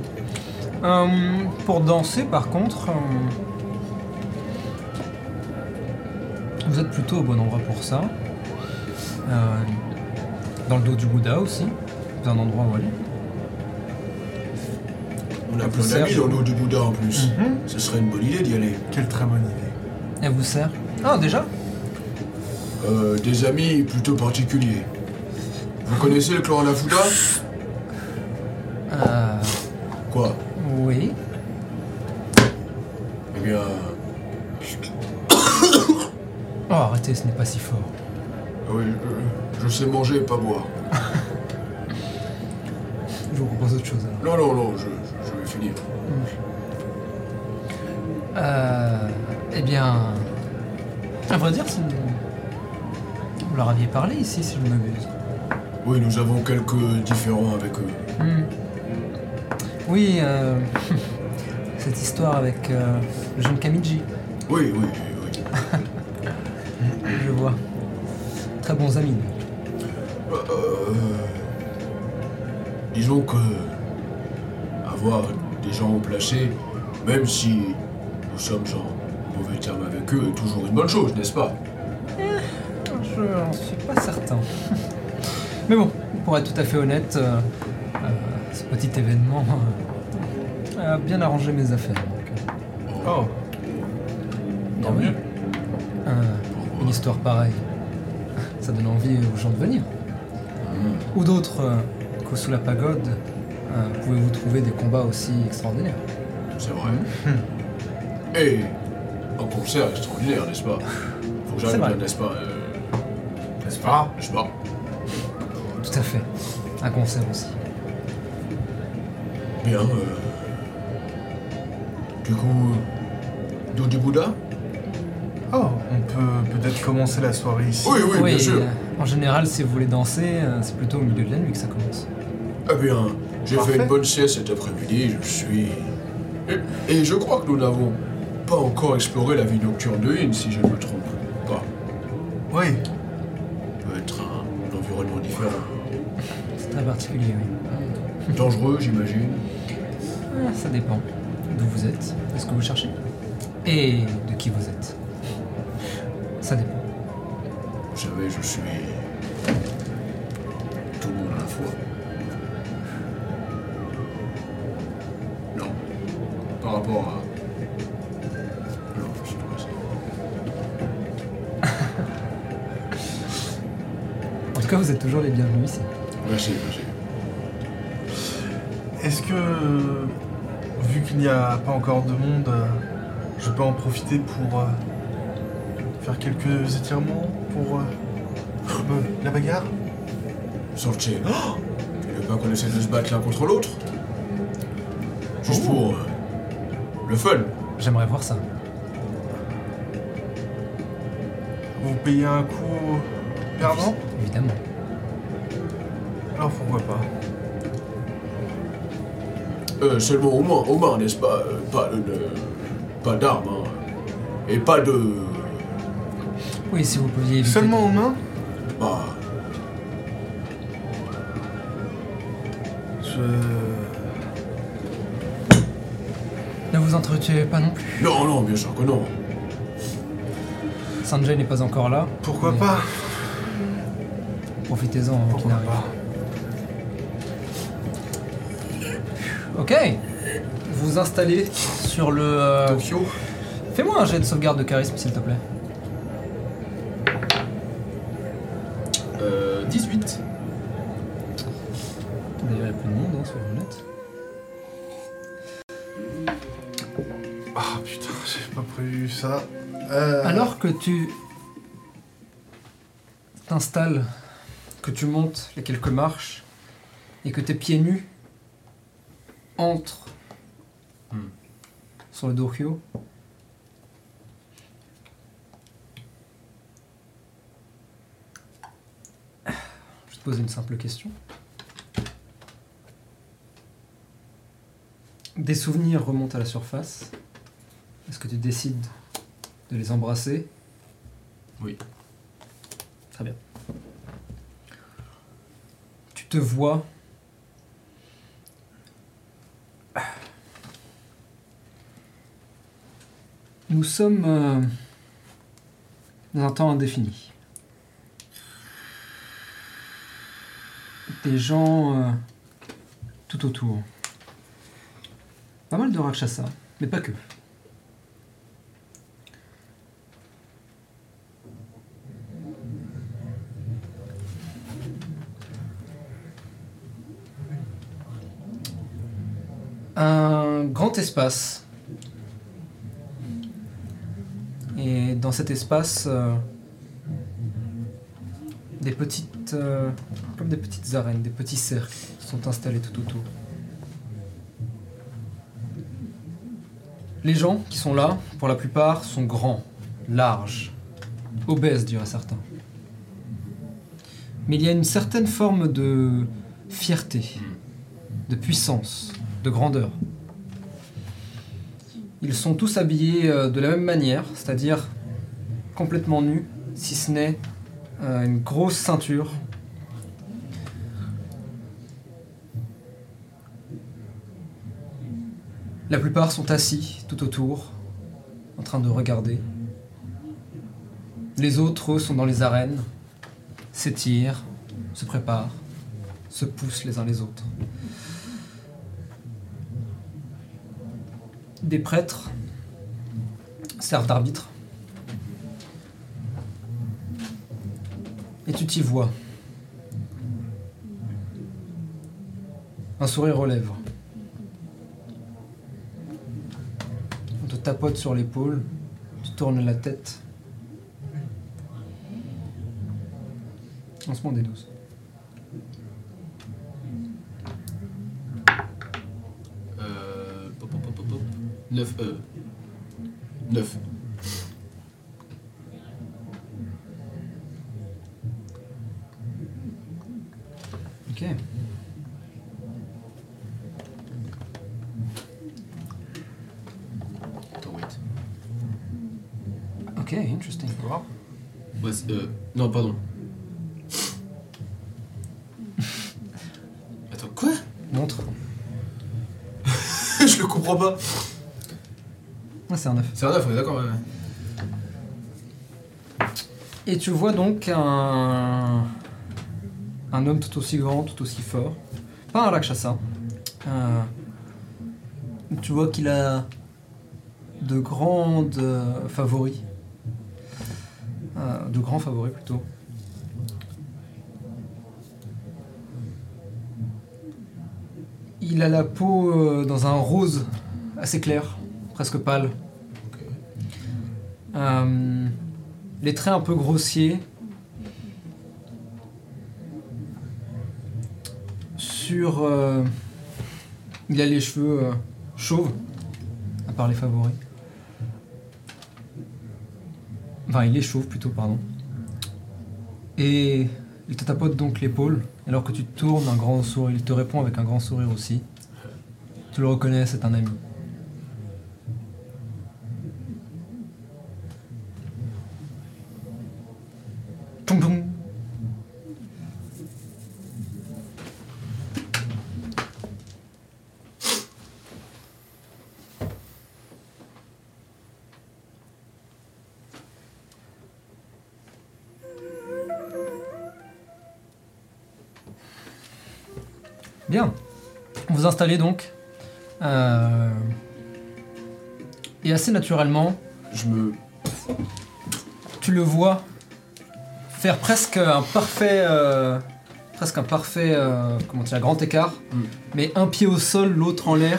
Euh, pour danser, par contre, euh, vous êtes plutôt au bon endroit pour ça. Euh, dans le dos du Bouddha aussi. C'est un endroit où aller. On a plein d'amis dans le dos du Bouddha en plus. Ce serait une bonne idée d'y aller. Quelle très bonne idée. Elle vous sert Ah, déjà? Euh, des amis plutôt particuliers. Vous connaissez le clan Anafuda Euh. Quoi Oui. Eh bien, Oh, arrêtez, ce n'est pas si fort. oui, je, je sais manger et pas boire. Je vous propose autre chose alors. Non, non, non, je, je- je vais finir. Euh. Eh bien. À vrai dire, une- vous leur aviez parlé ici, si je m'abuse. Oui, nous avons quelques différends avec eux. Hmm. Oui, euh. Cette histoire avec euh, le jeune Kamiji, Oui, oui, oui. oui. je vois. Très bons amis. Disons que avoir des gens au placé, même si nous sommes en mauvais termes avec eux, est toujours une bonne chose, n'est-ce pas? Je n'en suis pas certain. Mais bon, pour être tout à fait honnête, euh, euh, ce petit événement euh, a bien arrangé mes affaires. donc, Oh, tant ah mieux. Euh, une histoire pareille, ça donne envie aux gens de venir. Ou d'autres, qu'au sous la pagode, euh, pouvez-vous trouver des combats aussi extraordinaires C'est vrai. Et un concert extraordinaire, n'est-ce pas? Faut que j'arrive n'est-ce pas? Euh, N'est-ce pas? N'est-ce pas Tout à fait. Un concert aussi. Bien, euh... Du coup, dos du Bouddha? Oh, on peut peut-être commencer la soirée ici. Oui, oui, bien sûr. euh, en général, si vous voulez danser, euh, c'est plutôt au milieu de la nuit que ça commence. Eh bien, j'ai fait une bonne sieste cet après-midi, je suis Et, et je crois que nous n'avons pas encore exploré la vie nocturne de Yin, si je ne me trompe pas. Oui. Peut être un, un environnement différent. C'est très particulier, oui. Dangereux, j'imagine. Ah, Ça dépend d'où vous êtes, de ce que vous cherchez. Et de qui vous êtes. Cas, vous êtes toujours les bienvenus ici. Merci, merci. Est-ce que, vu qu'il n'y a pas encore de monde, euh, je peux en profiter pour euh, faire quelques étirements pour euh, la bagarre? Sortez. Oh tu veux pas qu'on essaie de se battre l'un contre l'autre Juste Oh. pour. le fun. J'aimerais voir ça. Vous payez un coup perdant Évidemment. Alors pourquoi pas Euh, seulement aux mains, aux mains, n'est-ce pas Euh, Pas de. de- pas d'armes, hein. Et pas de. Oui, si vous pouviez éviter Seulement aux mains Bah. Je... Ne vous entretuez pas non plus. Non, non, bien sûr que non. Sanjay n'est pas encore là. Pourquoi Mais pas? Profitez-en avant qu'il Pourquoi n'arrive. pas? Ok. Vous installez sur le. euh, Tokyo Fais-moi un jet de sauvegarde de charisme, s'il te plaît. Euh. 18. D'ailleurs, il y a plus de monde, hein, soyons honnêtes. Ah putain, j'ai pas prévu ça. Euh, Alors que tu t'installes, que tu montes les quelques marches et que tes pieds nus entrent Hmm. sur le dohyo, je vais te poser une simple question. Des souvenirs remontent à la surface. Est-ce que tu décides de les embrasser? Oui. Très bien. Tu te vois. Nous sommes euh, dans un temps indéfini. Des gens euh, tout autour. Pas mal de Rakshasa, mais pas que. un grand espace. Et dans cet espace, euh, des petites, euh, comme des petites arènes, des petits cercles sont installés tout autour. Les gens qui sont là, pour la plupart, sont grands, larges, obèses, diraient certains. Mais il y a une certaine forme de fierté, de puissance, de grandeur. Ils sont tous habillés euh, de la même manière, c'est-à-dire complètement nus, si ce n'est euh, une grosse ceinture. La plupart sont assis tout autour, en train de regarder. Les autres, eux, sont dans les arènes, s'étirent, se préparent, se poussent les uns les autres. Des prêtres servent d'arbitre. Et tu t'y vois. Un sourire aux lèvres. On te tapote sur l'épaule, tu tournes la tête. Lancement des 12. Euh. Pop, pop, pop, pop, pop. 9. Euh. 9. Ok. Ok, interesting. Ouais, c'est- euh, non, pardon. Attends, quoi? Montre. Je le comprends pas. Ah, c'est un 9. C'est un 9, on est d'accord, ouais. ouais. Et tu vois donc un. Un homme tout aussi grand, tout aussi fort. Pas un Rakshasa. Euh, tu vois qu'il a de grandes euh, favoris. De grands favoris plutôt. Il a la peau euh, dans un rose assez clair, presque pâle. Euh, les traits un peu grossiers. Sur. euh, il a les cheveux chauves, à part les favoris. Il chauve plutôt, pardon. Et il te tapote donc l'épaule, alors que tu tournes un grand sourire. Il te répond avec un grand sourire aussi. Tu le reconnais, c'est un ami. Bien. Vous installez donc. Euh, Et assez naturellement, Je me. tu le vois faire presque un parfait, euh, presque un parfait, euh, comment dire, grand écart, Mm. mais un pied au sol, l'autre en l'air.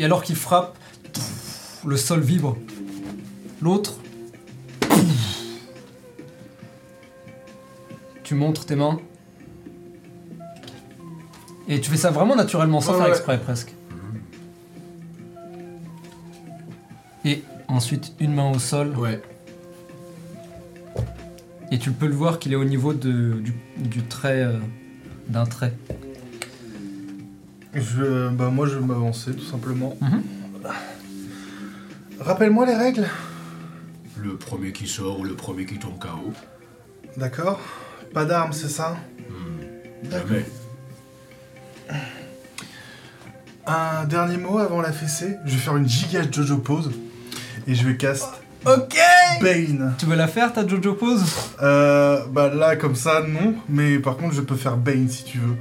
Et alors qu'il frappe, le sol vibre. L'autre. Tu montres tes mains. Et tu fais ça vraiment naturellement, sans Ouais, faire ouais. exprès presque. Et ensuite une main au sol. Ouais. Et tu peux le voir qu'il est au niveau de, du, du trait, euh, d'un trait. Je, bah moi je vais m'avancer tout simplement. Mhm. Rappelle-moi les règles. Le premier qui sort ou le premier qui tombe KO. D'accord. Pas d'armes, c'est ça? Hmm. D'accord. Jamais. Un dernier mot avant la fessée. Je vais faire une giga Jojo pose. Et je vais cast Ok Bane. Tu veux la faire ta Jojo pose Euh, bah là comme ça non. Mais par contre je peux faire Bane si tu veux.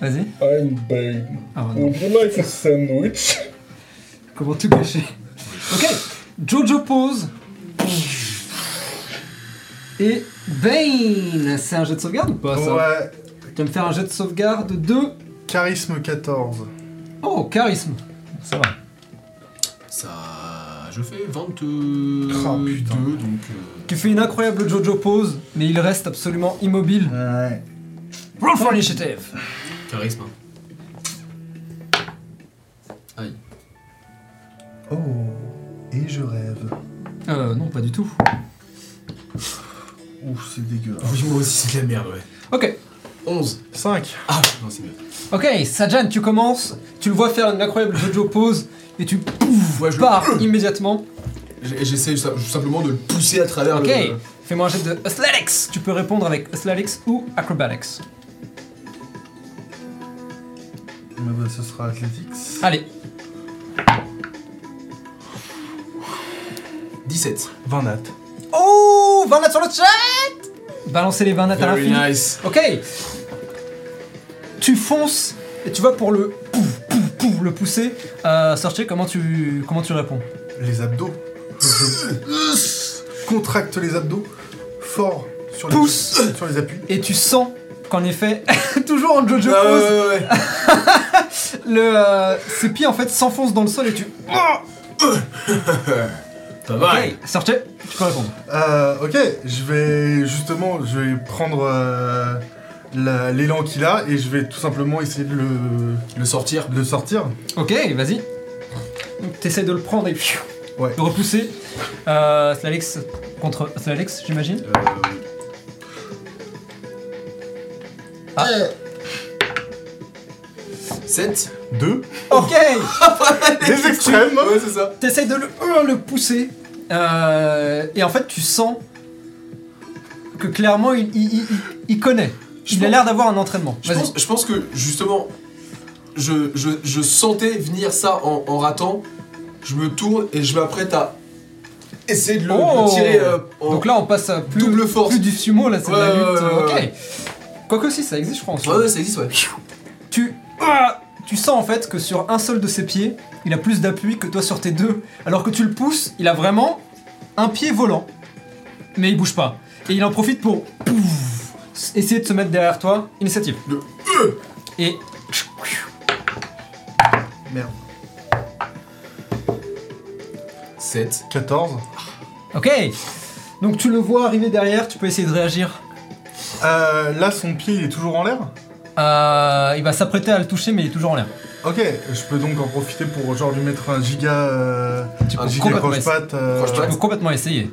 Vas-y. I'm Bane. Ah, non. Would you like a sandwich? Comment tout gâcher Ok, Jojo pose. Et Bane C'est un jet de sauvegarde ou pas ça Ouais. Tu vas me faire un jet de sauvegarde de... Charisme 14. Oh, charisme Ça va. Ça. Je fais 22. Oh, putain. donc. euh, Tu fais une incroyable Jojo pose, mais il reste absolument immobile. Ouais. Roll for initiative charisme. hein. Aïe. Oh. Et je rêve. Euh, non, pas du tout. Ouf, c'est dégueulasse. Oui, moi aussi, c'est de la merde, ouais. Ok, 11. 5. Ah, non, c'est mieux. ok, Sajan, tu commences, tu le vois faire une incroyable Jojo pose, et tu pouf, Ouais, je le- pars immédiatement. J'ai- J'essaie sa- simplement de le pousser à travers Ok, le. fais-moi un jet de Athletics. Tu peux répondre avec Athletics ou Acrobatics. Mais bah, ce sera Athletics. Allez, 17. 20 nat. Oh 20 nats sur le chat Balancez les 20 nats à Very l'infini. nice. Ok Tu fonces et tu vas pour le pouf, pouf, pouf, le pousser. Euh, comment tu, comment tu réponds? Les abdos. Je contracte les abdos fort sur les, Pousse. sur les appuis. Et tu sens qu'en effet, toujours en Jojo Ah, pose, ouais, ouais, ouais. le, euh, ses pieds en fait s'enfoncent dans le sol et tu... Pas mal. Ok, Sorcher, tu peux répondre. Euh, ok, je vais justement, je vais prendre euh, la- l'élan qu'il a et je vais tout simplement essayer de le, Le sortir. de le sortir. Ok, vas-y. Donc t'essaies de le prendre et pfiou, Ouais. le repousser. Euh, Slalix contre Slalix, j'imagine. Euh, Ah. 7. 2. Ok Les extrêmes Ouais, c'est ça. T'essayes de le, euh, le pousser. Euh, et en fait, tu sens que clairement, il, il- il- il connaît. Je Il a pense- l'air d'avoir un entraînement. Je Vas-y. pense, je pense que justement, je, je, je sentais venir ça en, en ratant. Je me tourne et je m'apprête à essayer de le, Oh. le tirer euh, en Donc là, on passe à plus, double force. plus du sumo, là, c'est de la Ouais, lutte. ouais, ouais, ok. Quoique si, ça existe, je soi. Ouais, ouais, ça existe, ouais. tu, ah, tu sens en fait que sur un seul de ses pieds, il a plus d'appui que toi sur tes deux. Alors que tu le pousses, il a vraiment un pied volant, mais il bouge pas. Et il en profite pour pouf, essayer de se mettre derrière toi. Initiative. Le Et Merde. 7. 14. ok. Donc tu le vois arriver derrière, tu peux essayer de réagir. Euh, là, son pied, il est toujours en l'air? Euh, il va s'apprêter à le toucher, mais il est toujours en l'air. Ok, je peux donc en profiter pour genre lui mettre un giga. Euh, Tu peux un giga complètement, croche-patte. euh, tu peux complètement essayer.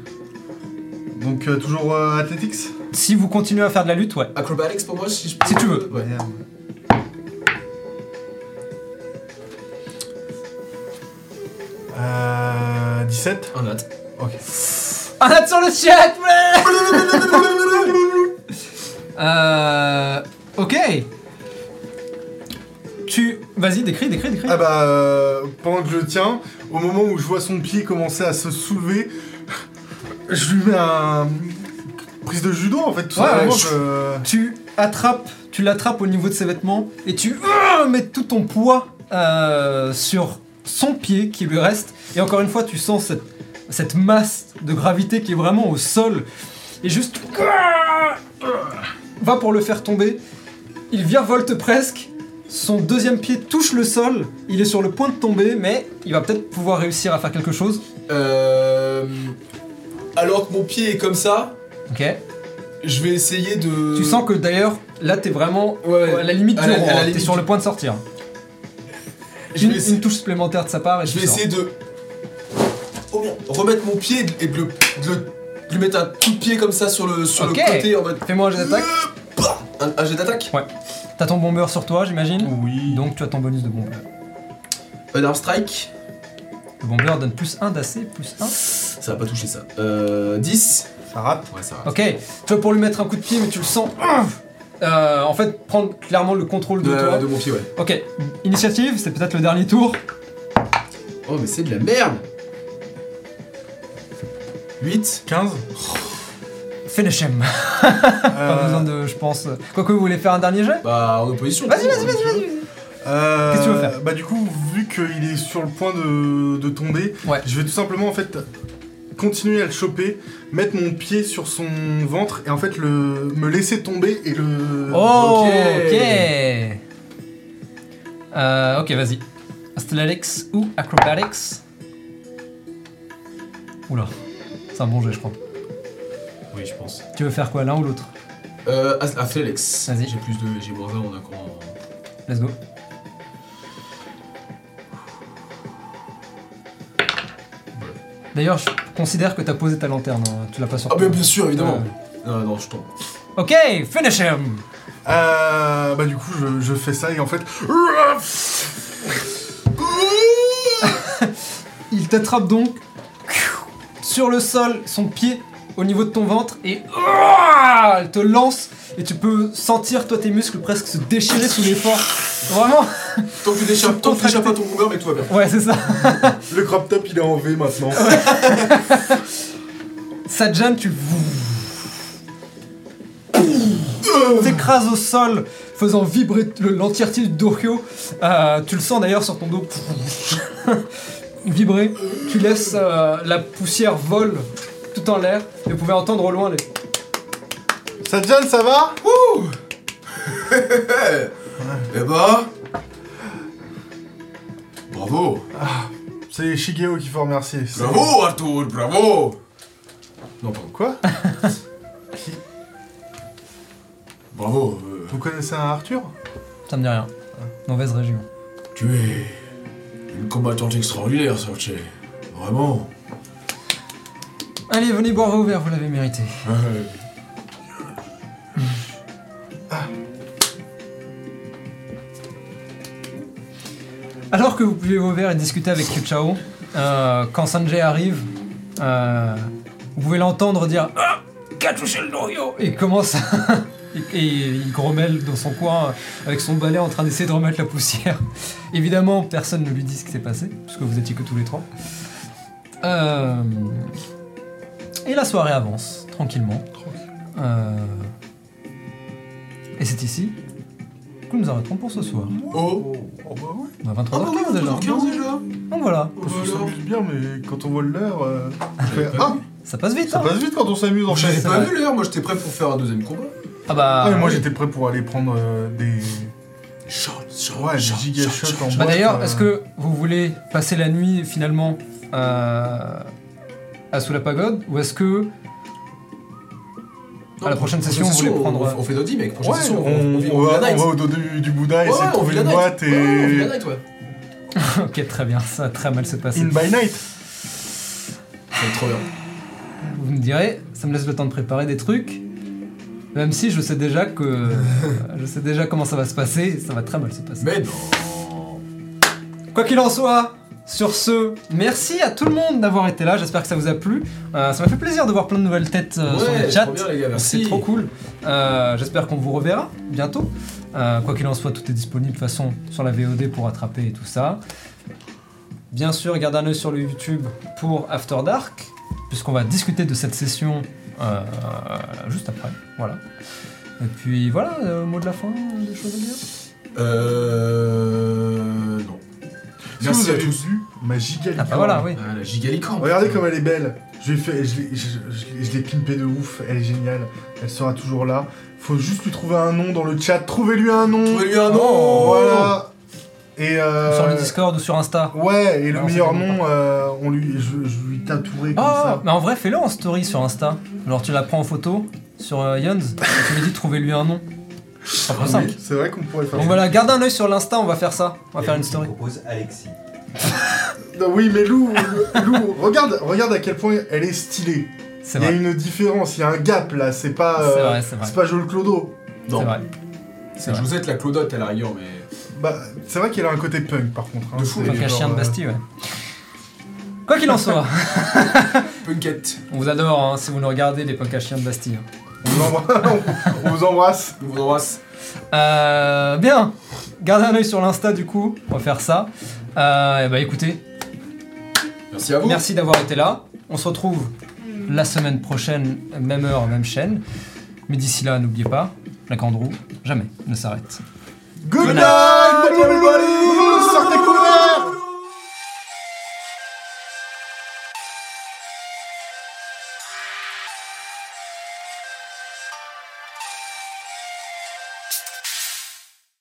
donc euh, toujours euh, Athletics Si vous continuez à faire de la lutte, ouais. Acrobatics pour moi, si je peux. Si tu veux. Ouais. Merde. Euh, 17 Un nat. Ok. Un hâte sur le chat Euh... Ok. Tu... Vas-y, décris, décris, décris. Ah bah, euh, pendant que je le tiens, au moment où je vois son pied commencer à se soulever, je lui mets un. prise de judo en fait, tout Ouais, simplement. je- Tu attrapes, tu l'attrapes au niveau de ses vêtements et tu euh, mets tout ton poids euh, sur son pied qui lui reste. Et encore une fois, tu sens cette, cette masse de gravité qui est vraiment au sol. Et juste... Va pour le faire tomber. Il virevolte presque. Son deuxième pied touche le sol. Il est sur le point de tomber, mais il va peut-être pouvoir réussir à faire quelque chose. Euh, alors que mon pied est comme ça, Ok. je vais essayer de. Tu sens que d'ailleurs, là, t'es vraiment Ouais, à la limite à du la- hein. T'es sur du- le point de sortir. Je Une, vais essayer, une touche supplémentaire de sa part et je vais sors. essayer de. Oh, bien. Remettre mon pied et de le, de le- de lui mettre un coup de pied comme ça sur le, sur le côté en mode. Fais-moi un jet d'attaque. Un, un jet d'attaque T'as ton bomber sur toi, j'imagine. Oui. Donc tu as ton bonus de bomber. Un arm strike Le bomber donne plus 1 d'AC, plus 1. Ça va pas toucher ça. Euh. 10 Ça rate. Ouais, ça va. Ok, tu vas pour lui mettre un coup de pied, mais tu le sens. euh, en fait, prendre clairement le contrôle de, De, toi. de mon pied, ouais. Ok, initiative, c'est peut-être le dernier tour. Oh, mais c'est de la merde 8 15 Finish him. Pas besoin euh, de, je pense. Quoique vous voulez faire un dernier jet? Bah, en opposition. Vas-y, vas-y, vas-y, veux. vas-y. euh, Qu'est-ce que tu veux faire? Bah du coup, vu qu'il est sur le point de, de tomber, Ouais. je vais tout simplement en fait continuer à le choper, mettre mon pied sur son ventre et en fait le me laisser tomber et le. Oh, Ok. ok. Euh, ok, vas-y. Athletics ou acrobatics? Oula, c'est un bon jet, je crois. Oui, je pense. Tu veux faire quoi, l'un ou l'autre Euh, As- Athletics. Vas-y. J'ai plus de. J'ai moins 1 en un grand. Let's go. D'ailleurs, je considère que t'as posé ta lanterne, hein, tu l'as pas sorti. Ah, bien, bien sûr, évidemment. Ouais. Non, non, je tombe. Ok, finish him Euh, bah du coup, je, je fais ça et en fait. Il t'attrape donc sur le sol, son pied au niveau de ton ventre et elle te lance et tu peux sentir toi tes muscles presque se déchirer sous l'effort. Vraiment Tant que tu déchires tant que tu pas ton bomber, mais tout va bien. Ouais, c'est ça. Le crop top il est en V maintenant. Sajan, tu t'écrases au sol, faisant vibrer le- l'entièreté du dorio. Euh, tu le sens d'ailleurs sur ton dos vibrer. Tu laisses euh, la poussière vol tout en l'air et vous pouvez entendre au loin les. Sadjan, ça va? Eh bah. Bravo C'est Shigeo qu'il faut remercier. C'est- Bravo Arthur, bravo Non, pardon. Quoi? Bravo. euh, Vous connaissez un Arthur? Ça me dit rien. Mauvaise région. tu es une combattante extraordinaire, Sorche. Vraiment. Allez, venez boire vos verres, vous l'avez mérité. Ouais. Alors que vous buvez vos verres et discutez avec Chao, euh, quand Sanjay arrive, Euh, vous pouvez l'entendre dire Ah Qui a touché le noyau Et il commence à- et, et il grommelle dans son coin avec son balai en train d'essayer de remettre la poussière. Évidemment, personne ne lui dit ce qui s'est passé, puisque vous étiez que tous les trois. Euh, et la soirée avance, tranquillement. Euh, et c'est ici que nous arrêterons pour ce soir. Oh Oh bah ouais. On a Ah bah 23h15 déjà. 15 déjà Donc voilà, On Voilà. s'amuse bien, mais quand on voit l'heure, euh, on fait Ah ça passe vite. Ça hein. passe vite quand on s'amuse en J'avais fait. pas vu l'heure, moi j'étais prêt pour faire un deuxième combat. Ah bah. Ah, mais moi oui. j'étais prêt pour aller prendre euh, des. Shot, shot, Ouais, des shot, giga shot, shots shot, en shot. Bah boîte, d'ailleurs, euh, est-ce que vous voulez passer la nuit finalement euh, à sous la pagode ou est-ce que à la prochaine session, vous voulez on- prendre- On fait notre mec, prochaine session, on, on, on, vit- on on vit va, au dos du, du Bouddha, de on trouver une boîte et. Ok, très bien, ça va très mal se passer. In by night. Être trop bien. Vous me direz, ça me laisse le temps de préparer des trucs. Même si je sais déjà que je sais déjà comment ça va se passer, ça va très mal se passer. Mais non Quoi qu'il en soit, sur ce, merci à tout le monde d'avoir été là. J'espère que ça vous a plu. Euh, ça m'a fait plaisir de voir plein de nouvelles têtes euh, sur le chat. C'est trop cool. Euh, J'espère qu'on vous reverra bientôt. Quoi qu'il en soit, tout est disponible de toute façon sur la VOD pour rattraper et tout ça. Bien sûr, gardez un œil sur le YouTube pour After Dark, puisqu'on va discuter de cette session juste après. Voilà. Et puis voilà, mot de la fin, des choses à dire? Euh. Non. Merci vous à avez tous. vu ma giga Ah bah voilà, oui. Ah, la gigalicorne. Regardez comme elle est belle. Je l'ai fait, je l'ai, je, je- je l'ai pimpée de ouf. Elle est géniale. Elle sera toujours là. Faut juste lui trouver un nom dans le chat. Trouvez-lui un nom. Trouvez-lui un nom Oh. Voilà. Et euh, Sur le Discord ou sur Insta. Ouais, et le Non, meilleur nom, euh, on lui, je, je lui tatouerai comme Oh, ça. mais en vrai, fais-le en story sur Insta. Genre, tu la prends en photo sur euh, Yons, et tu lui dis trouvez-lui un nom. C'est vrai qu'on pourrait faire Donc ça. voilà, garde un œil sur l'Insta, on va faire ça. On va faire une story. Je propose Alexis. Non, oui, mais Lou, Lou, regarde, regarde à quel point elle est stylée. C'est Il y a vrai. une différence, il y a un gap là. C'est pas, C'est euh, vrai, c'est vrai. c'est pas Joel Clodo. Non. C'est. Josette la Claudotte à la rigueur, mais. Bah, c'est vrai qu'elle a un côté punk par contre. hein. De fou, un chien de euh, Bastille, ouais. Quoi qu'il en soit, Punkette. on vous adore hein, si vous nous regardez, les punks à chiens de Bastille. On vous embrasse. on vous embrasse. On vous embrasse. Euh, bien, gardez un œil sur l'Insta du coup, on va faire ça. Euh, et bah écoutez, Merci à vous. merci d'avoir été là. On se retrouve la semaine prochaine, même heure, même chaîne. Mais d'ici là, n'oubliez pas, la grande roue, jamais ne s'arrête. Good Good night